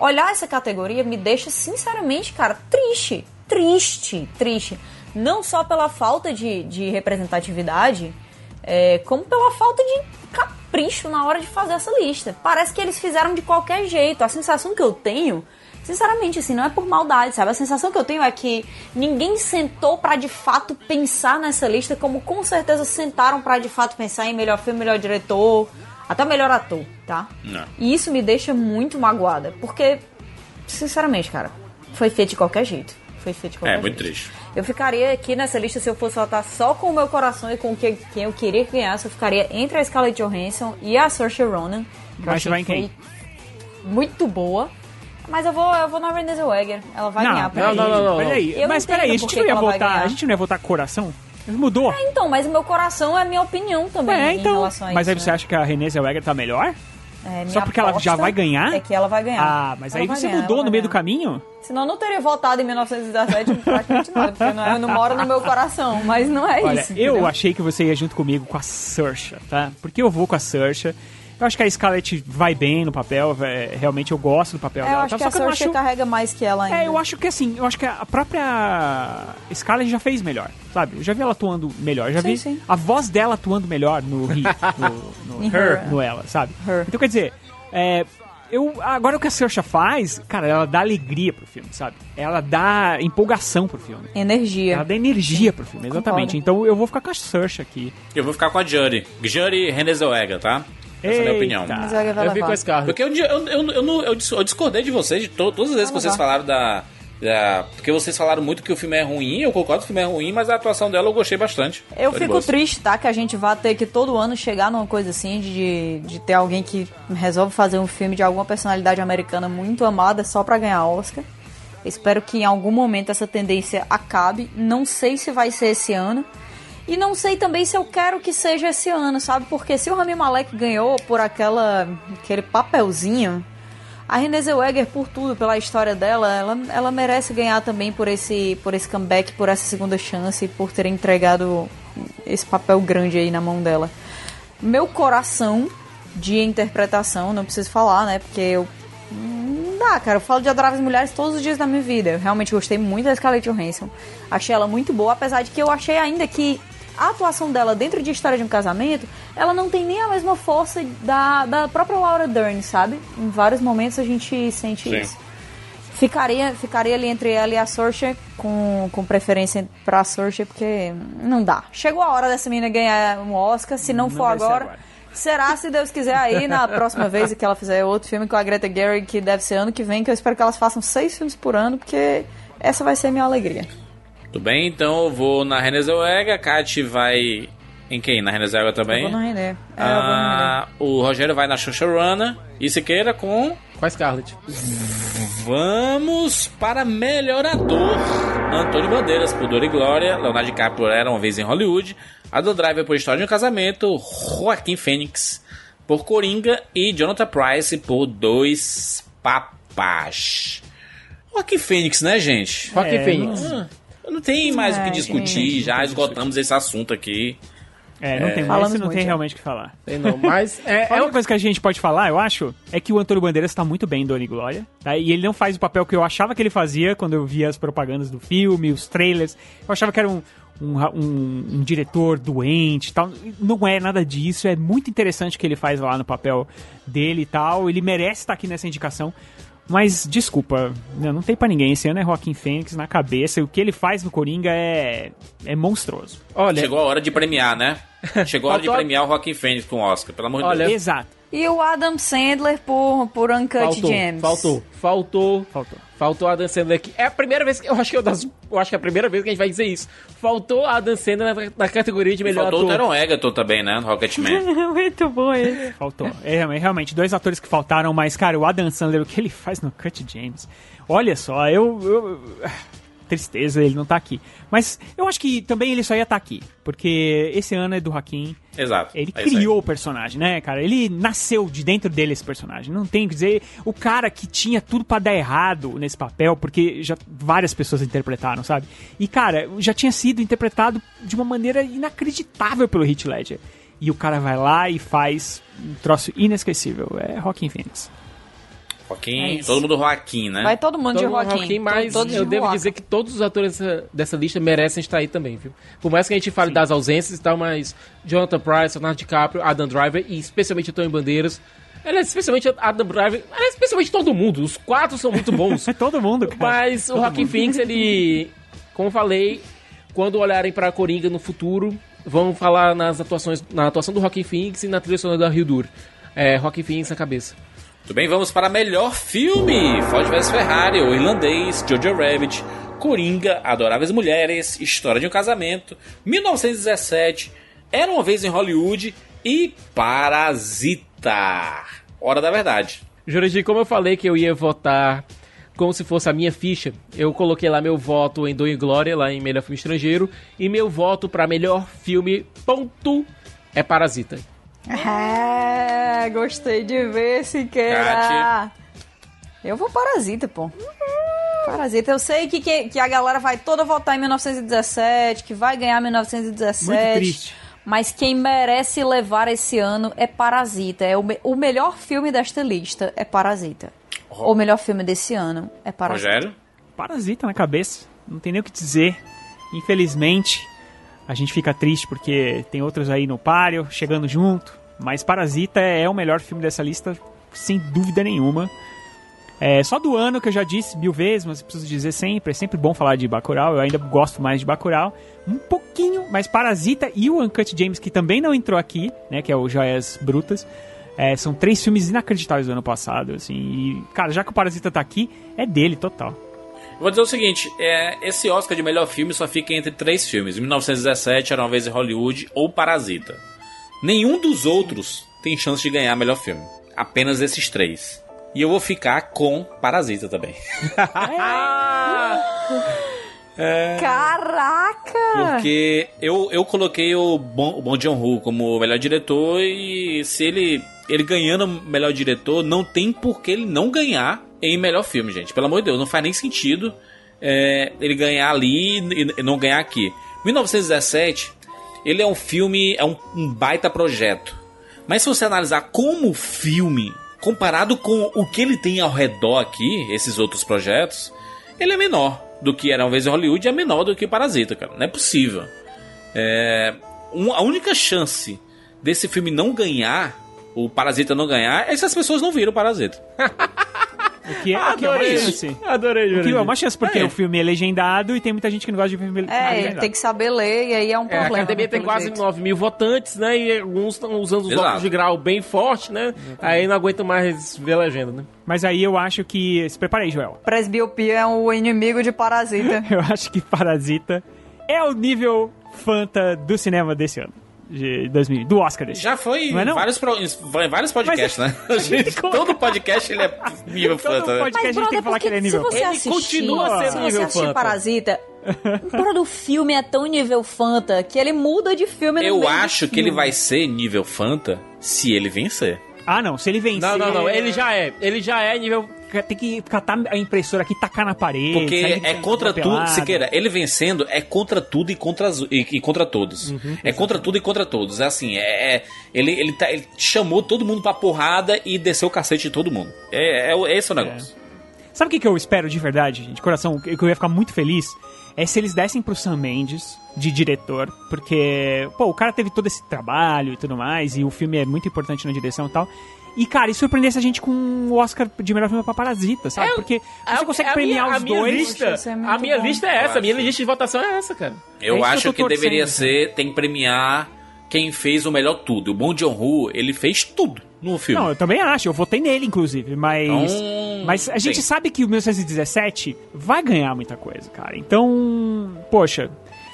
Olhar essa categoria me deixa, sinceramente, cara, triste. Triste, triste. Não só pela falta de, de representatividade, é, como pela falta de capricho na hora de fazer essa lista. Parece que eles fizeram de qualquer jeito. A sensação que eu tenho, sinceramente, assim, não é por maldade, sabe? A sensação que eu tenho é que ninguém sentou pra de fato pensar nessa lista, como com certeza sentaram pra de fato pensar em melhor filme, melhor diretor, até melhor ator, tá? Não. E isso me deixa muito magoada, porque, sinceramente, cara, foi feito de qualquer jeito. Foi feito de qualquer É, muito jeito. triste. Eu ficaria aqui nessa lista se eu fosse votar só com o meu coração e com que, quem eu queria que ganhasse. Eu ficaria entre a Scarlett Johansson e a Saoirse Ronan. que eu Mas achei vai em que quem? Muito boa. Mas eu vou, eu vou na Renée Zellweger. Ela vai não, ganhar. não, pra não, mim. não, não. Peraí, Eu mas peraí, a gente não ia votar. A gente não ia votar coração? Mudou. Então, mas o meu coração é a minha opinião também É, então. Mas isso. aí você né? acha que a Renée Zellweger tá melhor? É, Só porque ela já vai ganhar? É que ela vai ganhar. Ah, mas Ela aí você ganhar, mudou no meio do caminho? Senão eu não teria votado em 1917 praticamente nada, porque não, é- não mora no meu coração. Mas não é Olha, isso. eu entendeu? achei que você ia junto comigo com a Saoirse, tá? Porque eu vou com a Saoirse. Eu acho que a Scarlett vai bem no papel, é, realmente eu gosto do papel É, eu dela. acho tá? que Só a que eu Saoirse acho... carrega mais que ela ainda. É, eu acho que assim, eu acho que a própria Scarlett já fez melhor, sabe? Eu já vi ela atuando melhor, eu já Sim, vi sim. a voz dela atuando melhor no He, no, no Her, no ela, sabe? Her. Então quer dizer, é, eu, agora o que a Saoirse faz, cara, ela dá alegria pro filme, sabe? Ela dá empolgação pro filme. Energia. Ela dá energia pro filme, exatamente. Então eu vou ficar com a Saoirse aqui. Eu vou ficar com a Jury. Jury Renée Zellweger, tá? Essa é a minha opinião. Eu vi levar. com a Scarlett. Porque eu, eu, eu, eu, não- eu dis- eu discordei de vocês, de to- todas as vezes que Vamos vocês lá. falaram da, da- Porque vocês falaram muito que o filme é ruim, eu concordo que o filme é ruim, mas a atuação dela eu gostei bastante. Eu Foi fico triste, tá? Que a gente vá ter que todo ano chegar numa coisa assim de, de ter alguém que resolve fazer um filme de alguma personalidade americana muito amada só pra ganhar Oscar. Espero que em algum momento essa tendência acabe. Não sei se vai ser esse ano. E não sei também se eu quero que seja esse ano, sabe? Porque se o Rami Malek ganhou por aquela, aquele papelzinho, a Renée Zellweger, por tudo, pela história dela, ela, ela merece ganhar também por esse, por esse comeback, por essa segunda chance, por ter entregado esse papel grande aí na mão dela. Meu coração de interpretação, não preciso falar, né? Porque eu. Não dá, cara. Eu falo de Adoráveis Mulheres todos os dias da minha vida. Eu realmente gostei muito da Scarlett Johansson. Achei ela muito boa, apesar de que eu achei ainda que a atuação dela dentro de História de um Casamento, ela não tem nem a mesma força da, da própria Laura Dern, sabe? Em vários momentos a gente sente Sim. isso. Ficaria, ficaria ali entre ela e a Saoirse, com, com preferência pra Saoirse, porque não dá. Chegou a hora dessa menina ganhar um Oscar, se não, Não for agora, agora. será, se Deus quiser, aí na próxima vez que ela fizer outro filme com a Greta Gerwig, que deve ser ano que vem, que eu espero que elas façam seis filmes por ano, porque essa vai ser a minha alegria. Tudo bem, então eu vou na Renée Zellweger, a Kat vai Em quem? Na Renée Zellweger também? Eu vou no René. É, René. Ah, o Rogério vai na Shosharana e Siqueira com Com a Scarlett. Vamos para melhor ator. Antônio Bandeiras por Dor e Glória, Leonardo DiCaprio era uma vez em Hollywood, Adam Driver por História de um Casamento, Joaquim Fênix por Coringa e Jonathan Price por Dois Papás. Joaquim Fênix, né, gente? Joaquim É, Phoenix. Ah, não tem mais o que É, discutir, gente. já esgotamos esse assunto aqui. É, não tem, Falamos esse não muito, tem é. realmente o que falar. Sei não, mas é, A é única coisa que a gente pode falar, eu acho, é que o Antônio Bandeiras tá muito bem em Dona e Glória. Tá? E ele não faz o papel que eu achava que ele fazia quando eu via as propagandas do filme, os trailers. Eu achava que era um, um, um- um diretor doente e tal. Não é nada disso. É muito interessante o que ele faz lá no papel dele e tal. Ele merece estar aqui nessa indicação. Mas, desculpa, não, não tem pra ninguém. Esse ano é Joaquim Fênix na cabeça. E o que ele faz no Coringa é, é monstruoso. Olha, Chegou a hora de premiar, né? Chegou a hora de premiar o Joaquim Fênix com o Oscar, pelo amor de Olha, Deus. Exato. E o Adam Sandler por, por Uncut faltou, Gems. faltou, faltou, Faltou. faltou a Dan Sandler aqui. É a primeira vez que eu acho que eu, das, eu acho que é a primeira vez que a gente vai dizer isso. Faltou a Dan Sandler na, na categoria de melhor Faltou o ator. Taron Egerton também, né? No Rocketman. muito bom esse. Faltou. É, realmente- realmente, dois atores que faltaram, mas, cara, o Adam Sandler, o que ele faz no Cut James. Olha só, eu. eu- tristeza ele não tá aqui. Mas eu acho que também ele só ia estar aqui. Porque esse ano é do Joaquim. Exato. Ele é criou o personagem, né, cara? Ele nasceu de dentro dele esse personagem. Não tem o que dizer. O cara que tinha tudo pra dar errado nesse papel, porque já várias pessoas interpretaram, sabe? E, cara, já tinha sido interpretado de uma maneira inacreditável pelo Heath Ledger. E o cara vai lá e faz um troço inesquecível. É Joaquim Phoenix. Joaquim, É todo mundo Joaquim, né? Vai todo mundo Todo de mundo Joaquim. mas todos eu de devo Joaquim. dizer que todos os atores dessa, dessa lista merecem estar aí também, viu? Por mais que a gente fale das ausências e tal, mas Jonathan Price, Leonardo DiCaprio, Adam Driver e especialmente Antônio Bandeiras. Aliás, especialmente Adam Driver, aliás, especialmente todo mundo. Os quatro são muito bons. É todo mundo, cara. Mas o Joaquim Phoenix, ele, como eu falei, quando olharem pra Coringa no futuro, vão falar nas atuações, na atuação do Joaquim Phoenix e na trilha sonora da Hildur. É, Joaquim Phoenix na cabeça. Tudo bem, vamos para melhor filme: Ford vs Ferrari, O Irlandês, Jojo Rabbit, Coringa, Adoráveis Mulheres, História de um Casamento, 1917, Era uma Vez em Hollywood e Parasita. Hora da verdade. Jurandir, como eu falei que eu ia votar como se fosse a minha ficha, eu coloquei lá meu voto em Dom e Glória, lá em Melhor Filme Estrangeiro, e meu voto pra melhor filme, ponto, é Parasita. É, gostei de ver, Siqueira. Kate. Eu vou Parasita, pô. Parasita. Eu sei que, que, que a galera vai toda votar em 1917, que vai ganhar 1917. Muito triste. Mas quem merece levar esse ano é Parasita. É o, me- o melhor filme desta lista é Parasita. O melhor filme desse ano é Parasita. Rogério? Parasita na cabeça. Não tem nem o que dizer. Infelizmente, a gente fica triste porque tem outros aí no páreo, chegando junto. Mas Parasita é o melhor filme dessa lista, sem dúvida nenhuma. É só do ano que eu já disse mil vezes, mas preciso dizer sempre. É sempre bom falar de Bacurau. Eu ainda gosto mais de Bacurau. Um pouquinho, mas Parasita e o Uncut James, que também não entrou aqui, né? Que é o Joias Brutas. é, são três filmes inacreditáveis do ano passado, assim. E, cara, já que o Parasita tá aqui, é dele total. Eu Vou dizer o seguinte: é, esse Oscar de melhor filme só fica entre três filmes: 1917, Era uma Vez em Hollywood ou Parasita. Nenhum dos outros tem chance de ganhar melhor filme. Apenas esses três. E eu vou ficar com Parasita também. Caraca! Porque eu, eu coloquei o Bon, o Bong Joon-ho como melhor diretor e se ele ele ganhando melhor diretor, não tem por que ele não ganhar em melhor filme, gente. Pelo amor de Deus, não faz nem sentido é, ele ganhar ali e, não ganhar aqui. 1917, ele é um filme, é um, um baita projeto. Mas se você analisar como filme, comparado com o que ele tem ao redor aqui, esses outros projetos, ele é menor do que era uma vez em Hollywood e é menor do que Parasita, cara. Não é possível. É, um- a única chance desse filme não ganhar, o Parasita não ganhar, é se as pessoas não viram o Parasita. O que é, o que é uma Adorei. chance. Adorei, O que é uma chance, porque É. o filme é legendado e tem muita gente que não gosta de filme É, legendado. ele tem que saber ler e aí é um É, a problema. academia tem quase jeito. 9 mil votantes, né? E alguns estão usando os óculos de grau bem forte, né? Aí não aguenta mais ver a legenda, né? Mas aí eu acho que... Se prepara aí, Joel. Presbiopia é o inimigo de Parasita. Eu acho que Parasita é o nível Fanta do cinema desse ano. De 2000, do Oscar desse. Já foi Não é não? vários, pro- em vários podcasts, né? A gente- todo podcast ele é nível Todo Fanta. né? podcast a gente tem que falar que ele é nível. você Ele assistir, continua sendo se nível você assistir Fanta. Parasita, Porra, o filme é tão nível Fanta que ele muda de filme no Eu meio do acho que ele vai ser nível Fanta se ele vencer. Ah, não, se ele vencer... Não, não, não. Ele já é. Ele já é nível. Tem que catar a impressora aqui, tacar na parede. Porque é contra tudo. Siqueira, ele vencendo é contra tudo e contra, e, e contra todos. é contra tudo e contra todos. É assim, é, é- ele, ele, tá- ele chamou todo mundo pra porrada e desceu o cacete de todo mundo. É, é, o- esse é o negócio. Sabe o que, que eu espero de verdade, de coração? Que que eu ia ficar muito feliz? É se eles dessem pro Sam Mendes de diretor, porque, pô, o cara teve todo esse trabalho e tudo mais, e o filme é muito importante na direção e tal. E, cara, e surpreendesse a gente com o Oscar de melhor filme pra Parasita, sabe? É, porque você A- consegue a premiar minha, os a minha dois. Lista, Isso é a minha bom. lista é essa. A minha acho. lista de votação é essa, cara. Eu É isso que acho eu que, deveria ser, tem que premiar quem fez o melhor tudo. O Bong Joon-ho, ele fez tudo no filme. Não, eu também acho, eu votei nele, inclusive, mas. Então, mas a gente tem. sabe que o 1917 vai ganhar muita coisa, cara. Então, poxa,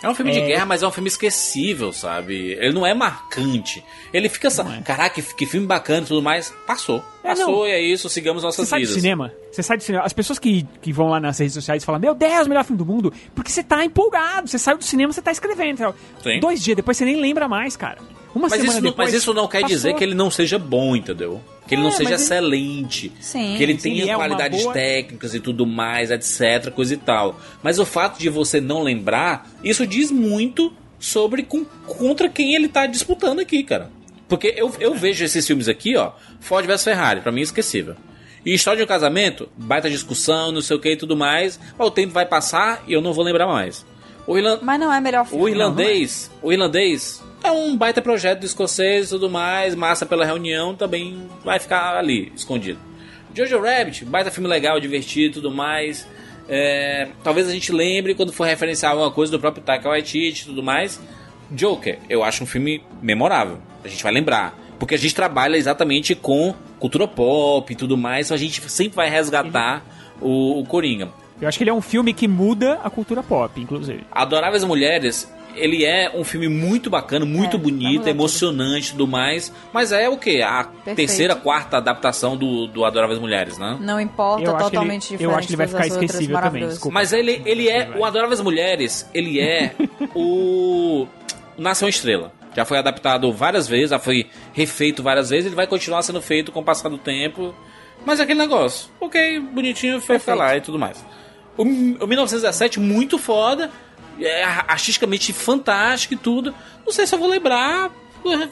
É um filme de É. guerra, mas é um filme esquecível, sabe? Ele não é marcante. Ele fica assim, caraca, que, filme bacana e tudo mais. Passou. É, Passou e é isso, sigamos Você nossas sai do vidas. cinema? Você sai do cinema. As pessoas que, que vão lá nas redes sociais falam, meu Deus, melhor filme do mundo, porque você tá empolgado, você saiu do cinema, você tá escrevendo. Sim. Dois dias depois você nem lembra mais, cara. Uma Mas isso, não, depois. mas isso não quer passou. dizer que ele não seja bom, entendeu? Que ele não É, seja mas ele- excelente. Sim. que ele tenha é qualidades boa- técnicas e tudo mais, etc, coisa e tal. Mas o fato de você não lembrar, isso diz muito sobre com- contra quem ele tá disputando aqui, cara. Porque eu, eu vejo esses filmes aqui, ó, Ford vs Ferrari, pra mim é esquecível. E História de um Casamento, baita discussão, não sei o que e tudo mais, mas o tempo vai passar e eu não vou lembrar mais. O Irlan- Mas não é melhor filme. o irlandês, o irlandês é um baita projeto do escocês e tudo mais, massa pela reunião, também vai ficar ali, escondido. Jojo Rabbit, baita filme legal, divertido e tudo mais. É, talvez a gente lembre quando for referenciar alguma coisa do próprio Taika Waititi e tudo mais. Joker, eu acho um filme memorável. A gente vai lembrar. Porque a gente trabalha exatamente com cultura pop e tudo mais, então a gente sempre vai resgatar o, o Coringa. Eu acho que ele é um filme que muda a cultura pop, inclusive. Adoráveis Mulheres, ele é um filme muito bacana, muito É, bonito, emocionante e tudo mais. Mas é o quê? A Perfeito. terceira, quarta adaptação do, do Adoráveis Mulheres, né? Não importa, Eu que ele- totalmente eu diferente acho que ele vai ficar esquecível também, desculpa. Mas ele, ele é. O Adoráveis Mulheres, ele é o. Nação Estrela. Já foi adaptado várias vezes, já foi refeito várias vezes, ele vai continuar sendo feito com o passar do tempo. Mas é aquele negócio. Ok, bonitinho, foi ficar lá e tudo mais. O, o 1917, muito foda. É artisticamente fantástico e tudo. Não sei se eu vou lembrar eh,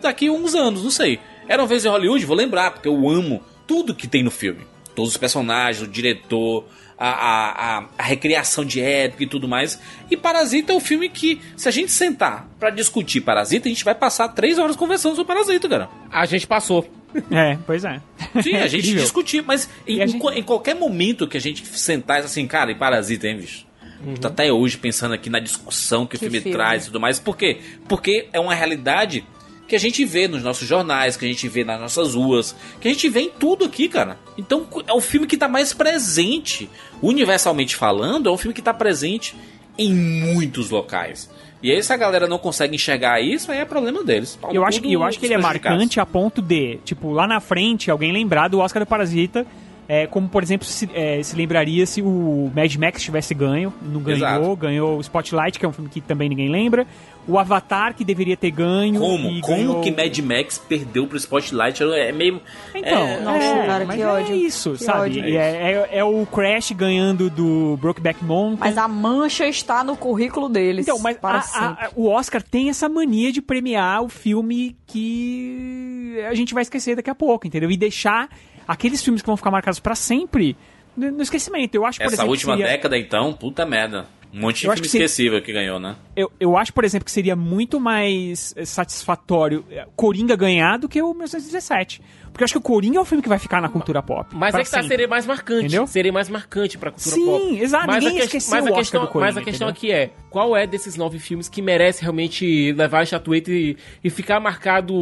daqui a uns anos, não sei. Era uma vez em Hollywood, vou lembrar, porque eu amo tudo que tem no filme. Todos os personagens, o diretor, a, a, a, a recriação de época e tudo mais. E Parasita é um filme que, se a gente sentar pra discutir Parasita, a gente vai passar três horas conversando sobre Parasita, cara. A gente passou. É, pois é. Sim, a gente discutir, mas em, gente- em qual- em qualquer momento que a gente sentar e assim, cara, e Parasita, hein, bicho? Uhum. Tô até hoje pensando aqui na discussão que, o Que filme, filme. traz e tudo mais. Por quê? Porque é uma realidade que a gente vê nos nossos jornais, que a gente vê nas nossas ruas, que a gente vê em tudo aqui, cara. Então é um filme que tá mais presente, universalmente falando, é um filme que tá presente em muitos locais. E aí, se a galera não consegue enxergar isso, aí é problema deles. Pau Eu acho, que- eu acho que ele é marcante a ponto de, tipo, lá na frente, alguém lembrar do Oscar do Parasita. É, como, por exemplo, se, é, se lembraria se o Mad Max tivesse ganho. Não ganhou, Exato. ganhou o Spotlight, que é um filme que também ninguém lembra. O Avatar, que deveria ter ganho. Como? e Como ganhou- que Mad Max perdeu pro Spotlight? É meio. Então, é- Nossa, é, cara, mas que é ódio. isso, Que sabe? ódio. É, é- é o Crash ganhando do Brokeback Mountain. Mas a mancha está no currículo deles. Então, mas para a- a- o Oscar tem essa mania de premiar o filme que a gente vai esquecer daqui a pouco, entendeu? E deixar aqueles filmes que vão ficar marcados pra sempre no esquecimento. Eu acho, por Essa exemplo, última seria, década, então, puta merda. Um monte de Eu filme que seria- esquecível que ganhou, né? eu, eu acho, por exemplo, que seria muito mais eh, satisfatório eh, Coringa ganhar do que o 1917. Porque eu acho que o Coringa é o filme que vai ficar na cultura pop. Mas é que tá, seria mais marcante. Entendeu? Seria mais marcante pra cultura Sim, pop. exato, Mas ninguém a, que- mas o a questão, do Coringa, Mas a questão entendeu? aqui é, qual é desses nove filmes que merece realmente levar a estatueta e, e ficar marcado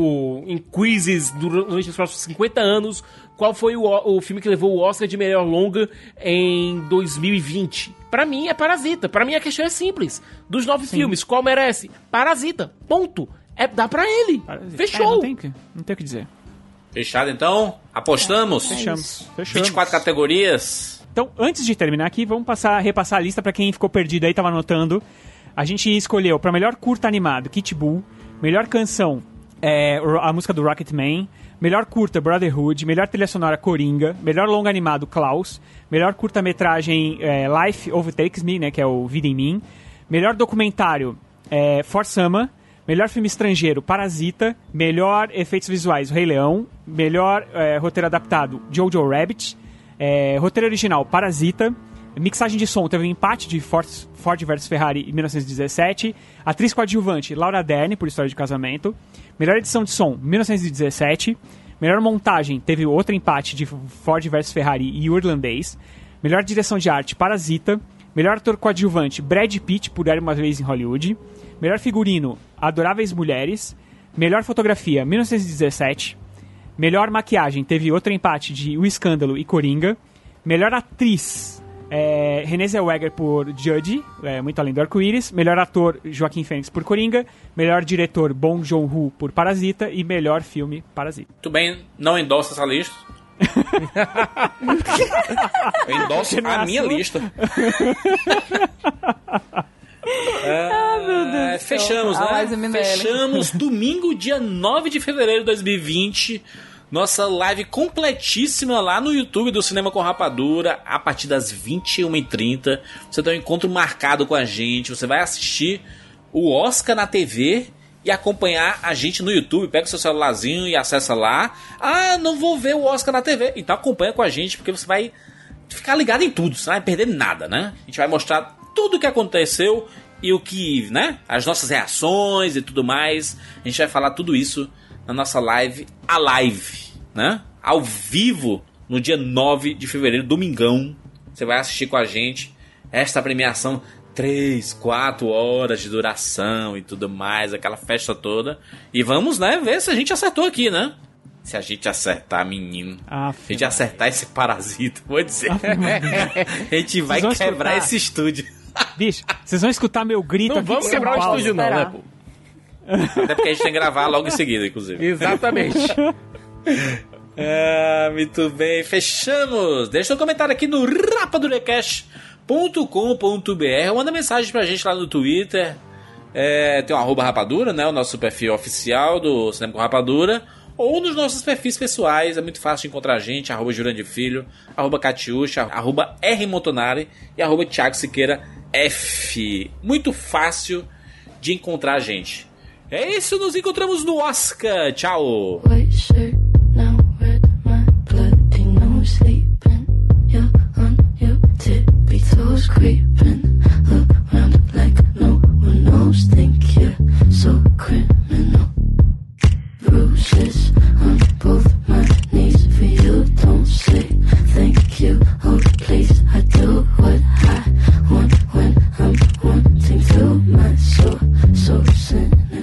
em quizzes durante os próximos 50 anos? Qual foi o, o filme que levou o Oscar de melhor longa em 2020? Pra mim é Parasita. Pra mim a questão é simples. Dos nove filmes, qual merece? Parasita. Ponto. É, dá pra ele. Parasita. Fechou. É, não, tem, que- não tem o que dizer. Fechado então? Apostamos? Fechamos. Fechamos. 24 categorias. Então, antes de terminar aqui, vamos passar, repassar a lista pra quem ficou perdido aí, tava anotando. A gente escolheu pra melhor curta animado, Kit Bull. Melhor canção, é, a música do Rocketman. Melhor curta, Brotherhood. Melhor trilha sonora, Coringa. Melhor longa animado, Klaus. Melhor curta-metragem, é, Life Overtakes Me, né, que é o Vida em Mim. Melhor documentário, é, For Summer. Melhor filme estrangeiro, Parasita. Melhor efeitos visuais, Rei Leão. Melhor é, roteiro adaptado, Jojo Rabbit. Roteiro original, Parasita. Mixagem de som, teve um empate de Ford, Ford vs Ferrari em 1917. Atriz coadjuvante, Laura Dern, por História de Casamento. Melhor edição de som, 1917. Melhor montagem, teve outro empate de Ford vs Ferrari e Irlandês. Melhor direção de arte, Parasita. Melhor ator coadjuvante, Brad Pitt, por Era Uma Vez em Hollywood. Melhor figurino, Adoráveis Mulheres. Melhor fotografia, 1917. Melhor maquiagem, teve outro empate de O Escândalo e Coringa. Melhor atriz, é, Renée Zellweger por Judge, é, Muito Além do Arco-Íris. Melhor ator, Joaquim Fênix por Coringa. Melhor diretor, Bong Joon-ho por Parasita. E melhor filme, Parasita. Muito bem, não endossa essa lista. Eu endosso a minha lista. É, fechamos, A né? Minnelli. Fechamos domingo, dia 9 de fevereiro de 2020. Nossa live completíssima lá no YouTube do Cinema com Rapadura, a partir das 21h30. Você tem um encontro marcado com a gente. Você vai assistir o Oscar na TV e acompanhar a gente no YouTube. Pega o seu celularzinho e acessa lá. Ah, não vou ver o Oscar na TV. Então acompanha com a gente, porque você vai ficar ligado em tudo. Você não vai perder nada, né? A gente vai mostrar tudo o que aconteceu e o que, né? As nossas reações e tudo mais. A gente vai falar tudo isso na nossa live, a live, né? Ao vivo, no dia 9 de fevereiro, domingão. Você vai assistir com a gente esta premiação. 3, 4 horas de duração e tudo mais, aquela festa toda. E vamos, né, ver se a gente acertou aqui, né? Se a gente acertar, menino. Ah, Se a gente acertar esse parasita, vou dizer. a gente vai quebrar escutar. esse estúdio. Bicho, vocês vão escutar meu grito Não aqui vamos em São quebrar o estúdio, não, né, pô? Até porque a gente tem que gravar logo em seguida, inclusive. Exatamente. Ah, muito bem, fechamos. Deixa um comentário aqui no rapadurecast.com.br. Manda mensagem pra gente lá no Twitter. É, tem o arroba rapadura, né? O nosso perfil oficial do Cinema com Rapadura. Ou nos nossos perfis pessoais. É muito fácil de encontrar a gente. Arroba Jurandir Filho, arroba Catiuxa, arroba R Montonari e arroba Thiago Siqueira F. Muito fácil de encontrar a gente. É isso, nos encontramos no Oscar. Tchau! on both my knees for you. Don't say thank you. Oh, please, I do what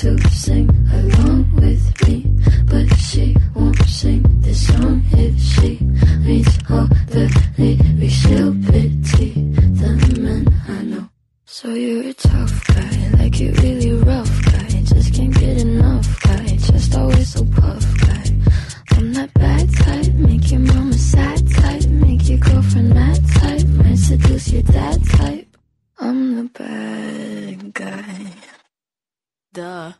to sing along with me, but she won't sing this song if she needs all the lyrics. She'll pity the men I know. So you're a tough guy, like you really rough guy. Just can't get enough guy, just always so puff guy. I'm that bad type, make your mama sad type, make your girlfriend mad type, might seduce your dad type. I'm the bad guy. Duh.